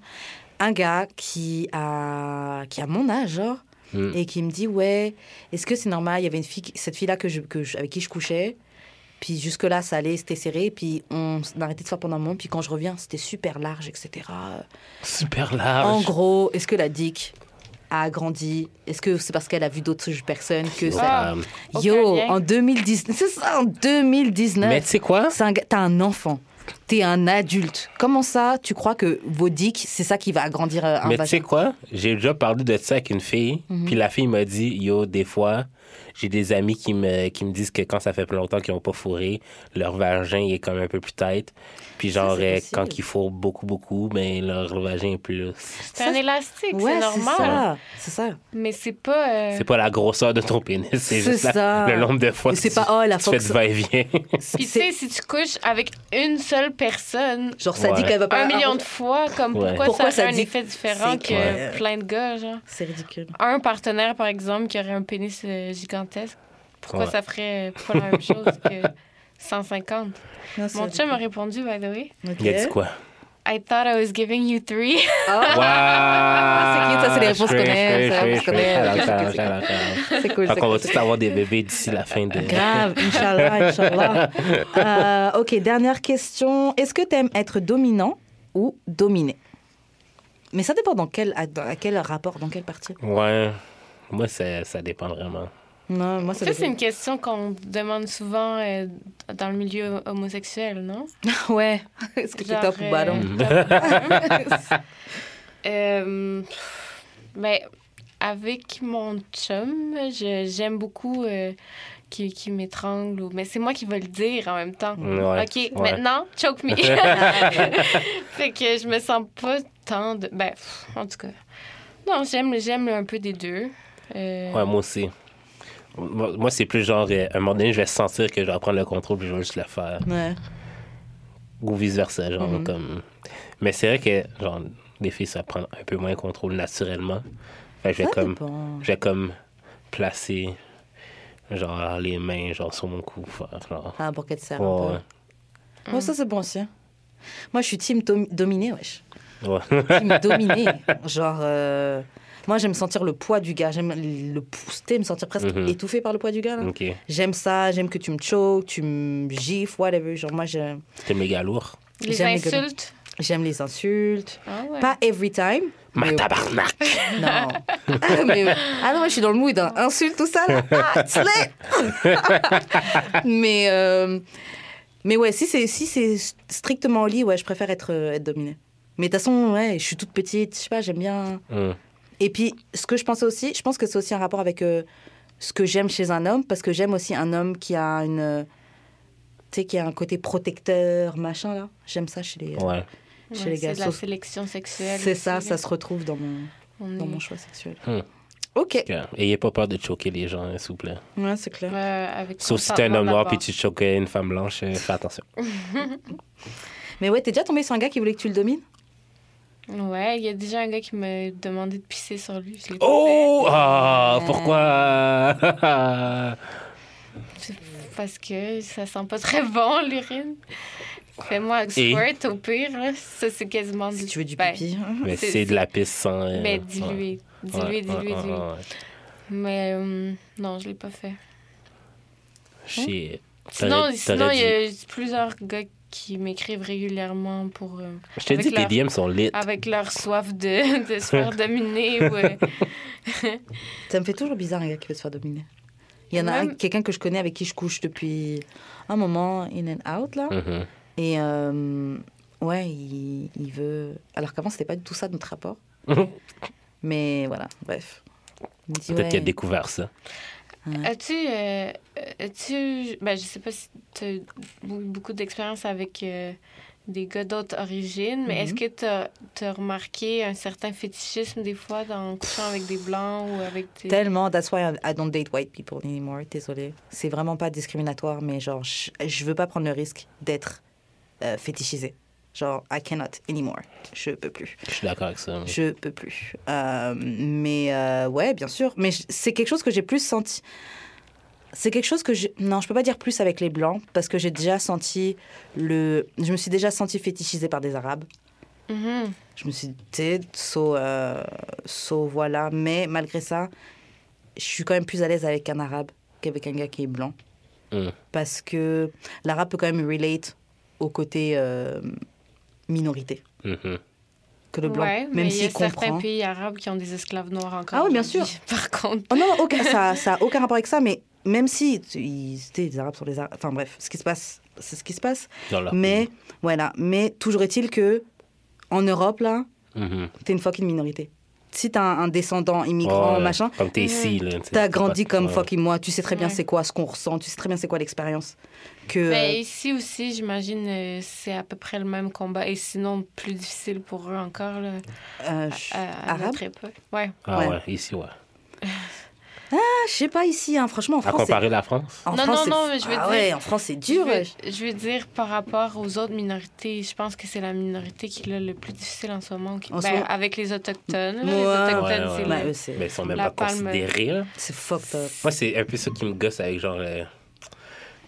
Un gars qui a, qui a mon âge, genre, Mm. et qui me dit, ouais, est-ce que c'est normal? Il y avait une fille, cette fille-là que je, que je- avec qui je couchais. Puis jusque-là, ça allait, c'était serré. Puis on s- on a arrêté de faire pendant un moment. Puis quand je reviens, c'était super large, etc. Super large. En gros, est-ce que la dick a agrandi Est-ce que c'est parce qu'elle a vu d'autres personnes que ça... Ah. Yo, en 2019, c'est ça, en 2019. mais tu sais quoi? un T'as un enfant. T'es un adulte. Comment ça, tu crois que vos dicks, c'est ça qui va agrandir euh, un Mais tu sais quoi? J'ai déjà parlé de ça avec une fille. Mhm. Puis la fille m'a dit, yo, des fois, j'ai des amis qui me, qui me disent que quand ça fait plus longtemps qu'ils n'ont pas fourré, leur vagin il est comme un peu plus tête. Puis genre, euh, quand ils fourrent beaucoup, beaucoup, ben leur vagin est plus. C'est un élastique, Ouais, c'est normal. C'est ça. Mais c'est pas. euh, C'est pas la grosseur de ton pénis, c'est juste la- le nombre de fois que c'est tu, pas, oh, la tu fais du va-et-vient. Puis tu sais, si tu couches avec une seule personne, Genre, ça dit Ouais. qu'elle va pas. un million de fois, comme Ouais. pourquoi, Pourquoi ça ça a un dit- effet différent que plein de gars, genre? C'est ridicule. Un partenaire, par exemple, qui aurait un pénis euh, gigantesque, pourquoi Ouais. ça ferait pas la même chose que 150? Non, Mon chum a ridicule. répondu, by the way. Ok. Il a dit quoi? I thought I was giving you three. Ah, c'est cute, ça, c'est les réponses qu'on aime. C'est cool. C'est qu'on va cool. tous avoir des bébés d'ici la fin de. Grave, Inch'Allah, Inch'Allah. Euh, ok, dernière question. Est-ce que tu aimes être dominant ou dominé? Mais ça dépend dans quel, à, quel rapport, dans quelle partie? Ouais. Moi, ça, ça dépend vraiment. Non, moi, ça Ça, c'est une question qu'on demande souvent euh, dans le milieu homosexuel, non? Ouais. Est-ce que tu es Genre, top ou bottom Mm. Euh, ben, avec mon chum, je- j'aime beaucoup euh, qu'il qu'il m'étrangle. ou- Mais c'est moi qui vais le dire en même temps. Ouais. OK, Ouais. maintenant, choke me. fait que je me sens pas tant de... Ben, pff, en tout cas. Non, j'aime j'aime un peu des deux. Euh, Ouais, moi aussi. Moi, c'est plus genre, euh, à un moment donné, je vais sentir que je vais prendre le contrôle puis je vais juste le faire. Ouais. Ou vice-versa, genre, Mhm. comme... Mais c'est vrai que, genre, les filles, ça prend un peu moins de contrôle naturellement. Fait que je vais comme, dépend. je vais comme placer, genre, les mains, genre, sur mon cou. faire Genre, Ah, pour qu'elle te serre Ouais, un peu. Ouais, ça, c'est bon aussi. Moi, je suis team dom- dominé, wesh. ouais. Team dominé. Genre, euh, moi, j'aime sentir le poids du gars. J'aime le pousser, me sentir presque Mhm. étouffé par le poids du gars. J'aime ça, j'aime que tu me choques, tu me gifles, whatever. Genre, moi, je- C'était méga lourd. Les J'aime insultes? j'aime les insultes. Ah ouais. Pas every time. Ma mais- tabarnak! Non. ah, mais- ah non, moi, je suis dans le mood. Hein. Insulte, tout ça. Là. Ah, slay. mais, euh, mais ouais, si c'est si c'est strictement au lit, ouais, je préfère être, euh, être dominée. Mais de toute façon, ouais, je suis toute petite. Je sais pas, j'aime bien. Hum. Et puis, ce que je pensais aussi, je pense que c'est aussi un rapport avec euh, ce que j'aime chez un homme, parce que j'aime aussi un homme qui a une. euh, Tu sais, qui a un côté protecteur, machin, là. J'aime ça chez les, Ouais. chez Ouais, les gars. C'est la sélection sexuelle. C'est ça, ça se retrouve dans mon, On dans est- mon choix sexuel. Hmm. Ok. Ayez pas peur de choquer les gens, hein, s'il vous plaît. Ouais, c'est clair. Avec Sauf si t'es un homme noir puis tu choquais une femme blanche, euh, fais attention. Mais ouais, t'es déjà tombé sur un gars qui voulait que tu le domines? Ouais, il y a déjà un gars qui m'a demandé de pisser sur lui. je Oh! Ah! Ouais. Pourquoi? Parce que ça sent pas très bon, l'urine. Fais-moi un Et? squirt au pire. là. Ça, c'est quasiment Si du... tu veux du ben, pipi. Mais C'est- c'est de la pisse sans. euh, Mais ouais. dilué. Dilué, Ouais, dilué, dilué. ouais. Mais euh, non, je l'ai pas fait. Shit. Sinon, T'aurais- sinon il y a plusieurs gars qui m'écrivent régulièrement pour... euh, Je te avec dis que les leur- DM sont lit. avec leur soif de, de se faire dominer. Ça me fait toujours bizarre un gars qui veut se faire dominer. Il y en a un, Même- quelqu'un que je connais avec qui je couche depuis un moment, in and out, là. Mhm. Et euh, ouais, il, il veut. Alors qu'avant, c'était pas du tout ça notre rapport. Mais voilà, bref. Peut-être qu'il a ouais. découvert ça. As-tu. euh, as-tu. Ben, je sais pas si tu as beaucoup d'expérience avec euh, des gars d'autres origines, mais Mhm. est-ce que tu as, remarqué un certain fétichisme des fois dans couchant avec des blancs ou avec des. Tellement, that's why I, don't date white people anymore, désolé. C'est vraiment pas discriminatoire, mais genre, je, je veux pas prendre le risque d'être euh, fétichisé. Genre, I cannot anymore. Je peux plus. Je suis d'accord avec ça. Je peux plus. Euh, mais euh, ouais, bien sûr. Mais c'est quelque chose que j'ai plus senti. C'est quelque chose que je. Non, je peux pas dire plus avec les blancs parce que j'ai déjà senti le. Je me suis déjà senti fétichisée par des arabes. Mhm. Je me suis dit, so, euh, so voilà. Mais malgré ça, je suis quand même plus à l'aise avec un arabe qu'avec un gars qui est blanc. Mm. Parce que l'arabe peut quand même relate au côté euh, minorité Mhm. que le blanc. Ouais, mais même il y a s'il comprend. certains pays arabes qui ont des esclaves noirs encore. Ah oui, bien sûr. Par contre. Oh non, aucun, ça n'a aucun rapport avec ça, mais même si tu- ils, les Arabes sont les Arabes, enfin bref, ce qui se passe, c'est ce qui se passe. Mais pays. voilà, mais toujours est-il que en Europe là, Mhm. t'es une fucking minorité. Si t'as un, un descendant immigrant Ouais, machin, Comme t'es ici, sais, t'as c'est grandi pas- comme ouais. fucking moi, tu sais très bien Ouais. c'est quoi ce qu'on ressent, tu sais très bien c'est quoi l'expérience. Que Ben, euh, ici aussi, j'imagine, euh, c'est à peu près le même combat. Et sinon, plus difficile pour eux encore, là, euh, à, à arabe, notre époque. Ouais. Ah Ouais. ouais, ici, ouais. Ah, je sais pas ici, hein, franchement en À France. c'est- comparer la France? En Non, France, non, c'est- non, mais je veux ah dire- ouais, en France c'est dur. je, veux, je veux dire, par rapport aux autres minorités, je pense que c'est la minorité qui l'a le plus difficile en ce moment. qui- En ben, avec les Autochtones. Ouais, les Autochtones, ouais, c'est Mais ils sont même La pas palme. considérés, c'est fucked up. Moi, c'est un peu ça qui me gosse avec, genre, euh,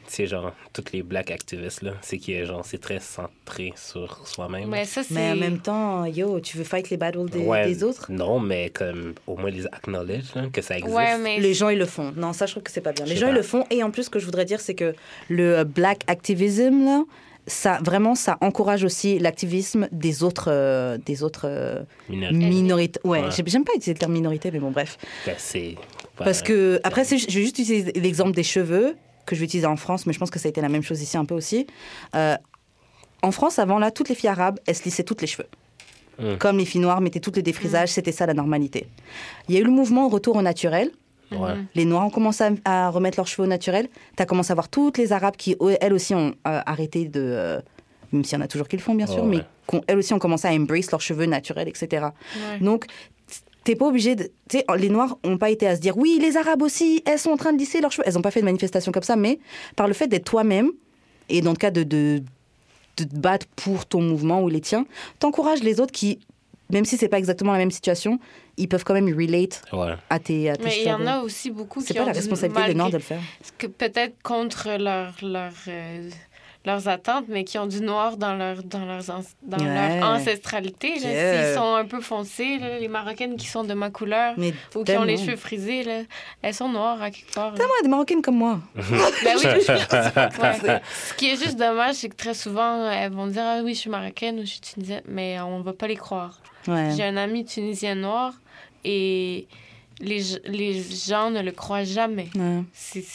tu sais, genre, toutes les black activistes, là. C'est que, genre, c'est très centré sur soi-même. Mais ça, c'est. Mais en même temps, yo, tu veux fight les battles des, Ouais, des autres? Non, mais comme, au moins les acknowledge, là, que ça existe. Ouais, mais. Les gens, ils le font. Non, ça, je trouve que c'est pas bien. Les gens, ils le font. Et en plus, ce que je voudrais dire, c'est que le euh, black activism, là, ça, vraiment, ça encourage aussi l'activisme des autres, euh, des autres euh, Minorité. minorités. Ouais, Ouais. j'ai- j'aime pas utiliser le terme minorité, mais bon, bref. Ben, c'est... Parce que, après, c'est- je vais juste utiliser l'exemple des cheveux, que je vais utiliser en France, mais je pense que ça a été la même chose ici un peu aussi. Euh, en France, avant, là, toutes les filles arabes, elles se lissaient toutes les cheveux. Mm. Comme les filles noires mettaient toutes les défrisages, c'était ça la normalité. Il y a eu le mouvement retour au naturel. Ouais. Les Noirs ont commencé à, à remettre leurs cheveux au naturel. Tu as commencé à voir toutes les Arabes qui, elles aussi, ont euh, arrêté de. euh, même s'il y en a toujours qui le font, bien sûr, Ouais, mais elles aussi ont commencé à embrace leurs cheveux naturels, etc. Ouais. Donc, t'es pas obligé de. Tu sais, les Noirs n'ont pas été à se dire oui, les Arabes aussi, elles sont en train de lisser leurs cheveux. Elles n'ont pas fait de manifestation comme ça, mais par le fait d'être toi-même, et dans le cas de, de, de te battre pour ton mouvement ou les tiens, t'encourages les autres qui même si c'est pas exactement la même situation, ils peuvent quand même relate Ouais. à tes, à tes Mais il y en a aussi beaucoup qui C'est pas ont la responsabilité des Noirs de le faire. que peut-être contre leur, leur, euh, leurs attentes, mais qui ont du noir dans leur, dans dans Ouais. leur ancestralité. Là. Yeah. S'ils sont un peu foncés, là, les Marocaines qui sont de ma couleur Mais ou qui ont les cheveux frisés, là, elles sont noires à quelque part. Tellement des Marocaines comme moi. Ben oui. Ouais. Ce qui est juste dommage, c'est que très souvent, elles vont dire Ah oui, je suis marocaine ou je suis tunisienne, mais on va pas les croire. Ouais. J'ai un ami tunisien noir et les, les gens ne le croient jamais. Ouais. C'est-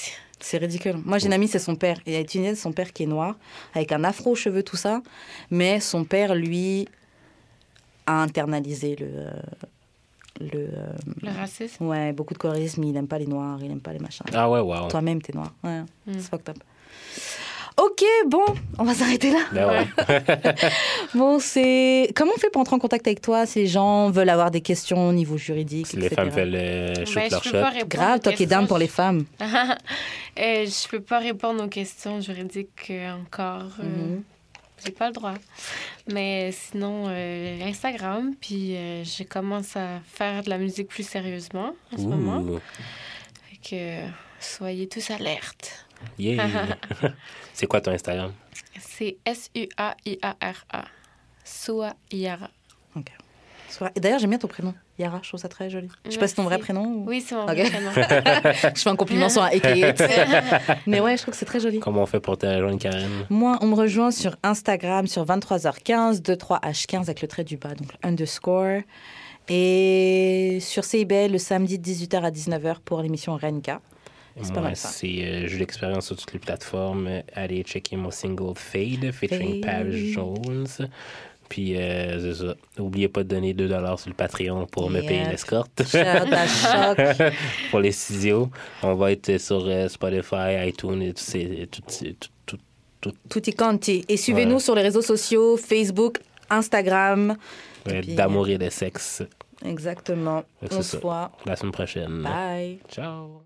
c'est- ridicule. Moi, j'ai une amie, c'est son père. Et elle est tunisienne, son père qui est noir, avec un afro aux cheveux, tout ça. Mais son père, lui, a internalisé le. euh, le euh, Le racisme. ouais, beaucoup de colorisme. Il n'aime pas les noirs, il n'aime pas les machins. Ah ouais, wow. Toi-même, t'es noir. Ouais, Mm. c'est fucked up. Ok, bon, on va s'arrêter là. Ben ouais. Bon, c'est. Comment on fait pour entrer en contact avec toi si les gens veulent avoir des questions au niveau juridique Si les femmes veulent euh, shoot Ben, leur shot. Grave, toi qui es questions. dame pour les femmes. Euh, je peux pas répondre aux questions juridiques euh, encore. euh, Mhm. J'ai pas le droit. Mais sinon, euh, Instagram, puis euh, je commence à faire de la musique plus sérieusement en ce moment. Fait que euh, soyez tous alertes. Yeah. c'est quoi ton Instagram? C'est S-U-A-I-A-R-A. Soa Iara. Et D'ailleurs, j'aime bien ton prénom. Yara, je trouve ça très joli. Je sais pas si c'est ton vrai prénom. ou- Oui, c'est mon Ok. vrai prénom. je fais un compliment sur un AKA. Mais ouais, je trouve que c'est très joli. Comment on fait pour te rejoindre, Karen? Moi, on me rejoint sur Instagram sur 23h15, 23h15 avec le trait du bas, donc underscore. Et sur CIBL le samedi de 18h à 19h pour l'émission Renka. Moi, c'est euh, jeu d'expérience sur toutes les plateformes. Allez checker mon single Fade featuring. Pav Jones. Puis, euh, c'est ça. N'oubliez pas de donner 2 sur le Patreon pour me payer l'escorte. Pour les studios. On va être sur euh, Spotify, iTunes et tout, ces- tout, tout, tout, tout, Tutti quanti. Et suivez-nous Ouais. sur les réseaux sociaux, Facebook, Instagram. Et ouais, puis, d'amour et de sexe. Exactement. Ouais, On se voit. La semaine prochaine. Bye. Ciao.